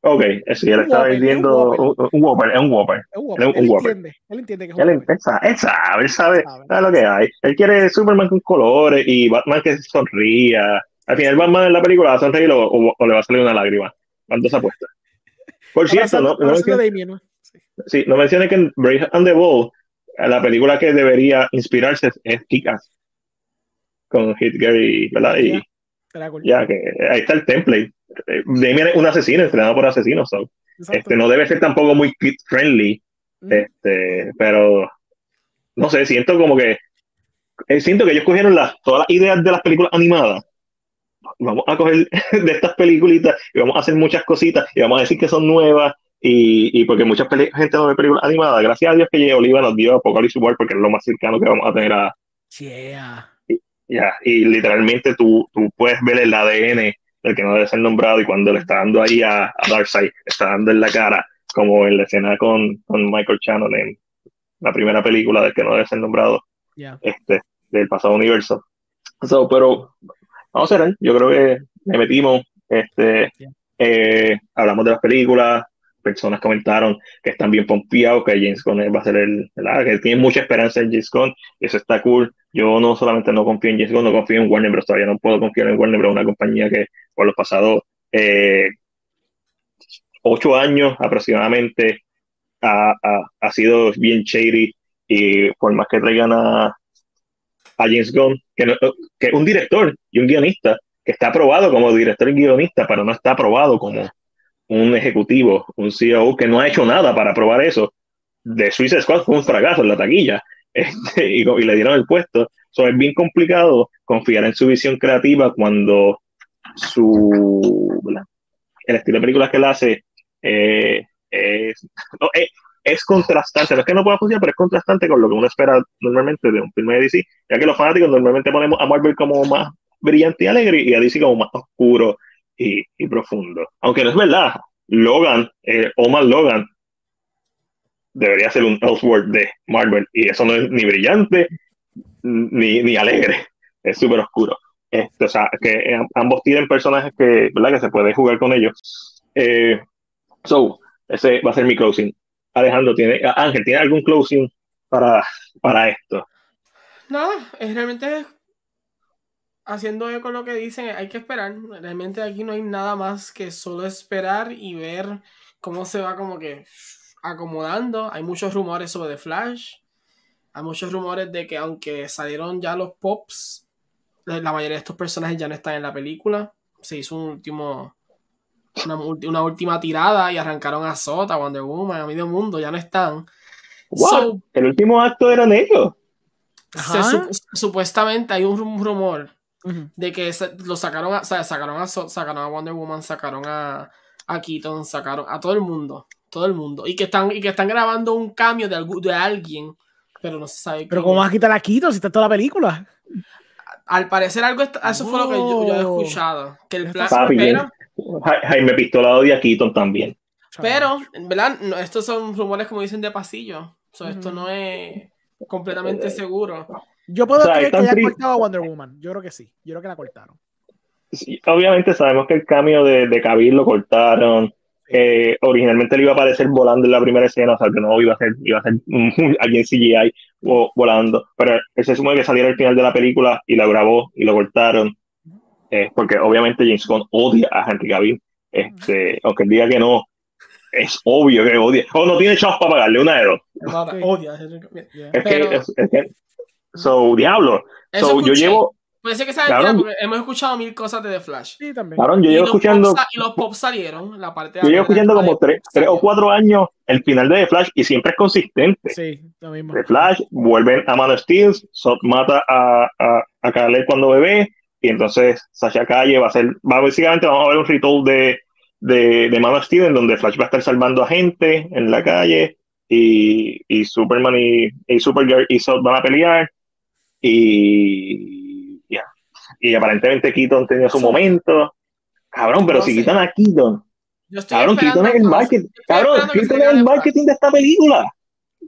Ok, sí, él Whopper, vendiendo un Whopper, es un Whopper. Él entiende, él entiende que es un Él, Whopper. él sabe, él sabe, él sabe, Sabe, sabe lo que hay. Él quiere Superman con colores y Batman que sonría. Al final Batman en la película va a sonreír o, o- o le va a salir una lágrima. ¿Cuánto se apuesta? Por cierto, no, no, mencioné. Sí. no mencioné que en Brave and the Bold, la película que debería inspirarse es Kick-Ass. Con Hit Gary, ¿verdad? Y ya, que ahí está el template. Eh, Damien es un asesino, entrenado por asesinos. so. Este, no debe ser tampoco muy kid friendly, Mm. este, pero no sé, siento como que eh, siento que ellos cogieron las, todas las ideas de las películas animadas. Vamos a coger de estas peliculitas y vamos a hacer muchas cositas y vamos a decir que son nuevas y, y porque mucha gente no ve películas animadas. Gracias a Dios que Oliva nos dio Apocalypse War porque es lo más cercano que vamos a tener a, Yeah. ya, y literalmente tú, tú puedes ver el ADN del que no debe ser nombrado y cuando le está dando ahí a, a Darkseid, está dando en la cara, como en la escena con, con Michael Shannon en la primera película del que no debe ser nombrado, Yeah. este, del pasado universo. So, pero vamos a cerrar, yo creo que le metimos, este, Yeah. eh, hablamos de las películas, personas comentaron que están bien pompeados, que James Gunn va a ser el, ¿verdad? que tienen mucha esperanza en James Gunn, y eso está cool. Yo no solamente no confío en Gunn, no confío en Warner Bros. Todavía no puedo confiar en Warner Bros. Una compañía que por los pasados eh, ocho años aproximadamente ha, ha- ha sido bien shady y por más que traigan a, a James Gunn, que, no- un director y un guionista que está aprobado como director y guionista, pero no está aprobado como un ejecutivo, un CEO que no ha hecho nada para probar eso. De Suicide Squad fue un fracaso en la taquilla este, y, y le dieron el puesto. So, es bien complicado confiar en su visión creativa cuando su ¿verdad? el estilo de películas que él hace eh, es, no, es, es contrastante. No es que no pueda funcionar, pero es contrastante con lo que uno espera normalmente de un filme de DC, ya que los fanáticos normalmente ponemos a Marvel como más brillante y alegre y a DC como más oscuro y, y profundo. Aunque no es verdad, Logan, eh, Omar Logan, debería ser un Elseworld de Marvel y eso no es ni brillante ni, ni alegre, es súper oscuro. Este, o sea, que ambos tienen personajes que, ¿verdad? que se puede jugar con ellos. Eh, so, ese va a ser mi closing. Alejandro, tiene, Ángel, ¿tiene algún closing para, para esto? Nada, es realmente haciendo eco lo que dicen, hay que esperar. Realmente aquí no hay nada más que solo esperar y ver cómo se va como que acomodando. Hay muchos rumores sobre The Flash. Hay muchos rumores de que aunque salieron ya los pops, la mayoría de estos personajes ya no están en la película. Se hizo un último una, última tirada y arrancaron a Sota, Wonder Woman, a medio mundo, ya no están. So, El último acto era negro. se Ajá. sup- supuestamente hay un rum- rumor de que se- lo sacaron a, o sea, sacaron a So- sacaron a Wonder Woman, sacaron a, a Keaton, sacaron a todo el mundo, todo el mundo. Y que están, y que están grabando un cambio de, algu- de alguien, pero no se sabe Pero quién ¿cómo es. vas a quitar a Quito si está toda la película? Al parecer algo está- eso fue lo que yo, yo he escuchado. Que el plan, Papi, pero, Ja- Jaime Pistola odia a Keaton también. pero, en verdad, no, estos son rumores como dicen de pasillo. So, Esto no es completamente seguro. Yo puedo O sea, creer están que tri- cortado a Wonder Woman. Yo creo que sí. Yo creo que la cortaron. Sí, obviamente sabemos que el cambio de, de Cavill lo cortaron. Eh, originalmente le iba a aparecer volando en la primera escena, o sea que no iba a ser, iba a ser alguien CGI o volando, pero él se supone que saliera al final de la película y lo grabó y lo cortaron, eh, porque obviamente James Gunn odia a Henry Cavill, este, aunque él diga que no, es obvio que odia, o no tiene chavos para pagarle una de dos, odia. Es que, es, es que, so, diablo, Eso so, yo llevo, Puede ser que sea mentira, porque hemos escuchado mil cosas de The Flash. Sí, también. cabrón, yo Y llevo los escuchando, y los pops salieron, la parte de yo llevo escuchando como tres, tres o cuatro años el final de The Flash y siempre es consistente. Sí, lo mismo. de Flash, vuelven a Man of Steel, Zod mata a, a, a Kal-El cuando bebé, y entonces Sasha Calle va a ser, va básicamente vamos a ver un ritual de, de, de Man of Steel en donde Flash va a estar salvando a gente en la calle, y, y Superman y, y Supergirl y Zod van a pelear, y. Y aparentemente Keaton tenía su Sí. momento. Cabrón, pero No si sé. quitan a Keaton, cabrón, Keaton es el marketing, cabrón, Keaton es el marketing de esta película.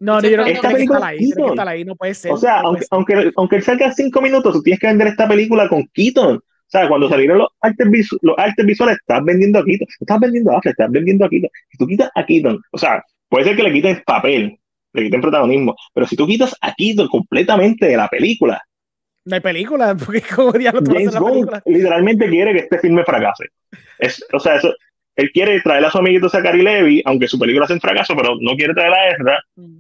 No, Estoy yo que que estar ahí. Keaton. ahí. No puede ser. O sea, no aunque, ser. aunque, aunque él salga cinco minutos, tú tienes que vender esta película con Keaton. O sea, cuando salieron los artes, visu- los artes visuales, estás vendiendo a Keaton. Estás vendiendo a Affleck, estás vendiendo a Keaton. Si tú quitas a Keaton, o sea, puede ser que le quiten papel, le quiten protagonismo, pero si tú quitas a Keaton completamente de la película, No hay película, porque como diablos James Gunn película. literalmente quiere que este filme fracase. Es, o sea, eso, él quiere traer a su amiguito Zachary Levy, aunque su película es un fracaso, pero no quiere traer a Ezra. Mm.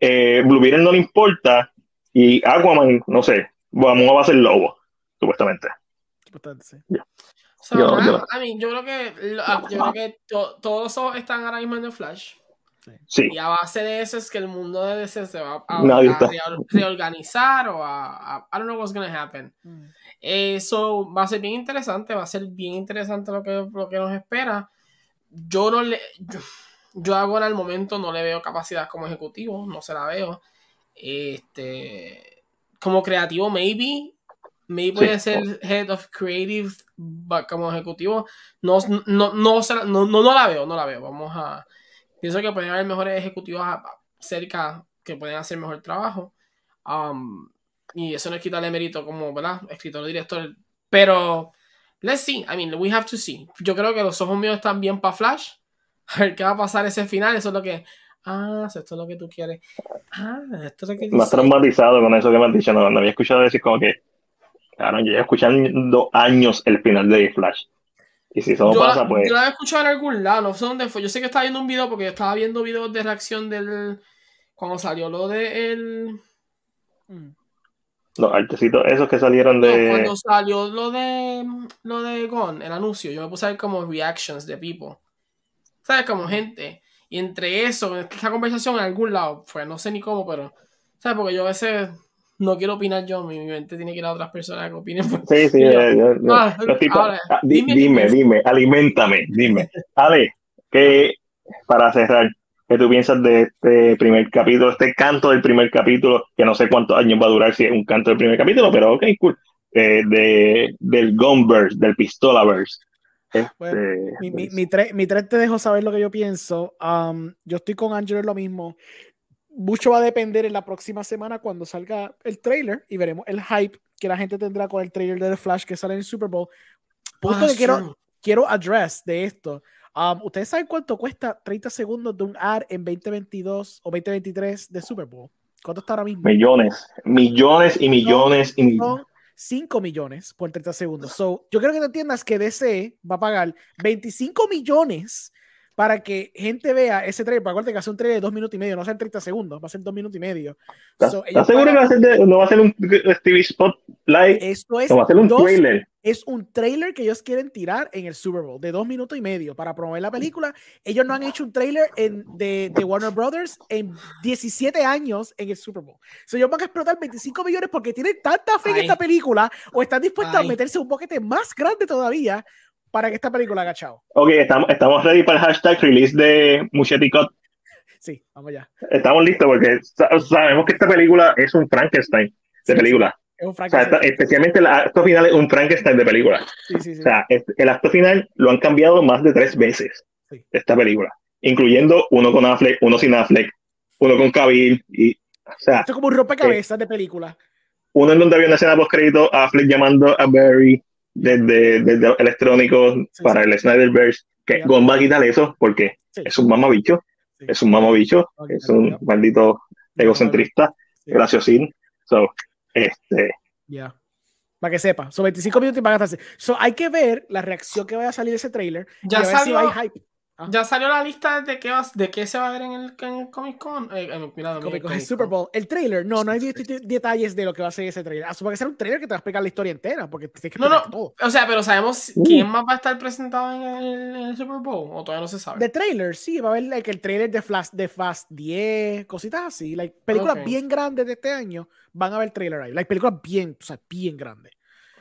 Eh, Blue Beetle no le importa. Y Aquaman, no sé, vamos va a ser lobo, supuestamente. Supuestamente, sí. So, Yo- yo- I mean, yo creo que, lo- ah, yo creo que to- todos están ahora mismo en The Flash. Sí, Y a base de eso es que el mundo de DC se va a, a reorganizar o a, a- I don't know what's gonna happen. Mm. Eso va a ser bien interesante, va a ser bien interesante lo que, lo que nos espera. Yo no le. Yo, yo ahora al momento no le veo capacidad como ejecutivo, no se la veo. Este. Como creativo, maybe. Maybe puede ser head of creative, but como ejecutivo, no, no, no, no, no, no la veo, no la veo. Vamos a. Pienso que pueden haber mejores ejecutivos cerca que pueden hacer mejor trabajo. Um, y eso no es quitarle mérito como, ¿verdad? Escritor, director. Pero, let's see. I mean, we have to see. Yo creo que los ojos míos están bien para Flash. A ver qué va a pasar ese final. Eso es lo que. Ah, esto es lo que tú quieres. Ah, esto es lo que más dice. traumatizado con eso que me has dicho. No, no había escuchado decir como que, claro, yo llevo escuchando años el final de Flash. Y si eso Yo, pasa, la, pues. yo la había escuchado en algún lado, no sé dónde fue. Yo sé que estaba viendo un video porque yo estaba viendo videos de reacción del. Cuando salió lo de el. Mm. Los artecitos esos que salieron No, de. cuando salió lo de lo de Gon, el anuncio, yo me puse a ver como reactions de people. ¿Sabes? Como gente. Y entre eso, esta conversación en algún lado fue, no sé ni cómo, pero. ¿Sabes? Porque yo a veces no quiero opinar yo, mi, mi mente tiene que ir a otras personas que opinen. por- Sí, sí, yo, eh, eh, ah, los tipos- ahora, ah, di- dime dime, alimentame, dime. Ale, que para cerrar, ¿qué tú piensas de este primer capítulo, este canto del primer capítulo, que no sé cuántos años va a durar si es un canto del primer capítulo, pero ok, cool, eh, de, del Gunverse, del Pistolaverse. Este, Bueno, Mi, mi, mi, tre- mi tren te dejo saber lo que yo pienso. Um, yo estoy con Angelo en lo mismo. Mucho va a depender en la próxima semana cuando salga el trailer y veremos el hype que la gente tendrá con el trailer de The Flash que sale en el Super Bowl. Punto Ah, que quiero, true. quiero address de esto. Um, ¿Ustedes saben cuánto cuesta 30 segundos de un ad en 2022 o 2023 de Super Bowl? ¿Cuánto está ahora mismo? millones, millones y millones y millones. Son 5 millones por 30 segundos. So, yo creo que te entiendas que DC va a pagar 25 millones para que gente vea ese trailer. Para acuérdate que hace un trailer de 2 minutos y medio, no va a ser 30 segundos, va a ser 2 minutos y medio. ¿Estás, So, seguro que va a ser de- no va a ser un TV Spot Live? Esto es, No va a ser un dos- trailer. es un trailer que ellos quieren tirar en el Super Bowl de 2 minutos y medio para promover la película. Ellos no han hecho un trailer en, de, de Warner Brothers en 17 años en el Super Bowl. So, ellos van a explotar 25 millones porque tienen tanta fe en Ay. esta película o están dispuestos Ay. a meterse un boquete más grande todavía para que esta película haga chao. Ok, estamos, estamos ready para el hashtag release de Muchetti Cut. Sí, vamos ya. Estamos listos porque sa- sabemos que esta película es un Frankenstein de Sí, película. Es un O sea, Frankenstein. especialmente el acto final es un Frankenstein de película. Sí, sí, sí. O sea, el acto final lo han cambiado más de tres veces esta película, incluyendo uno con Affleck, uno sin Affleck, uno con Cavill y, o sea, Esto es como un rompecabezas de película. uno en donde había una escena post crédito, Affleck llamando a Barry desde, desde electrónico Sí, para sí. el Snyderverse, que. Gon va a quitar eso porque Sí. es un mamabicho, Sí. es un mamabicho, es un maldito egocentrista, Sí. graciosín. So, este, Ya. Para que sepa. Son 25 minutos y van a gastarse. So, hay que ver la reacción que vaya a salir de ese trailer. Ya y a ver salió- si hay hype. Ya salió la lista de qué, vas, de qué se va a ver en el, en el Comic Con. Eh, eh, mira, Como mira, con el Comic Super. Bowl. El trailer, no, no hay det- det- detalles de lo que va a ser ese trailer. Asumo que será un trailer que te va a explicar la historia entera, porque tienes que No, no, todo. o sea, pero sabemos Uh. quién más va a estar presentado en el, en el Super Bowl, o todavía no se sabe. De trailer, sí, va a haber like, el trailer de Flash, de Fast 10, cositas así. Like, películas Ok. bien grandes de este año van a haber trailer ahí. Like, películas bien, o sea, bien grandes.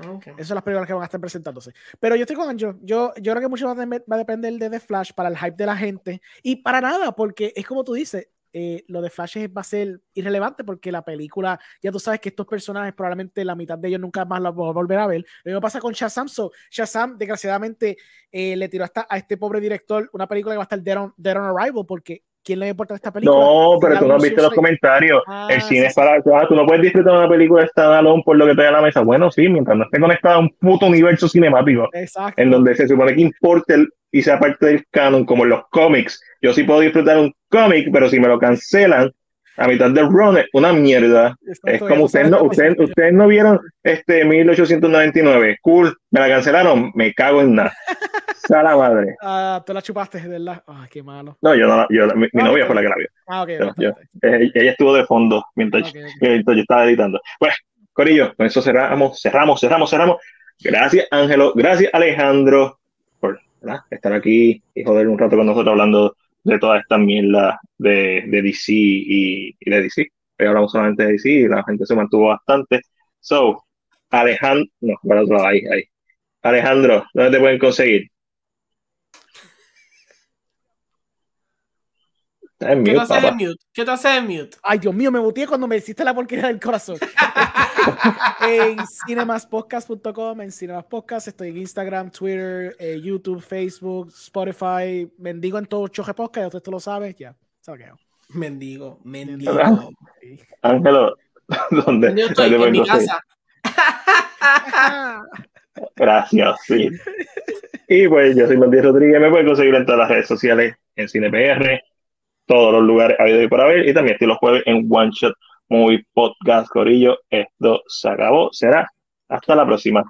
Ok. Esas son las películas que van a estar presentándose. Pero yo estoy con Anjo. Yo, yo creo que mucho va a, depender de The Flash para el hype de la gente. Y para nada, porque es como tú dices, eh, lo de Flash va a ser irrelevante porque la película, ya tú sabes que estos personajes, probablemente la mitad de ellos nunca más los volver a ver. Lo mismo pasa con Shazam. So, Shazam, desgraciadamente, eh, le tiró hasta a este pobre director una película que va a estar Dead on, Dead on Arrival porque ¿quién le importa esta película? no, pero tú no has visto los comentarios. Ah, el sí, cine es para. ah, tú no puedes disfrutar una película standalone por lo que te da la mesa. Bueno, sí, mientras no esté conectada a un puto universo cinemático. Exacto. en donde se supone que importe el- y sea parte del canon, como en los cómics. Yo sí puedo disfrutar un cómic, pero si me lo cancelan, a mitad del run es una mierda. Es como ustedes no, ustedes, ustedes no vieron este 1899. Cool, me la cancelaron, me cago en nada. Sea la madre. Ah, tú la chupaste, ¿verdad? Ay, qué malo. No, yo no, yo, mi, mi Ah, novia fue la que la vio. Ah, ok. Yo- yo- Eh, ella estuvo de fondo mientras está bien. Ok, ok. mientras yo estaba editando. Bueno, Corillo, con eso cerramos, cerramos, cerramos, cerramos. Gracias, Ángelo. Gracias, Alejandro, por ¿verdad? estar aquí y joder un rato con nosotros hablando de toda esta mierda de, de DC y, y de DC. Hoy hablamos solamente de DC y la gente se mantuvo bastante. So, Alejandro, no, para otro lado, ahí, ahí. Alejandro, ¿dónde te pueden conseguir? Está en ¿Qué te mute, haces en mute? ¿Qué te haces en mute? Ay, Dios mío, me boté cuando me hiciste la porquería del corazón. en cinemaspodcast.com, en Cinemaspodcast, estoy en Instagram, Twitter, eh, YouTube, Facebook, Spotify, mendigo en todo choje podcast, ya usted tú lo sabes, ya. ¿Sabes qué? Mendigo, mendigo. Ángelo, ¿dónde? Yo estoy dónde en mi casa. Gracias, sí. Y pues yo soy Matías Rodríguez, me pueden conseguir en todas las redes sociales, en CinePR, todos los lugares habido y por haber, y también estoy los jueves en One Shot Movie Podcast Corillo. Esto se acabó, será hasta la próxima.